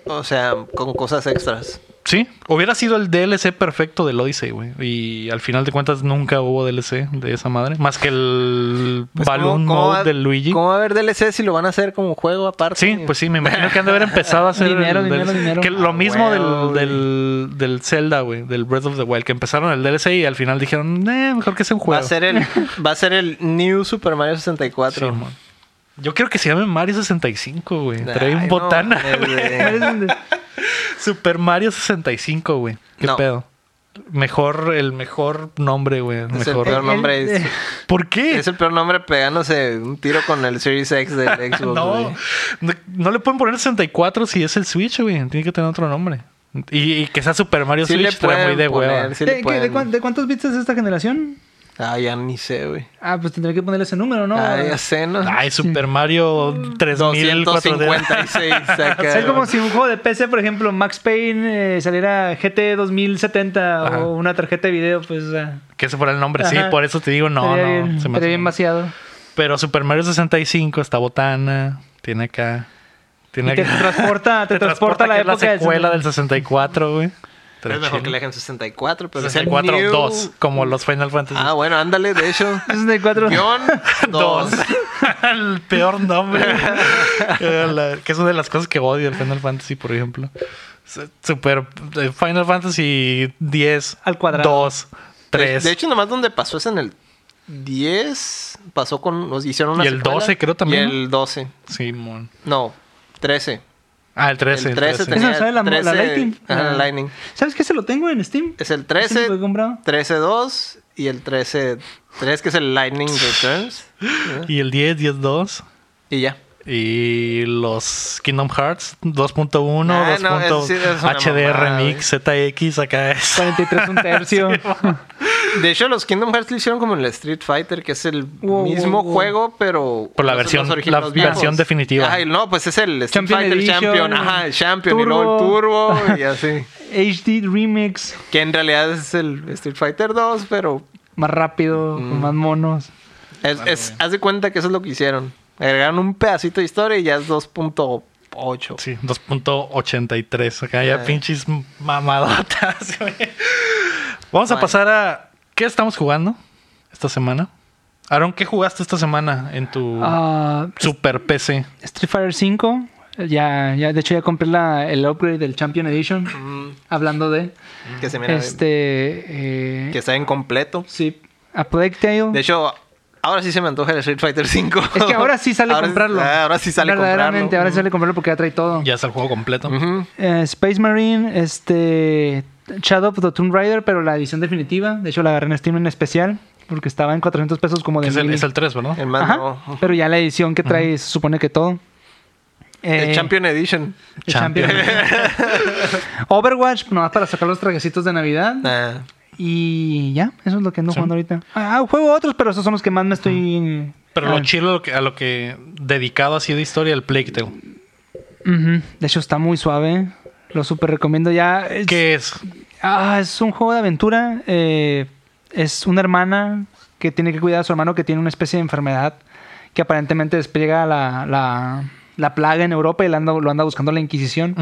O sea, con cosas extras. Sí, hubiera sido el DLC perfecto del Odyssey, güey. Y al final de cuentas nunca hubo DLC de esa madre. Más que el Pues, Balloon ¿cómo- cómo Mode va- del Luigi. ¿Cómo va a haber DLC si lo van a hacer como juego aparte? Sí, pues sí, me imagino que han de haber empezado a hacer Dinero, el dinero, DLC. dinero. Que lo Ah, mismo del, del, del Zelda, güey, del Breath of the Wild, que empezaron el DLC y al final dijeron, eh, mejor que sea un Va juego. a ser el, va a ser el New Super Mario 64. Sí, mon. Yo quiero que se llame Mario 65, güey. Trae un no, botana. Super Mario 65, güey. ¿Qué No. pedo? Mejor, el mejor nombre, güey. el Es el Mejor. peor nombre. El- Es, ¿Por qué? es el peor nombre pegándose un tiro con el Series X del Xbox. no, güey. no, no le pueden poner 64 si es el Switch, güey. Tiene que tener otro nombre. Y, y que sea Super Mario Sí Switch le muy de poner, hueva. sí ¿De, de cuántos bits es esta generación? Ah, ya ni sé, güey. Ah, pues tendré que ponerle ese número, ¿no? Ah, ya sé, ¿no? Ay, Super Mario 3000 4D. 256 acá. Es como si un juego de PC, por ejemplo, Max Payne, eh, saliera GT 2070 Ajá. o una tarjeta de video, pues... ah, Que ese fuera el nombre. Sí, por eso te digo, no, no. bien, se me hace- bien vaciado. Pero Super Mario 65 está botana. Tiene acá. Tiene Y te acá- transporta, te, transporta a la que es época la secuela del 64, güey. Es mejor que le dejen 64, pero es el 64 New- 2, como los Final Fantasy. Ah, bueno, ándale, de hecho. 64. Guión 2. Dos. el peor nombre. Eh, la- que es una de las cosas que odio el Final Fantasy, por ejemplo. Super eh, Final Fantasy 10 Al cuadrado. 2 De, 3 de hecho, nomás donde pasó es en el 10. Pasó con. Nos hicieron una Y el secuela. 12 creo también, Y el 12. Simón. No, 13. Ah, el 13. el 13 Eso tenía sabe la- la 13 Lightning. ajá, la. Lightning. ¿Sabes qué? Se lo tengo en Steam. Es el Ese 13, lo he comprado. 13-2 y el 13-3, que es el Lightning Returns. Y el 10, 10 2. Y ya. Y los Kingdom Hearts 2.1, Ah, 2. no, sí es una HD mamada, Remix, ZX, acá es. 43 un tercio. De hecho, los Kingdom Hearts lo hicieron como en el Street Fighter, que es el Wow, mismo wow, wow. juego, pero. Por la versión- la viejos. definitiva. Ajá, no, pues es el Street Champion Fighter Edition, Champion. Ajá, el Champion y luego el Turbo. Y así. HD Remix. Que en realidad es el Street Fighter 2, pero. Más rápido, Mm. con más monos. Es, es- haz de cuenta que eso es lo que hicieron. Agregaron un pedacito de historia y ya es 2.8. Sí, 2.83. Acá ya Eh. pinches mamadotas, güey. Vamos a pasar a. ¿Qué estamos jugando esta semana? Aaron, ¿qué jugaste esta semana en tu Ah, super PC? Street Fighter 5. Ya, ya, de hecho, ya compré la, el upgrade del Champion Edition. Mm, Hablando de. que se mira. Este. eh, Que está incompleto. Sí. A Plague Tale. De hecho, ahora sí se me antoja el Street Fighter 5. es que ahora sí sale Ahora- comprarlo. ah, ahora sí sale Verdaderamente, comprarlo. ahora sí sale comprarlo porque ya trae todo. Ya está el juego completo. Eh, Space Marine, este. Shadow of the Tomb Raider, pero la edición definitiva. De hecho, la agarré en Steam en especial. Porque estaba en 400 pesos como de Que es, el, es el 3, ¿verdad? El Ajá, mando. Pero ya la edición que trae se supone que todo. El Eh, Champion Edition. el Champion. Overwatch, nomás para sacar los trajecitos de Navidad. Ah, Y ya, eso es lo que ando Sí. jugando ahorita. Ah, juego otros, pero esos son los que más me estoy. Pero ah, lo chido a lo que, a lo que dedicado así de historia, el Plague Tale. De hecho, está muy suave. Lo súper recomiendo ya. Es, ¿Qué es? Ah, es un juego de aventura. eh, es una hermana que tiene que cuidar a su hermano que tiene una especie de enfermedad que aparentemente despliega la, la, la plaga en Europa y lo anda, lo anda buscando la Inquisición.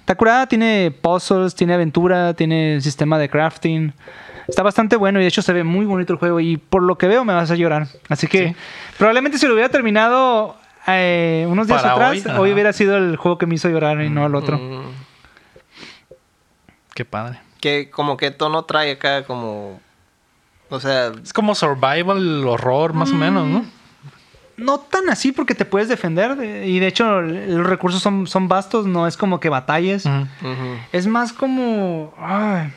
Está curada, tiene puzzles, tiene aventura, tiene sistema de crafting. Está bastante bueno y de hecho se ve muy bonito el juego y por lo que veo me vas a llorar. Así que Sí. probablemente si lo hubiera terminado eh, unos días Para atrás, hoy, hubiera sido el juego que me hizo llorar y no el otro. mm. Qué padre. Que como que tono trae acá como... O sea, Es como survival, horror, más o menos, ¿no? No tan así porque te puedes defender de- y de hecho los recursos son, son vastos, no es como que batalles. Es más como... Ay,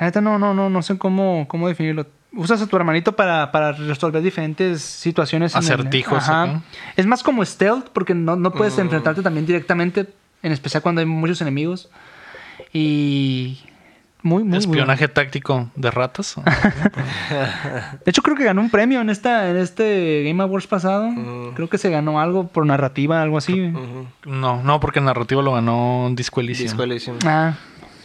la neta no, no, no, no sé cómo, cómo definirlo. usas a tu hermanito para, para resolver diferentes situaciones. en el- Acertijos, Ajá. ok. Es más como stealth porque no, no puedes Mm. enfrentarte también directamente, en especial cuando hay muchos enemigos. Y muy, muy, muy Espionaje táctico de ratas. De hecho, creo que ganó un premio en esta en este Game Awards pasado. Mm. Creo que se ganó algo por narrativa, algo así. No, no, porque el narrativo lo ganó Disco Elysium. Disco Elysium. Ah,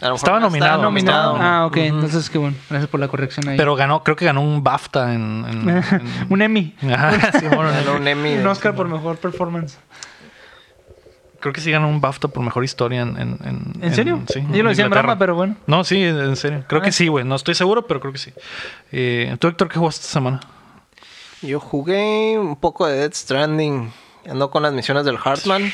A lo mejor Estaba no nominado, nominado. Ah, ok. Ujú. Entonces, qué bueno. Gracias por la corrección ahí. Pero ganó, creo que ganó un BAFTA en. en- en- un Emmy. Ajá, sí, bueno, un Emmy. Un Oscar por mejor performance. Creo que sí ganó un BAFTA por mejor historia en. ¿En, en- ¿En serio? sí, Yo lo decía en broma, pero bueno. No, sí, en serio. Creo Ah. que sí, güey. No estoy seguro, pero creo que sí. Eh, ¿Tú, Héctor, qué jugaste esta semana? Yo jugué un poco de Dead Stranding. Ando con las misiones del Heartman.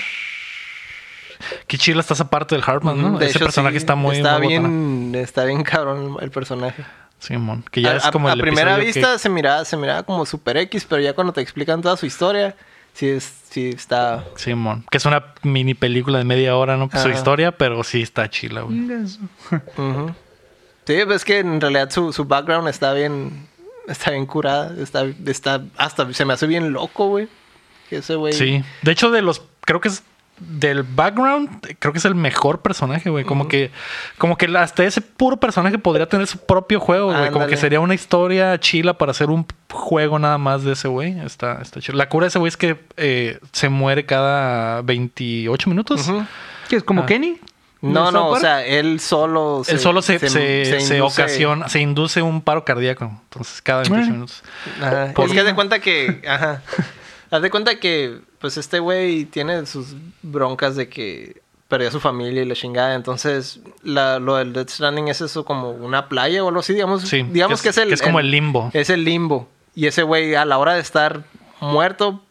Qué chila estás aparte del Hartman, ¿no? De Ese hecho, personaje sí, está muy. Está muy botana. bien, está bien cabrón el personaje. Simón. Que ya a, es como a el primera que- vista se miraba, se miraba como super X, pero ya cuando te explican toda su historia, sí, es, sí está. Simón. Que es una mini película de media hora, ¿no? Pues su historia, pero sí está chila, güey. Sí, es que en realidad su, su background está bien. Está bien curada. Está, está. Hasta se me hace bien loco, güey. Que ese güey. Sí. De hecho, de los. Creo que es. Del background, creo que es el mejor personaje, güey. Como que. Como que hasta ese puro personaje podría tener su propio juego, güey. Como que sería una historia chila para hacer un juego nada más de ese güey. Está, está chido. La cura de ese güey es que eh, se muere cada 28 minutos. Ujú. ¿Qué es como Ah. Kenny? No, ¿De no, o sea, él solo. Él solo se, se, se ocasiona, se induce un paro cardíaco. Entonces, cada 28 Bueno. minutos. Ajá. Por- Es que de cuenta que. Ajá. Haz de cuenta que, pues, este güey tiene sus broncas de que perdió a su familia y la chingada. Entonces, la, lo del Death Stranding es eso como una playa o algo así, digamos. Sí, digamos que es, el. que es como el limbo. Es el limbo. Y ese güey, a la hora de estar muerto,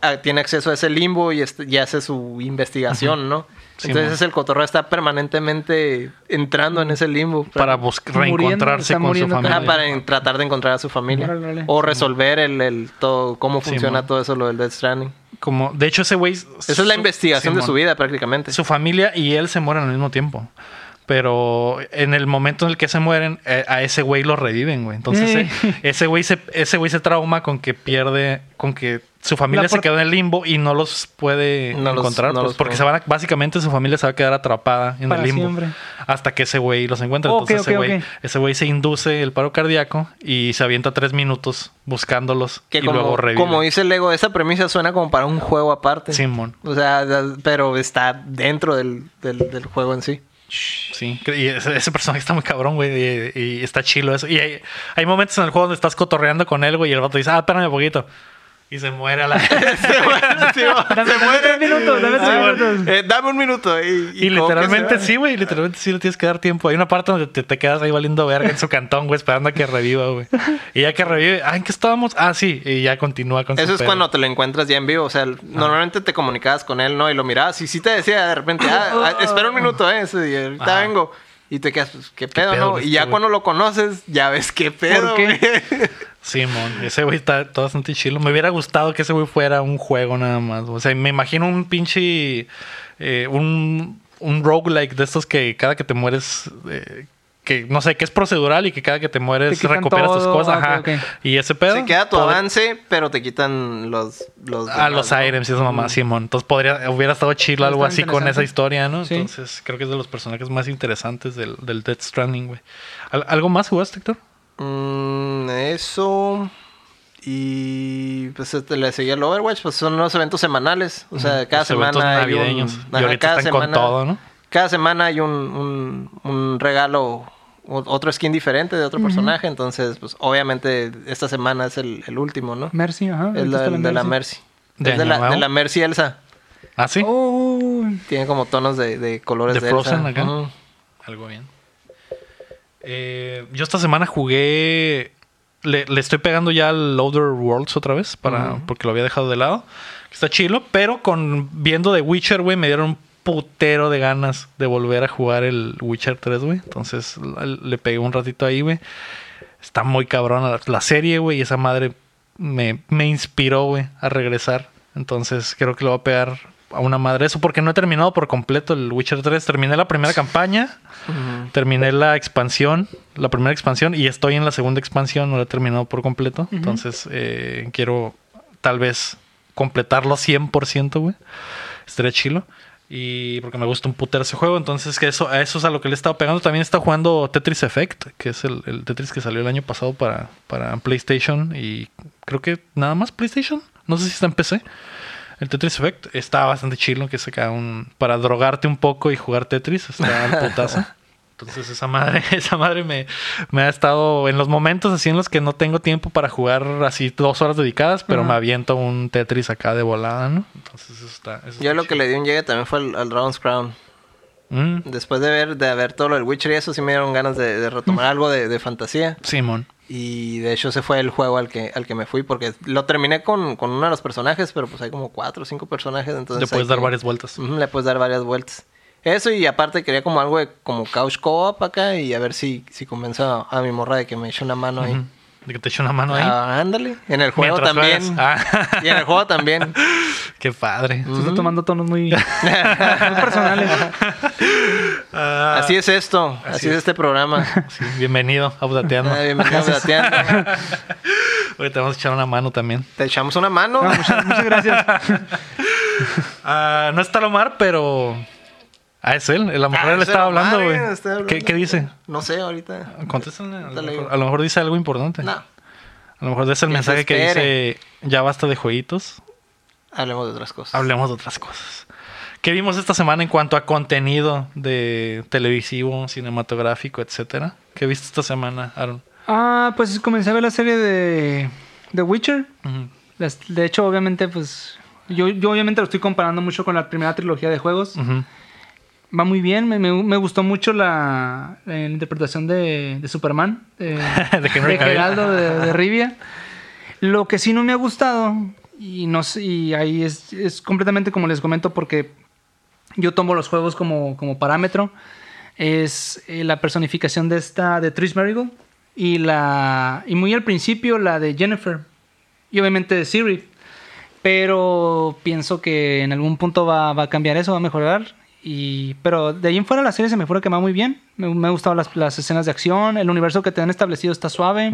ah, tiene acceso a ese limbo y, este- y hace su investigación, ¿no? Sí, Entonces, el cotorreo está permanentemente entrando en ese limbo. Para buscar reencontrarse con su familia. Para en- tratar de encontrar a su familia. O resolver el, el todo, cómo funciona todo eso, lo del Death Stranding. Como, de hecho, ese güey. Esa es la investigación de su vida, prácticamente. Su familia y él se mueren al mismo tiempo. Pero en el momento en el que se mueren, eh, a ese güey lo reviven, güey. Entonces, eh, ese güey se, ese güey se trauma con que pierde, con que su familia se quedó en el limbo y no los puede No los- encontrar. no pues, los porque se van a- básicamente su familia se va a quedar atrapada en Para el limbo. siempre. Hasta que ese güey los encuentra. Ok, Entonces, ese güey ese güey se induce el paro cardíaco y se avienta tres minutos buscándolos Que y como, luego revive. como dice Lego, esa premisa suena como para un juego aparte. Simón. O sea, pero está dentro del, del, del juego en sí. Sí, y ese, ese personaje está muy cabrón, güey, y, y está chilo eso. Y hay, hay momentos en el juego donde estás cotorreando con él, güey, y el vato dice, ah, espérame un poquito. Y se muere a la... Dame, dame tres minutos, dame tres Ah, minutos. Eh, dame un minuto. Y, literalmente se sí, güey, literalmente sí le tienes que dar tiempo. Hay una parte donde te, te quedas ahí valiendo verga en su cantón, güey, esperando a que reviva, güey. Y ya que revive, ah, ¿en qué estábamos? Ah, sí, y ya continúa con su Eso es pedo. cuando te lo encuentras ya en vivo. O sea, normalmente te comunicabas con él, ¿no? Y lo mirabas y sí te decía de repente, ah, ah, espera un minuto, ¿eh? Ese, y ahorita Ajá. vengo. Y te quedas, pues, ¿qué pedo, pedo no? Y este ya güey? cuando lo conoces, ya ves qué pedo, güey. Simón, ese güey está todo bastante chilo. Me hubiera gustado que ese güey fuera un juego nada más. O sea, me imagino un pinche. eh, un, un roguelike de estos que cada que te mueres. eh, que no sé, que es procedural y que cada que te mueres Te recuperas tus todo, cosas. ok, Ajá. Y ese pedo. Se queda tu pod- avance, pero te quitan los... los A demás, los ¿no? items y esa mamá, Simón. Entonces podría, hubiera estado chido algo así con esa historia, ¿no? Sí. Entonces creo que es de los personajes más interesantes del, del Death Stranding, güey. ¿Al- ¿Algo más jugaste, Héctor? Mm, eso... Y pues este, le seguía el Overwatch, pues son unos eventos semanales. O sea, cada los eventos semana hay un... navideños. Y Ajá, ahorita cada están con semana- todo, ¿no? Cada semana hay un, un, un regalo, otro skin diferente de otro personaje. Entonces, pues obviamente esta semana es el, el último, ¿no? Mercy, ajá. Es la, de la Mercy. ¿De es de la, de la Mercy Elsa. ¿Ah, sí? Oh, Tiene como tonos de, de colores ¿De de, Frozen Elsa. acá? Ujú. Algo bien. Eh, yo esta semana jugué. Le, le estoy pegando ya al Outer Worlds otra vez. Para, Porque lo había dejado de lado. Está chilo. Pero con viendo The Witcher, güey, me dieron un putero de ganas de volver a jugar el Witcher 3, güey. Entonces le, pegué un ratito ahí, güey. Está muy cabrón la, la serie, güey. Y esa madre me, me inspiró, güey, a regresar. Entonces creo que le voy a pegar a una madre eso. Porque no he terminado por completo el Witcher 3. Terminé la primera campaña. terminé la expansión, la primera expansión, y estoy en la segunda expansión, no la he terminado por completo. Entonces, eh, quiero tal vez completarlo 100%, güey. Estaría chilo. Y porque me gusta un putero ese juego. Entonces, que eso, a eso es a lo que le he estado pegando. También está jugando Tetris Effect, que es el, el Tetris que salió el año pasado para, para PlayStation. Y creo que nada más PlayStation. No sé si está en PC. El Tetris Effect está bastante chilo, que es acá un. para drogarte un poco y jugar Tetris. Está al putazo. Entonces esa madre, esa madre me, me ha estado en los momentos así en los que no tengo tiempo para jugar así dos horas dedicadas, pero me aviento un Tetris acá de volada, ¿no? Entonces eso está. eso Yo está lo que le di un llegue también fue al, al Dragon's Crown. Mm, Después de ver, de ver todo lo del Witcher y eso, sí me dieron ganas de, de retomar algo de, de fantasía. Simón. Y de hecho ese fue el juego al que, al que me fui porque lo terminé con, con uno de los personajes, pero pues hay como cuatro o cinco personajes. Entonces Le puedes dar que- varias vueltas. Le puedes dar varias vueltas. Eso y aparte quería como algo de como couch co-op acá y a ver si, si convenzo a, a mi morra de que me eche una mano ahí. De que te eche una mano ahí. Ah, ándale. En el juego Mientras también. Ah. Y en el juego también. Qué padre. Se está tomando tonos muy, muy personales. Ah, Así es esto. Así, así es. es. este programa. sí, bienvenido a Budateando. Ah, bienvenidos a Dateando. Hoy te vamos a echar una mano también. Te echamos una mano. No, muchas, muchas gracias. Ah, no está Lomar, pero. Ah, es él. La mujer Ah, le estaba hablando, güey. está hablando. ¿Qué, qué dice? No sé, ahorita. Contéstale. A lo, mejor, a lo mejor dice algo importante. No. A lo mejor es el Que mensaje que dice: Ya basta de jueguitos. Hablemos de otras cosas. Hablemos de otras cosas. ¿Qué vimos esta semana en cuanto a contenido de televisivo, cinematográfico, etcétera? ¿Qué viste esta semana, Aaron? Ah, pues comencé a ver la serie de The Witcher. Las- De hecho, obviamente, pues. Yo, yo obviamente lo estoy comparando mucho con la primera trilogía de juegos. Ujú. Va muy bien, me, me- me gustó mucho la, la interpretación de, de Superman, de, De. Geraldo de, de Rivia. Lo que sí no me ha gustado, y, no y ahí es, es completamente como les comento, porque yo tomo los juegos como, como parámetro, es eh, la personificación de esta, de Trish Merigold, y, la, y muy al principio la de Jennifer, y obviamente de Siri. Pero pienso que en algún punto va, va a cambiar eso, va a mejorar. Y, pero de ahí en fuera la serie se me fue que va muy bien. Me, me han gustado las, las escenas de acción. El universo que te han establecido está suave.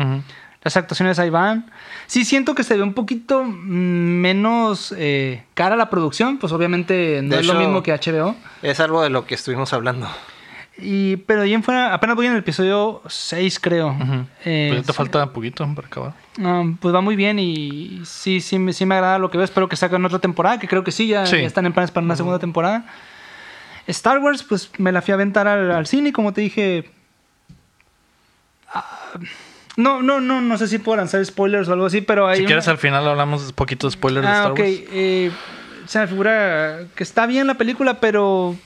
Las actuaciones ahí van. Sí siento que se ve un poquito mm, menos eh, cara la producción. Pues obviamente no De es lo mismo que HBO. Es algo de lo que estuvimos hablando. Y, pero de ahí en fuera, apenas voy en el episodio 6 creo. Eh, Pues ya te sí. falta un poquito para acabar. No, pues va muy bien y sí, sí, me- sí me agrada lo que veo. Espero que saquen otra temporada, que creo que sí, ya, Sí. ya están en planes para una segunda temporada. Star Wars, pues me la fui a aventar al, al cine, como te dije. ah, no, no, no, no sé si puedo lanzar spoilers o algo así, pero hay Si una- quieres, al final hablamos un poquito de spoilers de Ah, Star. Wars. eh, se me figura que está bien la película, pero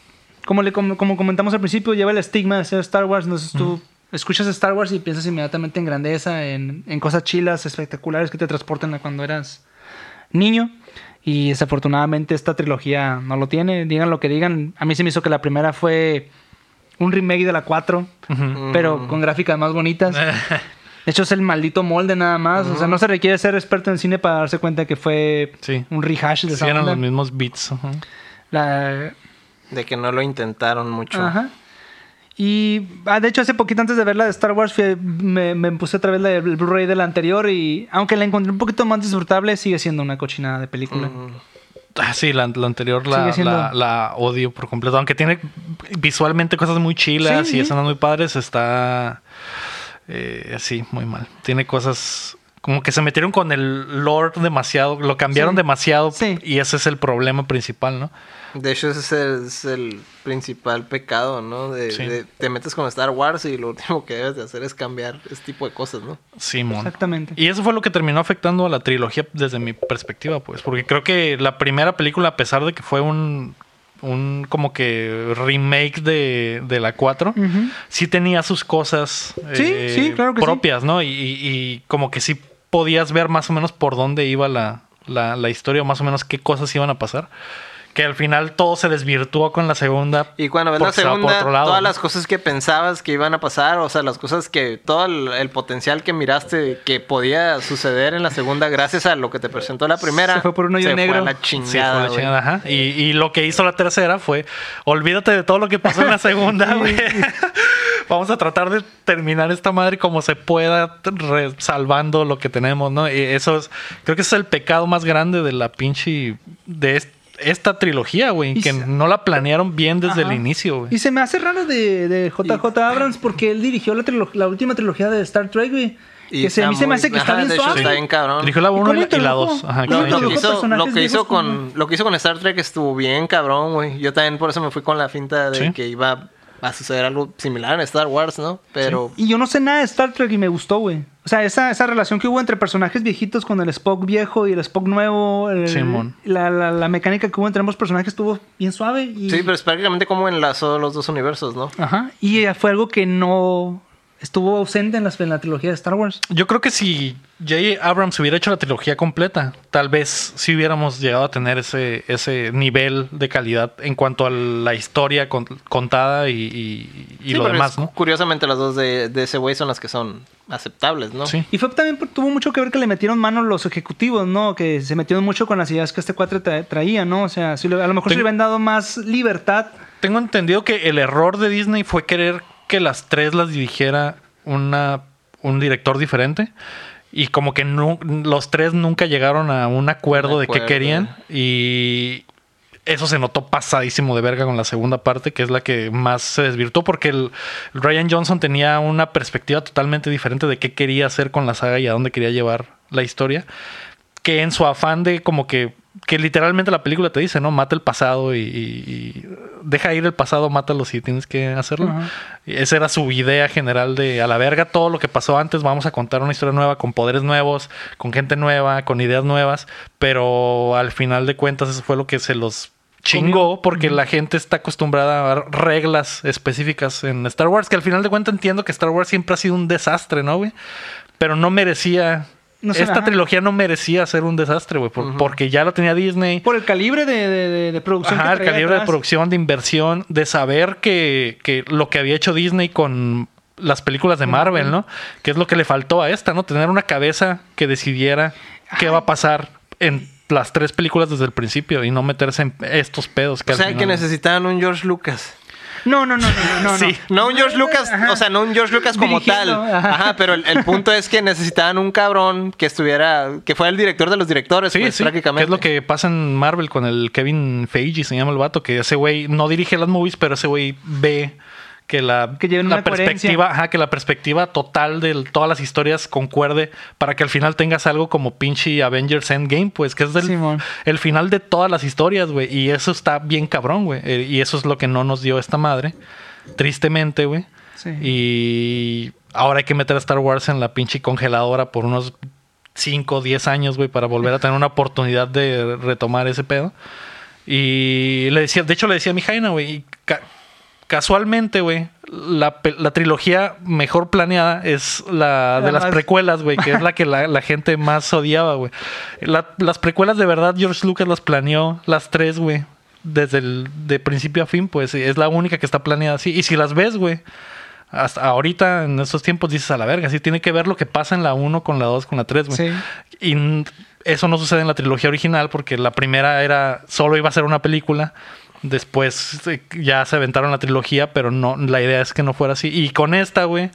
como, le, como, como comentamos al principio, lleva el estigma de ser Star Wars. Entonces tú escuchas Star Wars y piensas inmediatamente en grandeza, en, en cosas chilas, espectaculares que te transportan a cuando eras niño. Y desafortunadamente esta trilogía no lo tiene. Digan lo que digan. A mí se me hizo que la primera fue un remake de la 4, Ujú. pero con gráficas más bonitas. De hecho, es el maldito molde nada más. O sea, no se requiere ser experto en cine para darse cuenta que fue Sí. un rehash de Sí, esa eran onda. los mismos beats. La- De que no lo intentaron mucho. Ajá. Y ah, de hecho, hace poquito antes de ver la de Star Wars, fui- me, me puse otra vez la del Blu-ray de la anterior. Y aunque la encontré un poquito más disfrutable, sigue siendo una cochinada de película. Mm. Ah, sí, la, la anterior la, siendo- la, la odio por completo. Aunque tiene visualmente cosas muy chilas Sí, y sí. escenas muy padres, está eh, sí, muy mal. Tiene cosas como que se metieron con el lore demasiado, lo cambiaron Sí. demasiado y ese es el problema principal, ¿no? De hecho, ese es el, es el principal pecado, ¿no? De, Sí. de- te metes con Star Wars y lo último que debes de hacer es cambiar este tipo de cosas, ¿no? Simón. Exactamente. Y eso fue lo que terminó afectando a la trilogía desde mi perspectiva, pues. Porque creo que la primera película, a pesar de que fue un, un como que remake de, de la 4, Ujú. sí tenía sus cosas Sí, eh, sí, claro que sí. propias, ¿no? Y, y- y como que sí podías ver más o menos por dónde iba la, la, la historia, o más o menos qué cosas iban a pasar. Que al final todo se desvirtuó con la segunda. Y cuando ves la se segunda, otro lado, todas ¿no? las cosas que pensabas que iban a pasar, o sea, las cosas que, todo el, el potencial que miraste que podía suceder en la segunda gracias a lo que te presentó la primera, Se fue por un hoyo se negro. Fue a la Sí, fue chingada, la güey. chingada, ajá. Y, y lo que hizo la tercera fue, olvídate de todo lo que pasó en la segunda, güey. vamos a tratar de terminar esta madre como se pueda, salvando lo que tenemos, ¿no? Y eso es, creo que ese es el pecado más grande de la pinche, de est- esta trilogía, güey, Y que se- no la planearon bien desde Ajá. el inicio, güey. Y se me hace raro de, de JJ Abrams porque él dirigió la, la última trilogía de Star Trek, güey. Que se, a mí se me hace que ajá, está bien de hecho, suave. Está bien cabrón. Dirigió la ¿Y 1 cómo y, la- y la introdujo? 2. Ajá, ¿Cómo Lo, que hizo, lo que hizo viejos con como- lo que hizo con Star Trek estuvo bien cabrón, güey. Yo también por eso me fui con la finta de Sí. que iba a suceder algo similar en Star Wars, ¿no? Pero Y yo no sé nada de Star Trek y me gustó, güey. O sea, esa, esa relación que hubo entre personajes viejitos con el Spock viejo y el Spock nuevo. el- Simón. La, la, la mecánica que hubo entre ambos personajes estuvo bien suave. Y, sí, pero es prácticamente como enlazó los dos universos, ¿no? Ajá. Y fue algo que no estuvo ausente en, las, en la trilogía de Star Wars. Yo creo que si J.J. Abrams hubiera hecho la trilogía completa, tal vez sí hubiéramos llegado a tener ese, ese nivel de calidad en cuanto a la historia con- contada y, y- y Sí, lo demás, es- ¿no? Curiosamente las dos de, de ese güey son las que son aceptables, ¿no? Sí. Y fue también tuvo mucho que ver que le metieron mano los ejecutivos, ¿no? Que se metieron mucho con las ideas que este cuatre tra- traía, ¿no? O sea, si le- a lo mejor Ten- le habían dado más libertad. Tengo entendido que el error de Disney fue querer que las tres las dirigiera una, un director diferente. Y como que los tres nunca llegaron a un acuerdo Un de qué acuerdo. querían. Y eso se notó pasadísimo de verga con la segunda parte, que es la que más se desvirtuó, porque el Ryan Johnson tenía una perspectiva totalmente diferente de qué quería hacer con la saga y a dónde quería llevar la historia. Que en su afán de como que, que literalmente la película te dice, ¿no? Mata el pasado y, deja ir el pasado, mátalo si tienes que hacerlo. Y Esa era su idea general de a la verga todo lo que pasó antes, vamos a contar una historia nueva con poderes nuevos, con gente nueva, con ideas nuevas, pero al final de cuentas eso fue lo que se los chingó porque la gente está acostumbrada a reglas específicas en Star Wars, que al final de cuentas entiendo que Star Wars siempre ha sido un desastre, ¿no, güey? Pero no merecía... No sé, esta ajá. trilogía no merecía ser un desastre, güey, por- porque ya lo tenía Disney. Por el calibre de, de- de- de producción. Ajá, que el calibre de producción, de inversión, de saber que, que lo que había hecho Disney con las películas de Marvel, ¿no? Que es lo que le faltó a esta, ¿no? Tener una cabeza que decidiera qué va a pasar en las tres películas desde el principio y no meterse en estos pedos que O sea, que necesitaban un George Lucas. No, no, no, no, no. no. Sí. No un George Lucas, Ajá. o sea, no un George Lucas como tal. Ajá. Ajá, pero el, el punto es que necesitaban un cabrón que estuviera, que fuera el director de los directores, Sí, pues, sí, prácticamente. es lo que pasa en Marvel con el Kevin Feige, se llama el vato, que ese güey no dirige las movies, pero ese güey ve que la, Que lleven la una perspectiva, ajá, que la perspectiva total de todas las historias concuerde para que al final tengas algo como pinche Avengers Endgame, pues que es del, Simón. el final de todas las historias, güey, y eso está bien cabrón, güey, eh, y eso es lo que no nos dio esta madre, tristemente, güey. Sí. Y ahora hay que meter a Star Wars en la pinche congeladora por unos 5 o 10 años, güey, para volver a tener una oportunidad de retomar ese pedo. Y le decía, de hecho le decía a mi Jaina, güey, casualmente, güey, la, trilogía mejor planeada es la de La las precuelas, güey, que es la que la, la gente más odiaba, güey. La- las precuelas de verdad, George Lucas las planeó, las tres, güey, desde el de principio a fin, pues es la única que está planeada así. Y si las ves, güey, hasta ahorita en estos tiempos dices a la verga, sí tiene que ver lo que pasa en la 1 con la 2 con la 3, güey. Sí. Y eso no sucede en la trilogía original porque la primera era solo iba a ser una película. Después eh, ya se aventaron la trilogía, pero no la idea es que no fuera así. Y con esta, güey,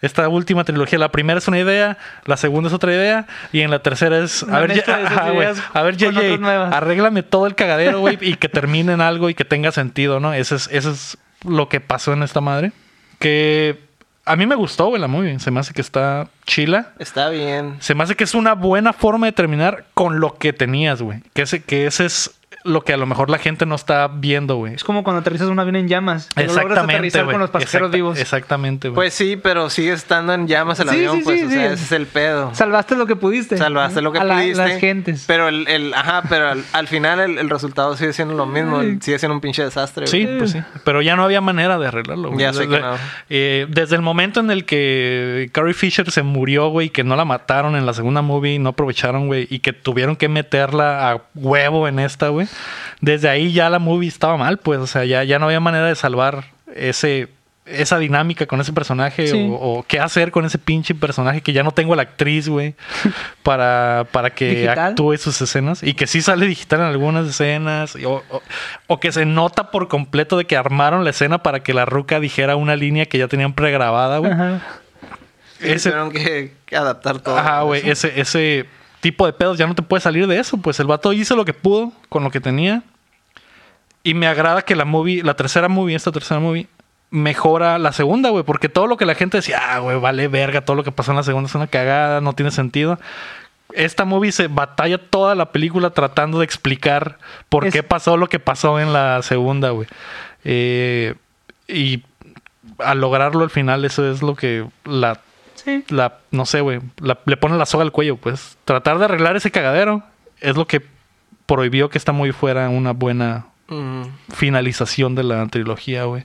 esta última trilogía, la primera es una idea, la segunda es otra idea y en la tercera es a ver, ya- ajá, a ver, JJ, arréglame todo el cagadero, güey, y que termine en algo y que tenga sentido, ¿no? Eso es, eso es lo que pasó en esta madre. Que a mí me gustó, güey, la movie. Se me hace que está chila. Está bien. Se me hace que es una buena forma de terminar con lo que tenías, güey. Que ese, que ese es lo que a lo mejor la gente no está viendo, güey. Es como cuando aterrizas un avión en llamas. que no logras Exactamente, aterrizar con los pasajeros Exacta- vivos. Exactamente, güey. Pues sí, pero sigue estando en llamas el Sí, avión, sí, pues, sí, o sea, sí. ese es el pedo. Salvaste lo que pudiste. Salvaste lo que A la- pudiste. Las gentes. Pero el, el- ajá, pero al, al final el, el resultado sigue siendo lo mismo. sigue siendo un pinche desastre. Sí, güey. pues sí. Pero ya no había manera de arreglarlo, güey. Ya sé que no. eh, desde el momento en el que Carrie Fisher se murió, güey, que no la mataron en la segunda movie, no aprovecharon, güey, y que tuvieron que meterla a huevo en esta, güey. Desde ahí ya la movie estaba mal, pues, o sea, ya, ya no había manera de salvar ese esa dinámica con ese personaje Sí. o, o qué hacer con ese pinche personaje que ya no tengo la actriz, güey, para, para que Digital. actúe sus escenas y que sí sale digital en algunas escenas y- o, o- o que se nota por completo de que armaron la escena para que la ruca dijera una línea que ya tenían pregrabada, güey. Ese- Tuvieron que, que adaptar todo. Ajá, güey, ese, ese tipo de pedos ya no te puede salir de eso. Pues el vato hizo lo que pudo con lo que tenía. Y me agrada que la movie, la tercera movie, esta tercera movie, mejora la segunda, güey. Porque todo lo que la gente decía, ah, güey, vale verga, todo lo que pasó en la segunda es una cagada, no tiene sentido. Esta movie se batalla toda la película tratando de explicar por Es- qué pasó lo que pasó en la segunda, güey. Eh, y al lograrlo al final, eso es lo que la Sí. la, no sé, güey, le pone la soga al cuello, pues. Tratar de arreglar ese cagadero es lo que prohibió que esta movie fuera una buena Mm. finalización de la trilogía, güey.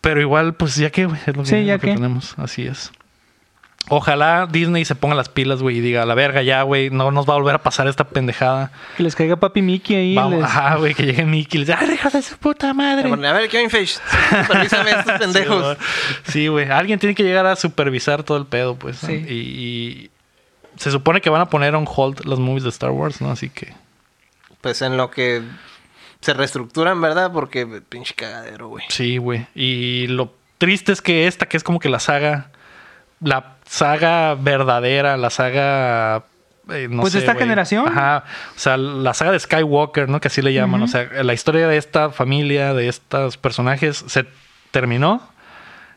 Pero igual, pues ya que, güey, es lo que, Sí, ya lo que que. tenemos, así es. Ojalá Disney se ponga las pilas, güey, y diga, a la verga ya, güey, no nos va a volver a pasar esta pendejada. Que les caiga papi Mickey ahí. Vamos, les- ajá, güey, que llegue Mickey y les diga, ¡ay, hija de su puta madre! A ver, Kevin Feige, supervísame a estos pendejos. Sí, güey. Alguien tiene que llegar a supervisar todo el pedo, pues. ¿no? Sí. Y, y se supone que van a poner on hold las movies de Star Wars, ¿no? Así que. Pues en lo que se reestructuran, ¿verdad? Porque pinche cagadero, güey. Sí, güey. Y lo triste es que esta, que es como que la saga. La saga verdadera, la saga. eh, no Pues sé, esta generación. Ajá. O sea, la saga de Skywalker, ¿no? Que así le llaman. O sea, la historia de esta familia, de estos personajes, se terminó.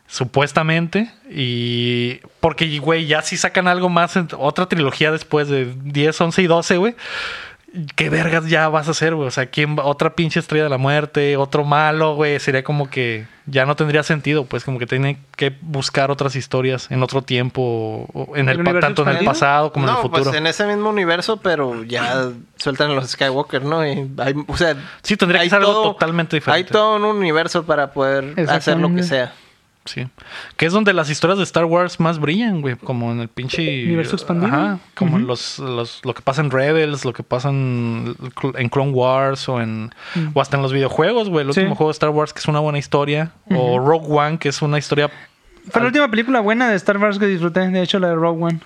Supuestamente. Y. Porque, güey, ya si sacan algo más, en- otra trilogía después de 10, 11 y 12, güey. ¿Qué vergas ya vas a hacer, güey? O sea, ¿quién va- otra pinche estrella de la muerte, otro malo, güey. Sería como que ya no tendría sentido, pues como que tienen que buscar otras historias en otro tiempo, o en ¿El tanto en el pasado como en el no, futuro. pues en ese mismo universo, pero ya sueltan a los Skywalker, ¿no? Y hay- o sea, Sí, tendría que hay ser algo totalmente hay diferente. todo un universo para poder hacer lo que sea. Sí. Que es donde las historias de Star Wars más brillan, güey. Como en el pinche. Universo expandido. Ajá. Como Ujú. los, los- lo que pasa en Rebels, lo que pasa en, en Clone Wars o en. Mm. O hasta en los videojuegos, güey. El Sí. último juego de Star Wars que es una buena historia. O Rogue One, que es una historia. Fue la última película buena de Star Wars que disfruté. De hecho, la de Rogue One.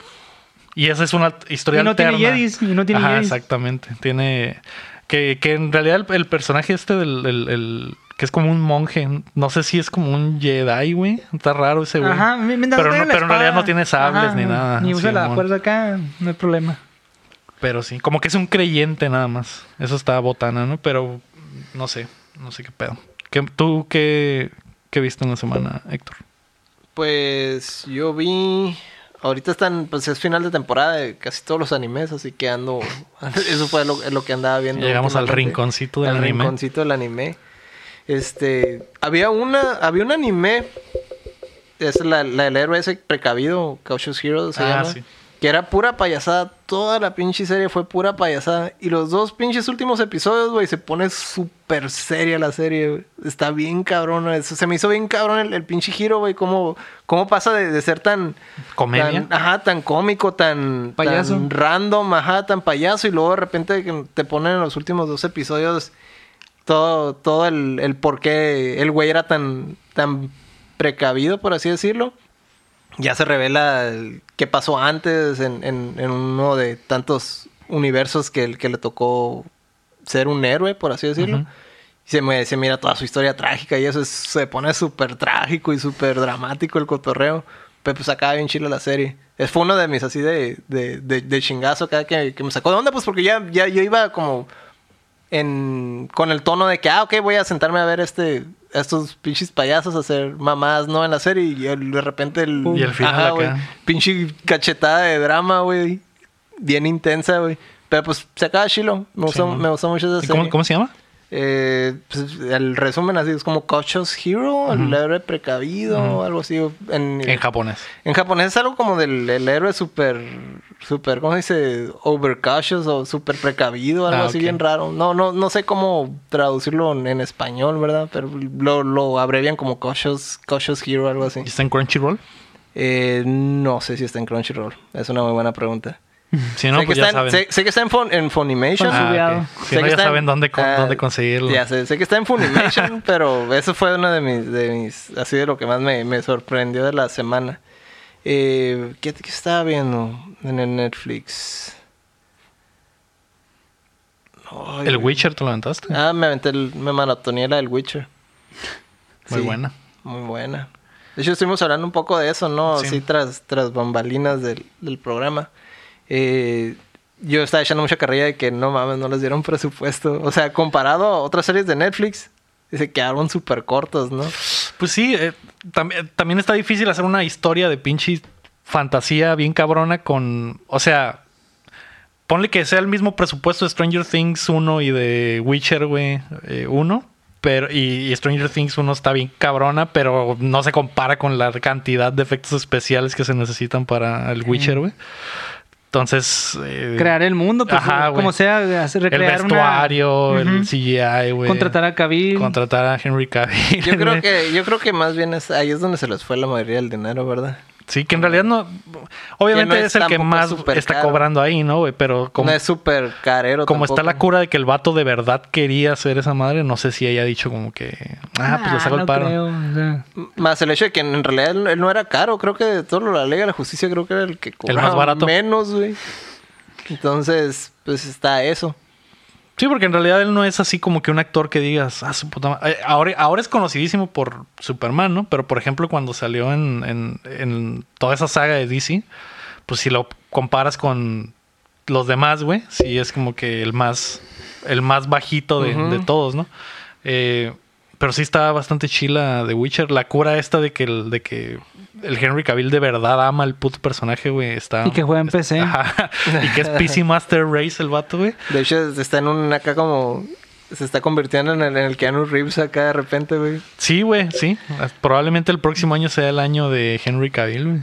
Y esa es una historia Y no tiene alterna. Jedis, y no tiene Ajá, Jedis. exactamente. Tiene. Que, que en realidad el, el personaje este del. el- el- que es como un monje. No sé si es como un Jedi, güey. Está raro ese güey. Ajá, mientras Pero, no, la pero en realidad no tiene sables Ajá, ni nada. Ni usa la Simón. fuerza acá, no hay problema. Pero sí, como que es un creyente nada más. Eso está botana, ¿no? Pero no sé, no sé qué pedo. ¿Qué, ¿Tú qué, qué viste en la semana, Héctor? Pues yo vi. Ahorita están, pues es final de temporada de casi todos los animes, así que ando. Eso fue lo, lo que andaba viendo. Llegamos al rinconcito del Al anime. rinconcito del anime. Este. Había una. Había un anime. Es la, la del héroe ese precavido, Cautious Hero se Ah, llama. sí. Que era pura payasada. Toda la pinche serie fue pura payasada. Y los dos pinches últimos episodios, güey, se pone súper seria la serie, güey. Está bien cabrona. Eso se me hizo bien cabrón el, el pinche giro, güey. Cómo, cómo pasa de, de ser tan... ¿Comedia? tan- ajá, tan cómico, tan... Payaso. Tan random, ajá, tan payaso. Y luego de repente te ponen en los últimos dos episodios todo, todo el, el por qué el güey era tan, tan precavido, por así decirlo. Ya se revela el- qué pasó antes en, en- en uno de tantos universos que, que le tocó ser un héroe, por así decirlo. Y se, me- se mira toda su historia trágica y eso es- se pone súper trágico y súper dramático el cotorreo. Pero pues acaba bien chila la serie. Es, fue uno de mis así de, de, de, de chingazo cada que, que me sacó de onda, pues porque ya, ya yo iba como en, con el tono de que, ah, ok, voy a sentarme a ver este, estos pinches payasos hacer mamás, ¿no? En la serie y de repente el... Y el final Ajá. Pinche cachetada de drama, güey. Bien intensa, güey. Pero pues se acaba chilo. Me gustó, Sí, me gustó mucho esa ¿Y serie. ¿Cómo, cómo se llama? Eh, pues, el resumen así es como Cautious Hero, el héroe precavido, algo así. En, En japonés. en japonés es algo como del el héroe súper, súper, ¿cómo se dice? Overcautious o súper precavido, algo Ah, así bien raro. No, no, no sé cómo traducirlo en, en español, ¿verdad? Pero lo, lo abrevian como Cautious, Cautious Hero, algo así. ¿Y está en Crunchyroll? Eh, no sé si está en Crunchyroll. Es una muy buena pregunta. Si no, sé, pues que ya está en, saben. sé, sé que está en, Fun- en Funimation. Ah, ok. Si Sé no, que ya está en- saben dónde, con- ah, dónde conseguirlo. Ya sé, sé que está en Funimation, pero eso fue uno de mis, de mis, así de lo que más me, me sorprendió de la semana. Eh, ¿qué, qué estaba viendo en el Netflix? Ay, ¿El. Witcher te lo aventaste? Ah, me aventé, el- me maratoneé la del Witcher. Muy Sí, buena. Muy buena. De hecho, estuvimos hablando un poco de eso, ¿no? Sí. Así tras, tras bambalinas del, del programa. Eh, yo estaba echando mucha carrilla de que no mames, no les dieron presupuesto. O sea, comparado a otras series de Netflix, se quedaron súper cortos, ¿no? Pues sí, eh, tam- también está difícil hacer una historia de pinche fantasía bien cabrona con. O sea, ponle que sea el mismo presupuesto de Stranger Things 1 y de Witcher, güey, eh, 1. Pero, y, y Stranger Things 1 está bien cabrona, pero no se compara con la cantidad de efectos especiales que se necesitan para el Witcher, güey. Entonces. eh, Crear el mundo, pues, Ajá, como sea, hacer el recrear una- vestuario, el. CGI, güey. Contratar a Cavill. Contratar a Henry Cavill. Yo creo que, yo creo que más bien es, ahí es donde se les fue la mayoría del dinero, ¿verdad? Sí, que en realidad no. Obviamente no es, es el que más está caro. cobrando ahí, ¿no, güey? Pero como, no es súper carero como está la cura de que el vato de verdad quería hacer esa madre, no sé si haya dicho como que. Ah, pues le saco no el paro. creo, o sea. Más el hecho de que en realidad él, él no era caro. Creo que de todo lo la Liga de la Justicia, creo que era el que cobraba más barato. menos, güey. Entonces, pues está eso. Sí, porque en realidad él no es así como que un actor que digas, ah, su puta madre. Eh, Ahora, ahora es conocidísimo por Superman, ¿no? Pero por ejemplo, cuando salió en, en, en toda esa saga de DC, pues si lo comparas con los demás, güey, sí es como que el más, el más bajito de, de todos, ¿no? Eh, pero sí está bastante chila de Witcher. La cura esta de que el, de que el Henry Cavill de verdad ama al puto personaje, güey, está. Y que juega en PC. Ajá. y que es PC Master Race el vato, güey. De hecho, está en un acá como. Se está convirtiendo en el, en el Keanu Reeves acá de repente, güey. Sí, güey, sí. Probablemente el próximo año sea el año de Henry Cavill, güey.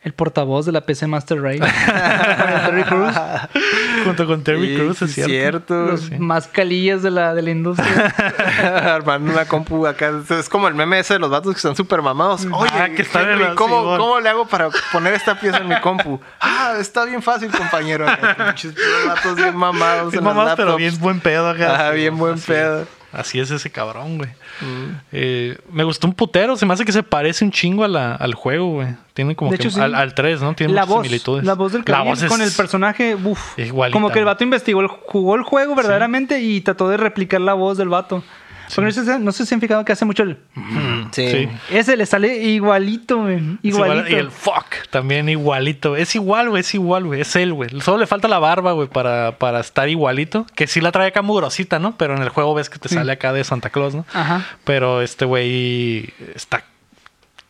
El portavoz de la PC Master Race. Terry Crews. Junto con Terry Sí, Crews, es sí, cierto. Los Sí. más calillas de la, de la industria. Armando una compu acá. Es como el meme ese de los vatos que están súper mamados. Oye, Ah, que Henry, la- ¿cómo. ¿cómo le hago para poner esta pieza en mi compu? Ah, está bien fácil, compañero. Acá, pinches vatos bien mamados Es en las mamá, pero bien buen pedo acá. Bien buen Así pedo. es. Así es ese cabrón, güey. Mm. Eh, me gustó un putero. Se me hace que se parece un chingo a la- al juego, güey. Tiene como De que hecho, sí. al, al 3, ¿no? Tiene la muchas voz. similitudes. La voz del es- con el personaje, uff. Como que el vato investigó, jugó el juego verdaderamente y trató de replicar la voz del vato. Porque no, sé, si- no sé si han fijado que hace mucho el... Sí. Sí. Ese le sale igualito, güey. Igual- Igualito. y el fuck también igualito. Es igual, güey. Es igual, güey. Es él, güey. Solo le falta la barba, güey, para, para estar igualito. Que sí la trae acá muy grosita, ¿no? Pero en el juego ves que te sale acá de Santa Claus, ¿no? Ajá. Pero este güey está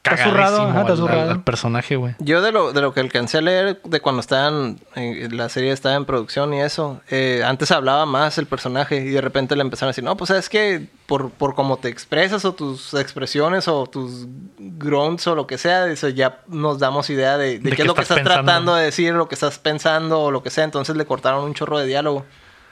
Está zurrado, ajá, está al- al- al personaje, güey. Yo de lo, de lo que alcancé a leer de cuando estaban, eh, la serie estaba en producción y eso, eh, antes hablaba más el personaje y de repente le empezaron a decir, no, pues es que por, por cómo te expresas o tus expresiones o tus grunts o lo que sea, dice, ya nos damos idea de, de De qué qué es lo que estás pensando. tratando de decir, lo que estás pensando o lo que sea, entonces le cortaron un chorro de diálogo.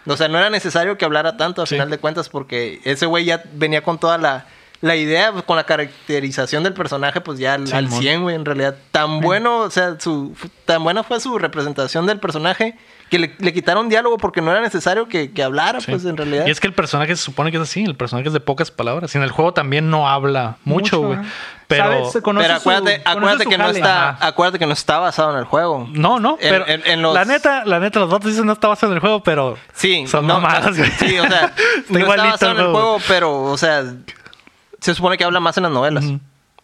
O sea, no era necesario que hablara tanto a Sí. final de cuentas porque ese güey ya venía con toda la... La idea, pues, con la caracterización del personaje, pues ya al, Sí, al mon. 100, güey, en realidad. Tan bueno, o sea, su, tan buena fue su representación del personaje que le, le quitaron diálogo porque no era necesario que, que hablara, Sí. pues en realidad. Y es que el personaje se supone que es así. El personaje es de pocas palabras. Y en el juego también no habla mucho, güey. Pero. ¿Sabes? Se conoce Pero su- acuérdate, conoce acuérdate su que no está, Ajá. acuérdate que no está basado en el juego. No, no, En- pero en- en los- la neta, la neta, los datos dicen no está basado en el juego, pero Sí, son no, mamadas, güey. Sí, o sea, no igualito está basado en el juego, pero, o sea, se supone que habla más en las novelas.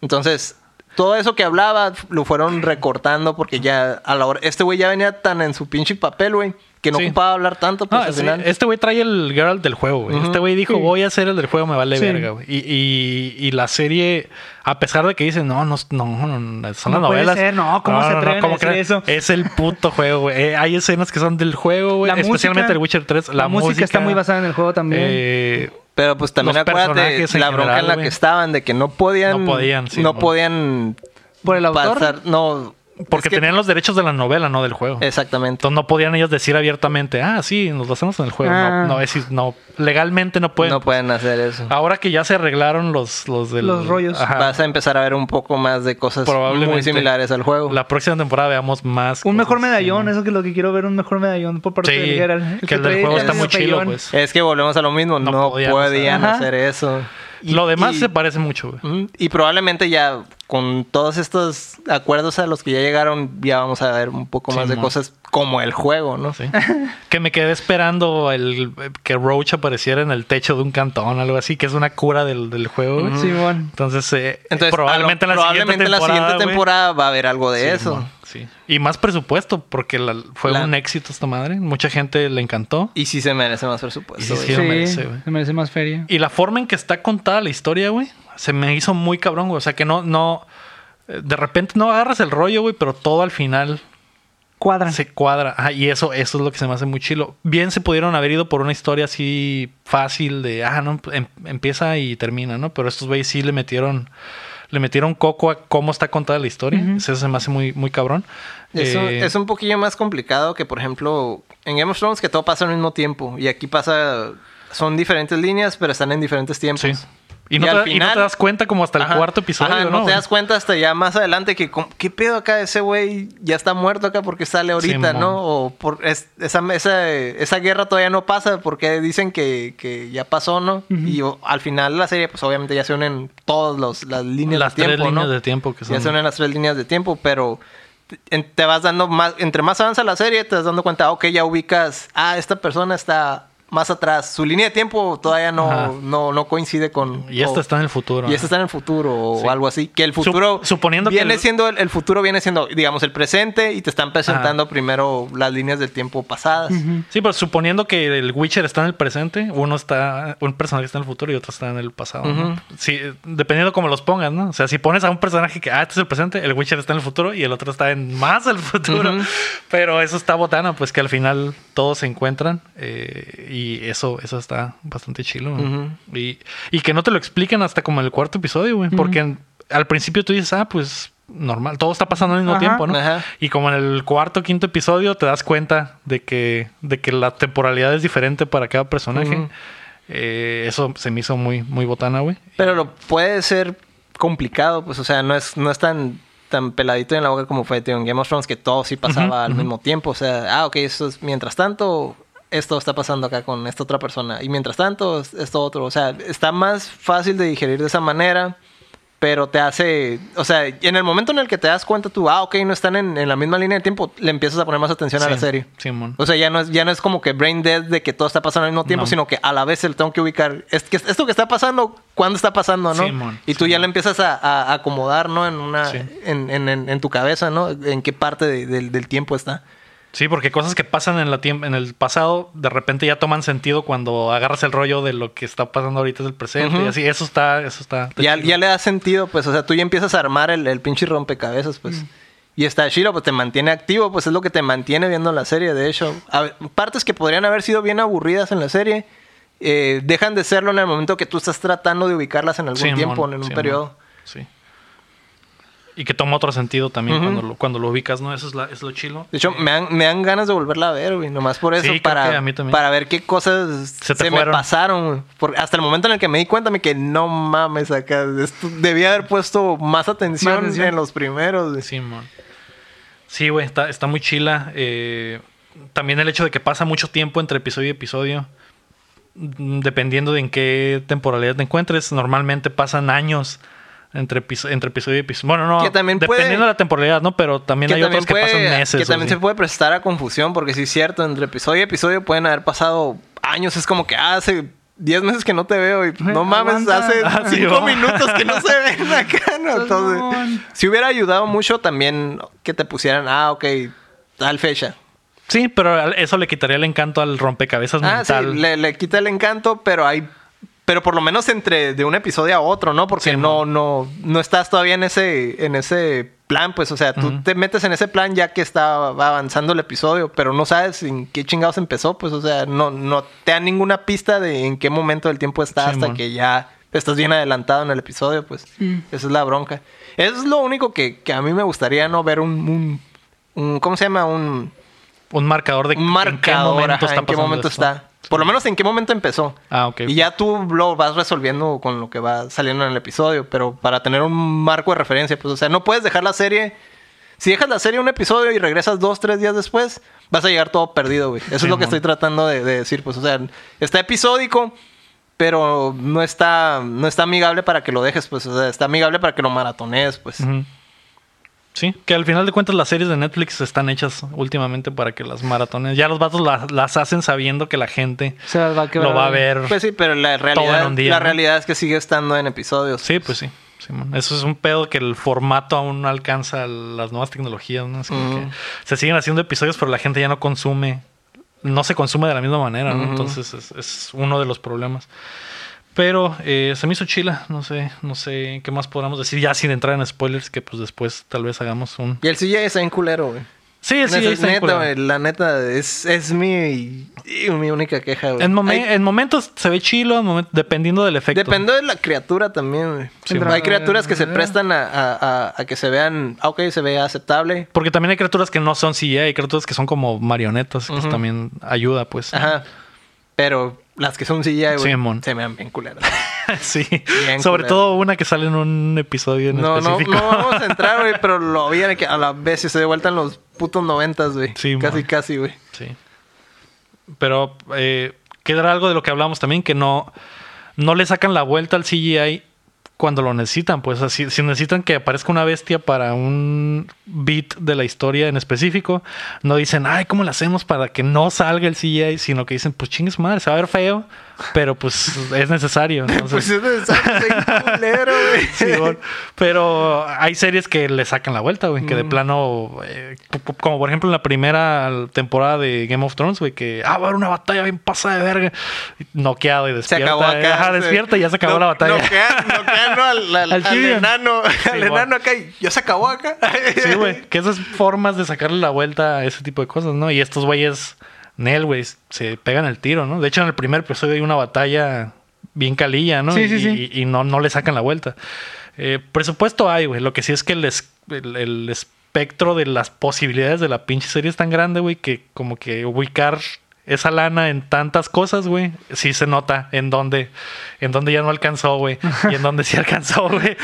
Entonces, todo eso que hablaba lo fueron recortando porque ya a la hora. Este güey ya venía tan en su pinche papel, güey, que no Sí. ocupaba hablar tanto, pues No, al sí, final. este güey trae el Geralt del juego, güey. Este güey dijo, Sí. voy a hacer el del juego, me vale Sí. verga, güey. Y, y, y la serie, a pesar de que dicen, no, no, no, no, son las No puede novelas. ser, no, ¿cómo se atreven eso? Es el puto juego, güey. Eh, hay escenas que son del juego, güey. Especialmente música- el Witcher 3. La, La, música, está muy basada en el juego también. Eh, Pero pues también Los acuérdate la bronca general, en la güey. que estaban de que no podían No podían, sí, no mon. podían ¿Por el autor? pasar no Porque Es que- tenían los derechos de la novela, no del juego. Exactamente. Entonces no podían ellos decir abiertamente, ah, sí, nos lo hacemos en el juego. Ah. No, no, es, no, legalmente no pueden. no pueden hacer eso. Ahora que ya se arreglaron los, los del- Los rollos. Ajá. Vas a empezar a ver un poco más de cosas Probablemente. muy similares al juego. La próxima temporada veamos más. Un mejor medallón, eso que es lo que quiero ver, un mejor medallón por parte Sí, de Geralt. que el del juego está muy chilo, pues. Es que volvemos a lo mismo, No no, podían podían, hacer- hacer eso. Y- Lo demás y- se parece mucho, güey. Y probablemente ya con todos estos acuerdos a los que ya llegaron, ya vamos a ver un poco Sí, más de cosas como el juego, ¿no? Sí. que me quedé esperando el que Roach apareciera en el techo de un cantón, algo así, que es una cura del, del juego, güey. Simón. Entonces, eh, Entonces, probablemente, lo- en la, probablemente siguiente en la temporada, güey, va a haber algo de Sí, eso. mon, sí. Y más presupuesto, porque la- fue La- un éxito esta madre. Mucha gente le encantó. Y sí se merece más presupuesto. Y sí, güey. sí. Sí, lo merece, güey. se merece más feria. Y la forma en que está contada la historia, güey, se me hizo muy cabrón, güey. O sea, que no, no, eh, de repente no agarras el rollo, güey, pero todo al final Cuadran. se cuadra. Ajá, y eso, eso es lo que se me hace muy chilo. Bien se pudieron haber ido por una historia así fácil de, ah, no, em- empieza y termina, ¿no? Pero estos güeyes sí le metieron, le metieron coco a cómo está contada la historia. Eso se me hace muy, muy cabrón. Eso Eh, es un poquillo más complicado que, por ejemplo, en Game of Thrones que todo pasa al mismo tiempo. Y aquí pasa, son diferentes líneas, pero están en diferentes tiempos. Sí. Y no, Y te, al y no te final- das cuenta como hasta el Ajá. cuarto episodio, Ajá, ¿no? te das cuenta hasta ya más adelante que qué pedo acá ese güey ya está muerto acá porque sale ahorita. ¿no? O por es- esa, esa, esa guerra todavía no pasa porque dicen que, que ya pasó, ¿no? Y o- al final de la serie, pues obviamente ya se unen todas las líneas Las de tres tiempo, líneas ¿no? de tiempo que son. Ya se unen las tres líneas de tiempo, pero te vas dando más, entre más avanza la serie, te vas dando cuenta, ok, ya ubicas, ah, esta persona está más atrás. Su línea de tiempo todavía no, no, no coincide con... Y esta o- está en el futuro. y este está en el futuro o Sí. algo así. Que el futuro. Sup- suponiendo que viene el- siendo. El, el futuro viene siendo, digamos, el presente y te están presentando primero las líneas del tiempo pasadas. Sí, pero suponiendo que el Witcher está en el presente, uno está, un personaje está en el futuro y otro está en el pasado. Sí, dependiendo cómo los pongas, ¿no? O sea, si pones a un personaje que, ah, este es el presente, el Witcher está en el futuro y el otro está en más el futuro. Pero eso está botana, pues que al final todos se encuentran eh, y eso, eso está bastante chilo. y, y que no te lo expliquen hasta como en el cuarto episodio, güey. Porque en- al principio tú dices, ah, pues normal, todo está pasando al mismo Ajá. tiempo, ¿no? Ajá. Y como en el cuarto quinto episodio te das cuenta de que, de que la temporalidad es diferente para cada personaje. Eh, eso se me hizo muy, muy botana, güey. Pero lo puede ser complicado, pues, o sea, no es, no es tan, tan peladito en la boca como fue tío, en Game of Thrones, que todo sí pasaba al mismo tiempo. O sea, ah, ok, esto es mientras tanto. Esto está pasando acá con esta otra persona. Y mientras tanto, es- esto otro. O sea, está más fácil de digerir de esa manera. Pero te hace. O sea, en el momento en el que te das cuenta tú, ah, ok, no están en, en la misma línea de tiempo, le empiezas a poner más atención a la serie. Simón. O sea, ya no es, ya no es como que brain dead de que todo está pasando al mismo tiempo, No. sino que a la vez se le tengo que ubicar. Es que esto que está pasando, ¿cuándo está pasando, no? Simón, y tú ya lo empiezas a, acomodar, ¿no? En una, Sí. en, en- tu cabeza, ¿no? En qué parte de- del- del tiempo está. Sí, porque cosas que pasan en, la en el pasado, de repente ya toman sentido cuando agarras el rollo de lo que está pasando ahorita del presente. Ujú. Y así, eso está, eso está. está Ya, ya le da sentido, pues, o sea, tú ya empiezas a armar el, el pinche rompecabezas, pues. Y está chido, pues te mantiene activo, pues es lo que te mantiene viendo la serie, de hecho. A partes que podrían haber sido bien aburridas en la serie, eh, dejan de serlo en el momento que tú estás tratando de ubicarlas en algún tiempo, en un Simón. periodo. Sí. Y que toma otro sentido también cuando, lo, cuando lo ubicas, ¿no? Eso es, la, es lo chilo. De hecho, me dan, me dan ganas de volverla a ver, güey. Nomás por eso, Sí, para, que a mí también. para ver qué cosas Se se, me pasaron. güey. Porque hasta el momento en el que me di cuenta, me que no mames acá. Esto, debía haber puesto más atención, Más atención. en los primeros. güey. Sí, mon. Sí, güey, está, está muy chila. Eh, también el hecho de que pasa mucho tiempo entre episodio y episodio. mm, Dependiendo de en qué temporalidad te encuentres, normalmente pasan años entre, entre episodio y episodio. Bueno, no, Que también dependiendo puede- de la temporalidad, ¿no? Pero también hay otros que pasan meses. que también se puede prestar a confusión, porque sí es cierto, entre episodio y episodio pueden haber pasado años. Es como que ah, hace 10 meses que no te veo y no mames, Aguanta. hace Ah, sí, 5 va. minutos que no se ven acá, ¿no? Entonces, si hubiera ayudado mucho también que te pusieran, ah, ok, tal fecha. Sí, pero eso le quitaría el encanto al rompecabezas Ah, sí, le, le quita el encanto, pero hay. Pero por lo menos entre de un episodio a otro, ¿no? Porque Sí, no, no, no estás todavía en ese, en ese plan, pues, o sea, tú te metes en ese plan ya que está avanzando el episodio, pero no sabes en qué chingados empezó, pues, o sea, no, no te da ninguna pista de en qué momento del tiempo está Sí, hasta que ya estás bien adelantado en el episodio, pues. Esa es la bronca. Eso es lo único que, que a mí me gustaría no ver un, un, un- ¿cómo se llama? Un, Un marcador de un marcador, en qué momento ajá, está en qué momento esto. está. Por lo menos en qué momento empezó. Ah, ok. Y ya tú lo vas resolviendo con lo que va saliendo en el episodio, pero para tener un marco de referencia, pues, o sea, no puedes dejar la serie. Si dejas la serie un episodio y regresas dos, tres días después, vas a llegar todo perdido, güey. Eso es lo que estoy tratando de, de decir, pues, o sea, está episódico, pero no está, no está amigable para que lo dejes, pues, o sea, está amigable para que lo maratonees, pues. Sí, que al final de cuentas las series de Netflix están hechas últimamente para que las maratones. Ya los vatos las, las hacen sabiendo que la gente O sea, va a quebrar lo va a ver. Pues sí, pero la realidad, en un día, la ¿no? realidad es que sigue estando en episodios. Sí, pues sí. Simón. Eso es un pedo que el formato aún no alcanza las nuevas tecnologías, ¿no? Es que se siguen haciendo episodios, pero la gente ya no consume, no se consume de la misma manera, ¿no? Entonces es, es uno de los problemas. Pero eh, se me hizo chila, no sé, no sé qué más podamos decir, ya sin entrar en spoilers, que pues después tal vez hagamos un... Y el CGI está bien culero, güey. Sí, sí, Neta, está neta, culero. güey, la neta, es, es mi, mi única queja, güey. En, momen- Hay- en momentos se ve chilo, en momen- dependiendo del efecto. Depende de la criatura también, güey. Sí, Hay criaturas que se prestan a, a- a- a que se vean, ah, ok, se vea aceptable. Porque también hay criaturas que no son CGI, hay criaturas que son como marionetas, que Ujú. también ayuda, pues. Ajá. Pero las que son CGI, güey, se vean bien culeras. sí. Bien Sobre todo una que sale en un episodio en No, no, específico. no vamos a entrar, güey, pero lo vi que a la vez se de vuelta en los putos noventas, güey. Sí, casi, man. casi, güey. Sí. Pero eh, quedará algo de lo que hablamos también, que no, no le sacan la vuelta al CGI cuando lo necesitan. Pues así, si necesitan que aparezca una bestia para un beat de la historia en específico, no dicen, ay, ¿cómo le hacemos para que no salga el CGI? Sino que dicen, pues chingues madre, se va a ver feo, pero pues es necesario. Entonces, Pues es necesario culero, güey. Sí, bueno, pero hay series que le sacan la vuelta, güey, que de plano, eh, como por ejemplo en la primera temporada de Game of Thrones, güey, que, ah, va a haber una batalla bien pasada de verga, noqueado y Se despierta. acabó acá. Ajá, se- despierta y ya se acabó No- la batalla. noquean- noquean, ¿no? al, al- Al al enano, al bueno. enano acá y ya se acabó acá. Sí, güey, que esas formas de sacarle la vuelta a ese tipo de cosas, ¿no? Y estos güeyes, Nel, güey, se pegan el tiro, ¿no? De hecho, en el primer episodio hay una batalla bien calilla, ¿no? Sí, y, sí, sí. y- y no, no le sacan la vuelta. Eh, presupuesto hay, güey. Lo que sí es que el, es- el, el espectro de las posibilidades de la pinche serie es tan grande, güey, que como que ubicar esa lana en tantas cosas, güey, sí se nota en dónde, en dónde ya no alcanzó, güey, y en dónde sí alcanzó, güey.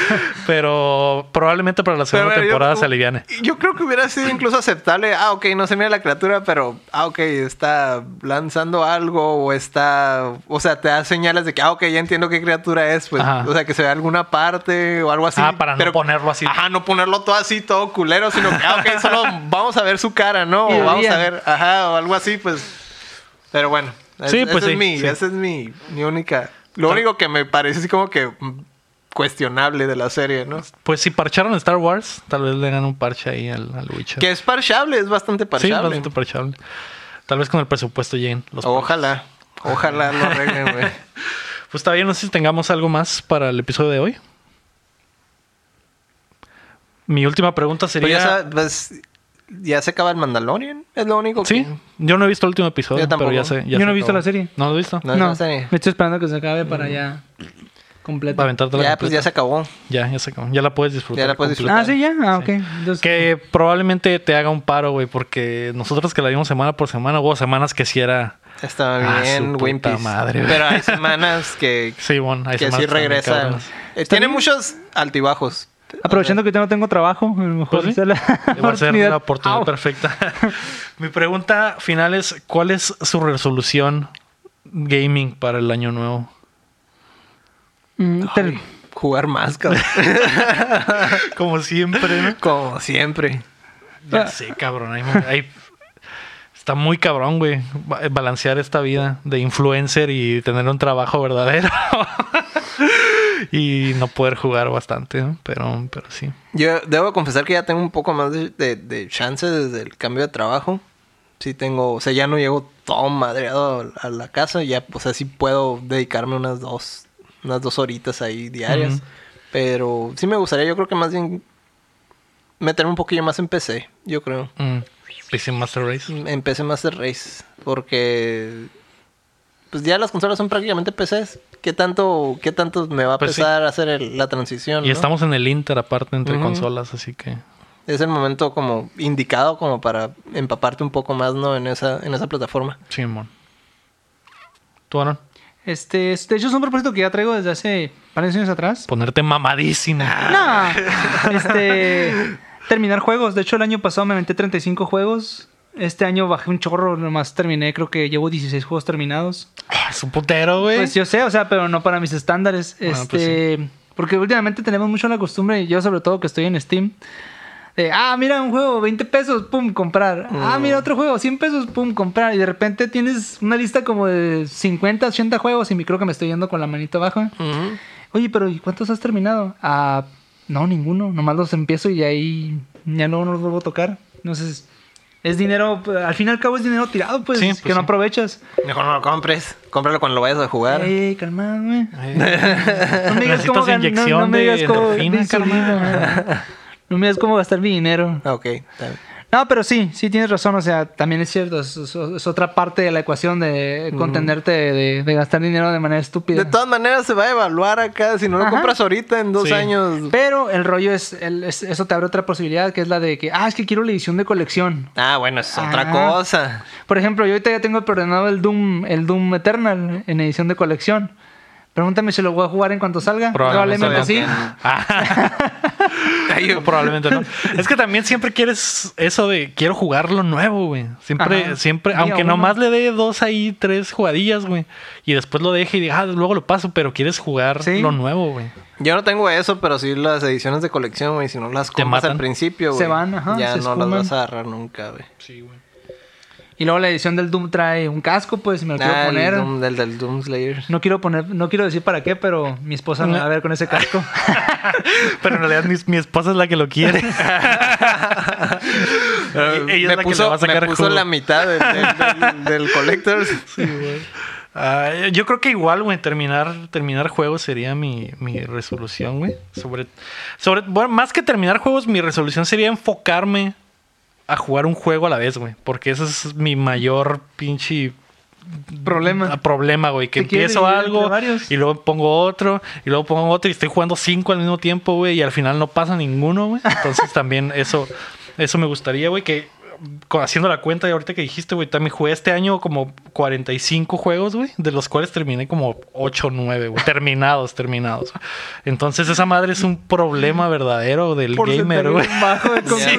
Pero probablemente para la segunda Pero, temporada yo- se aliviane. Yo creo que hubiera sido incluso aceptable. Ah, ok, no se mira la criatura, pero ah, ok, está lanzando algo o está. O sea, te da señales de que, ah, ok, ya entiendo qué criatura es. Pues, Ajá. o sea, que se ve alguna parte o algo así. Ah, para no ponerlo así. Ajá, no ponerlo todo así, todo culero, sino que, ah, ok, solo vamos a ver su cara, ¿no? O vamos a ver, ajá, o algo así, pues. Pero bueno, es- Sí, esa pues es sí, mi, sí. esa es mi, mi única. Lo único que me parece así como que cuestionable de la serie, ¿no? Pues si parcharon Star Wars, tal vez le hagan un parche ahí al, al Witcher. Que es parchable, es bastante Sí, parchable. bastante parchable. Tal vez con el presupuesto lleguen los Ojalá, ojalá lo arreglen, güey. Pues está bien, no sé si tengamos algo más para el episodio de hoy. Mi última pregunta Pues sería... ya, sabes, pues, ya se acaba el Mandalorian, es lo único Sí, que... yo no he visto el último episodio, Yo tampoco. pero ya sé. ya Yo no he visto acabó. la serie. ¿No lo has visto? No, No, me estoy esperando que se acabe para ya completo. Para aventarte la Ya, pues ya se acabó. Ya, ya se acabó. Ya la puedes disfrutar. Ya la puedes completa. Ah, sí, ya. Ah, ok. Entonces, Que probablemente te haga un paro, güey, porque nosotros que la vimos semana por semana, hubo semanas que sí era... Está Ah, bien, Wimpy. Pero hay semanas que, Sí, bueno, hay que semanas sí regresa. Eh, Tiene muchos altibajos. Aprovechando que yo no tengo trabajo, a lo mejor Pues sí, la Va a ser oportunidad. la oportunidad Au. perfecta. Mi pregunta final es: ¿cuál es su resolución gaming para el año nuevo? Mm, Ay, jugar más, cabrón. Como siempre, ¿no? Como siempre. Ya sé, cabrón. hay- hay- está muy cabrón, güey. ba- Balancear esta vida de influencer y tener un trabajo verdadero. y no poder jugar bastante, ¿no? Pero, pero sí. Yo debo confesar que ya tengo un poco más de, de, de chance desde el cambio de trabajo. Sí tengo, o sea, ya no llego todo madreado a la casa. Ya, o sea, sí puedo dedicarme unas dos, unas dos horitas ahí diarias. Pero sí me gustaría, yo creo que más bien meterme un poquillo más en PC, yo creo. Mm. PC Master Race. En PC Master Race. Porque pues ya las consolas son prácticamente PCs. ¿Qué tanto, qué tanto me va a Pues sí. pesar hacer el- la transición? Y no? estamos en el Inter aparte entre consolas, así que... Es el momento como indicado como para empaparte un poco más, ¿no? En esa, en esa plataforma. Simón. ¿Tú, Aaron? Este, de hecho, es un propósito que ya traigo desde hace varios años atrás. Ponerte mamadísimo. No. Este, terminar juegos. De hecho, el año pasado me aventé 35 juegos. Este año bajé un chorro, nomás terminé, creo que llevo 16 juegos terminados. Ah, Es un putero, güey. Pues yo sé, o sea, pero no para mis estándares. Bueno, este, pues porque últimamente tenemos mucho la costumbre, yo sobre todo que estoy en Steam, de, ah, mira un juego, 20 pesos, pum, comprar. Ah, Mm. mira otro juego, 100 pesos, pum, comprar. Y de repente tienes una lista como de 50, 80 juegos y me creo que me estoy yendo con la manita abajo. Oye, pero ¿y cuántos has terminado? Ah, no, ninguno. Nomás los empiezo y ahí ya no los vuelvo a tocar. Entonces, es dinero, al fin y al cabo es dinero tirado, pues, Sí, que pues no sí. aprovechas. Mejor no lo compres. Cómpralo cuando lo vayas a jugar. Ey, calmado, güey. No me digas Necesitas cómo inyección no, no me de digas cómo de insulina. No me digas cómo gastar mi dinero. Ah, Ok, está bien. No, pero sí, sí tienes razón. O sea, también es cierto. Es, es- es otra parte de la ecuación de contenerte de, de gastar dinero de manera estúpida. De todas maneras se va a evaluar acá. Si no lo Ajá. compras ahorita en dos Sí. años. Pero el rollo es, el- es- eso te abre otra posibilidad, que es la de que, ah, es que quiero la edición de colección. Ah, bueno, es otra Ah. cosa. Por ejemplo, yo ahorita ya tengo preordenado el Doom, el Doom Eternal en edición de colección. Pregúntame si lo voy a jugar en cuanto salga. Probablemente sí. Ay, Probablemente no. Es que también siempre quieres eso de quiero jugar lo nuevo, güey. Siempre, Ajá. siempre, Día aunque uno. nomás le dé dos ahí, tres jugadillas, güey. Y después lo deje y diga, ah, luego lo paso, pero quieres jugar Sí. lo nuevo, güey. Yo no tengo eso, pero sí las ediciones de colección, güey. Si no las Te compras matan. al principio, güey. Se van, ajá, Ya no esfuman. las vas a agarrar nunca, güey. Sí, güey. Y luego la edición del Doom trae un casco, pues, y me lo quiero Ah, el poner. Doom- del, del Doom Slayer. No quiero poner, no quiero decir para qué, pero mi esposa me va a ver con ese casco. Pero en realidad mi, mi esposa es la que lo quiere. Y ella es me la que puso, le va a sacar me puso jugo. la mitad del, del, del- del Collectors. Ah, yo creo que igual, güey, terminar, terminar juegos sería mi, mi resolución, güey. Sobre, sobre, bueno, más que terminar juegos, mi resolución sería enfocarme a jugar un juego a la vez, güey. Porque ese es mi mayor pinche Problema. problema, güey. Que empiezo algo y luego pongo otro y luego pongo otro y estoy jugando cinco al mismo tiempo, güey. Y al final no pasa ninguno, güey. Entonces también eso, eso me gustaría, güey, que haciendo la cuenta de ahorita que dijiste, güey, también jugué este año como 45 juegos, güey, de los cuales terminé como 8 o 9, güey, terminados, terminados. Entonces esa madre es un problema verdadero del gamer, güey. bajo de Sí.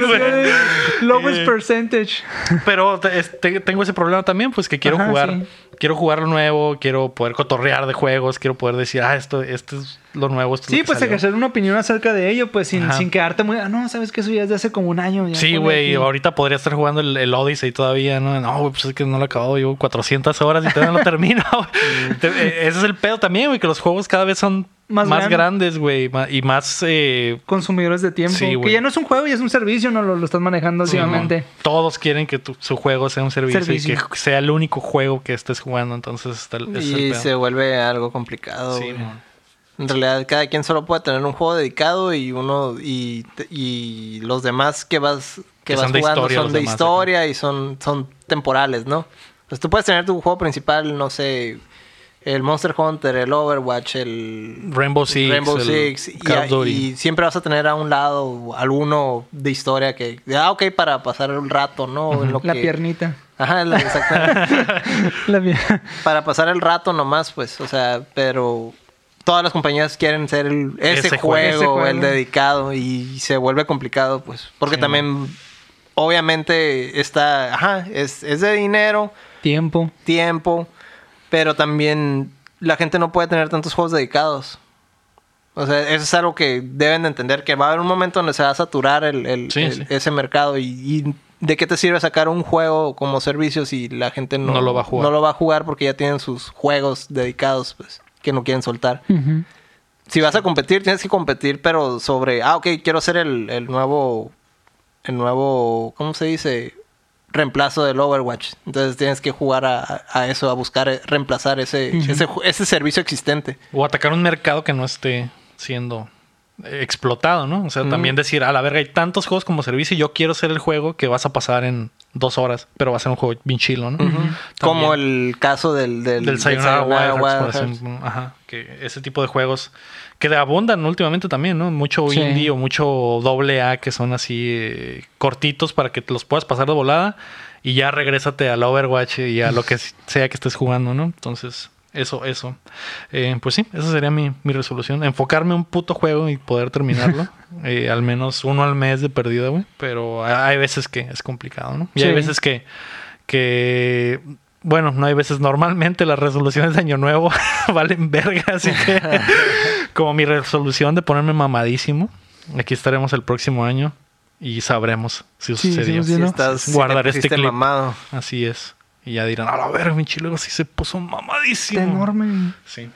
Lowest Eh, percentage. Pero te- tengo ese problema también, pues que quiero Ajá, jugar, sí. Quiero jugar lo nuevo, quiero poder cotorrear de juegos, quiero poder decir, ah, esto, esto es lo nuevo, esto es lo Sí, que pues salió". ejercer una opinión acerca de ello, pues sin, sin quedarte muy. Ah, no, sabes que eso ya es de hace como un año. ya Sí, güey, aquí". ahorita podría estar jugando el, el Odyssey todavía, ¿no? No, güey, pues es que no lo he acabado, llevo 400 horas y todavía no lo termino. eh, Ese es el pedo también, güey, que los juegos cada vez son Más más, grandes. grandes, güey, y más... eh, Consumidores de tiempo. Sí, que ya no es un juego, ya es un servicio, no lo, lo estás manejando últimamente. todos quieren que tu- su juego sea un servicio, Servicio. y que sea el único juego que estés jugando, entonces está Y se vuelve algo complicado. Sí. En realidad, cada quien solo puede tener un juego dedicado y uno y, y los demás que vas que, Que vas son de jugando historia, son de demás, historia y son son temporales, ¿no? Pues tú puedes tener tu juego principal, no sé, el Monster Hunter, el Overwatch, el Rainbow Six, Rainbow el Six y, Call of Duty. y siempre vas a tener a un lado alguno de historia que ah ok para pasar un rato, ¿no? En lo La que- piernita. Ajá, la- exactamente. La pier- para pasar el rato nomás, pues, o sea, pero todas las compañías quieren ser el- ese, Ese juego, juego. Ese juego. el dedicado, y se vuelve complicado, pues, porque Sí, también, obviamente, está, ajá, es, es de dinero, Tiempo. tiempo, pero también la gente no puede tener tantos juegos dedicados. O sea, eso es algo que deben de entender, que va a haber un momento donde se va a saturar el, el- Sí, el- sí. ese mercado y, y ¿de qué te sirve sacar un juego como servicio si la gente no, No lo va a jugar. no lo va a jugar porque ya tienen sus juegos dedicados pues, que no quieren soltar? Si vas a competir, tienes que competir, pero sobre, ah, ok, quiero ser el, el nuevo, el nuevo, ¿cómo se dice? Reemplazo del Overwatch. Entonces tienes que jugar a, a eso, a buscar eh, reemplazar ese, ese, servicio existente. O atacar un mercado que no esté siendo explotado, ¿no? O sea, también decir, a la verga, hay tantos juegos como servicio y yo quiero ser el juego que vas a pasar en dos horas, pero va a ser un juego bien chilo, ¿no? Como el caso del... Del, Del Sayonara Wild Hearts, Wild por Hearts. ejemplo. Ajá, que ese tipo de juegos que abundan últimamente también, ¿no? Mucho Sí. indie o mucho doble A que son así eh, cortitos para que te los puedas pasar de volada y ya regrésate al Overwatch y a lo que sea que estés jugando, ¿no? Entonces, eso, eso. Eh, pues sí, esa sería mi, mi resolución. Enfocarme en un puto juego y poder terminarlo. Eh, al menos uno al mes de perdida, güey. Pero hay veces que es complicado, ¿no? Y hay veces que, que bueno, no hay veces. Normalmente las resoluciones de Año Nuevo valen verga, así que como mi resolución de ponerme mamadísimo, aquí estaremos el próximo año y sabremos si Sí, sucedió. sí, Si ¿no? estás... Guardar te este clip. mamado. Así es. Y ya dirán, a la verga, mi luego sí se puso mamadísimo. Está enorme. Sí.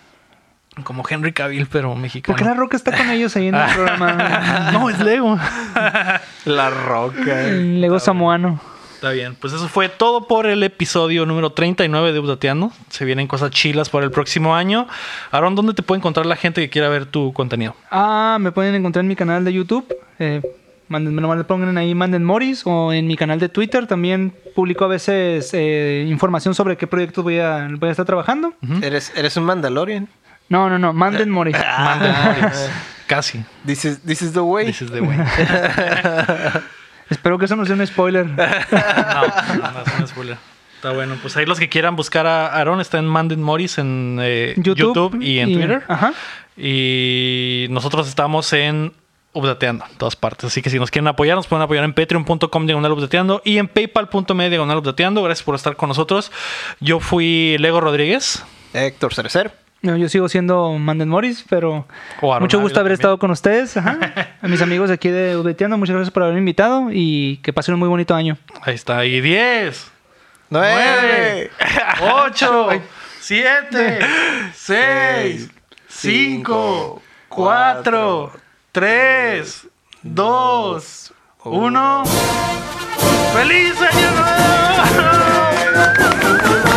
Como Henry Cavill, pero mexicano. ¿Por qué la roca está con ellos ahí en el programa? no, es Lego. La roca. Lego samoano. Está bien, pues eso fue todo por el episodio número 39 de Updateando. Se vienen cosas chilas para el próximo año. Aaron, ¿dónde te puede encontrar la gente que quiera ver tu contenido? Ah, me pueden encontrar en mi canal de YouTube. Eh, manden, nomás le pongan ahí Manden Morris o en mi canal de Twitter. También publico a veces eh, información sobre qué proyectos voy a, voy a estar trabajando. ¿Eres, eres un Mandalorian. No, no, no, Manden Morris. Manden Morris. Casi. This is, this is the way. Dices de güey. Espero que eso no sea un spoiler. No, no, no es un spoiler. Está bueno. Pues ahí los que quieran buscar a Aaron está en Manden Morris en eh, YouTube, YouTube, y en y- Twitter. ajá. Y nosotros estamos en Updateando, en todas partes. Así que si nos quieren apoyar, nos pueden apoyar en patreon.com diagonal updateando y en paypal.me diagonal updateando. Gracias por estar con nosotros. Yo fui Lego Rodríguez. Héctor Cerecer. No, yo sigo siendo Manden Morris, pero mucho gusto haber también. estado con ustedes. Ajá. A mis amigos aquí de Ubeteando, muchas gracias por haberme invitado y que pasen un muy bonito año. Ahí está. Y 10, ¡Nueve! 8, 7, 6, 5, 4, 3, 2, 1. ¡Feliz Año Nuevo!